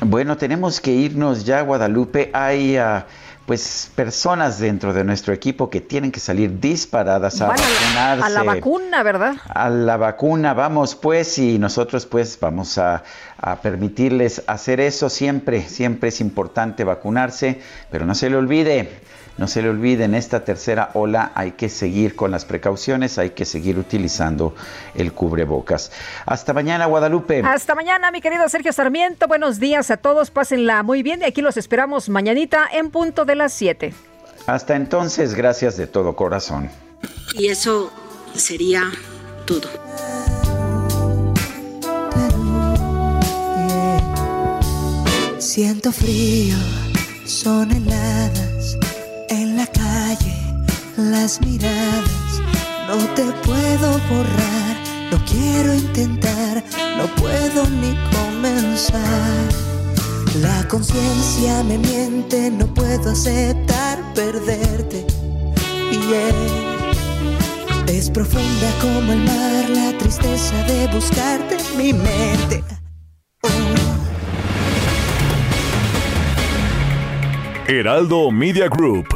Bueno, tenemos que irnos ya, Guadalupe. Hay... Uh, pues personas dentro de nuestro equipo que tienen que salir disparadas a Van vacunarse. A la vacuna, ¿verdad? A la vacuna, vamos pues y nosotros pues vamos a, a, permitirles hacer eso siempre, siempre es importante vacunarse, pero no se le olvide, no se le olvide, en esta tercera ola hay que seguir con las precauciones, hay que seguir utilizando el cubrebocas. Hasta mañana, Guadalupe. Hasta mañana, mi querido Sergio Sarmiento. Buenos días a todos, pásenla muy bien y aquí los esperamos mañanita en punto de las 7. Hasta entonces, gracias de todo corazón. Y eso sería todo. Siento frío, son heladas en la calle, las miradas, no te puedo borrar, no quiero intentar, no puedo ni comenzar. La conciencia me miente, no puedo aceptar perderte. Yeah. Es profunda como el mar, la tristeza de buscarte mi mente. Heraldo Media Group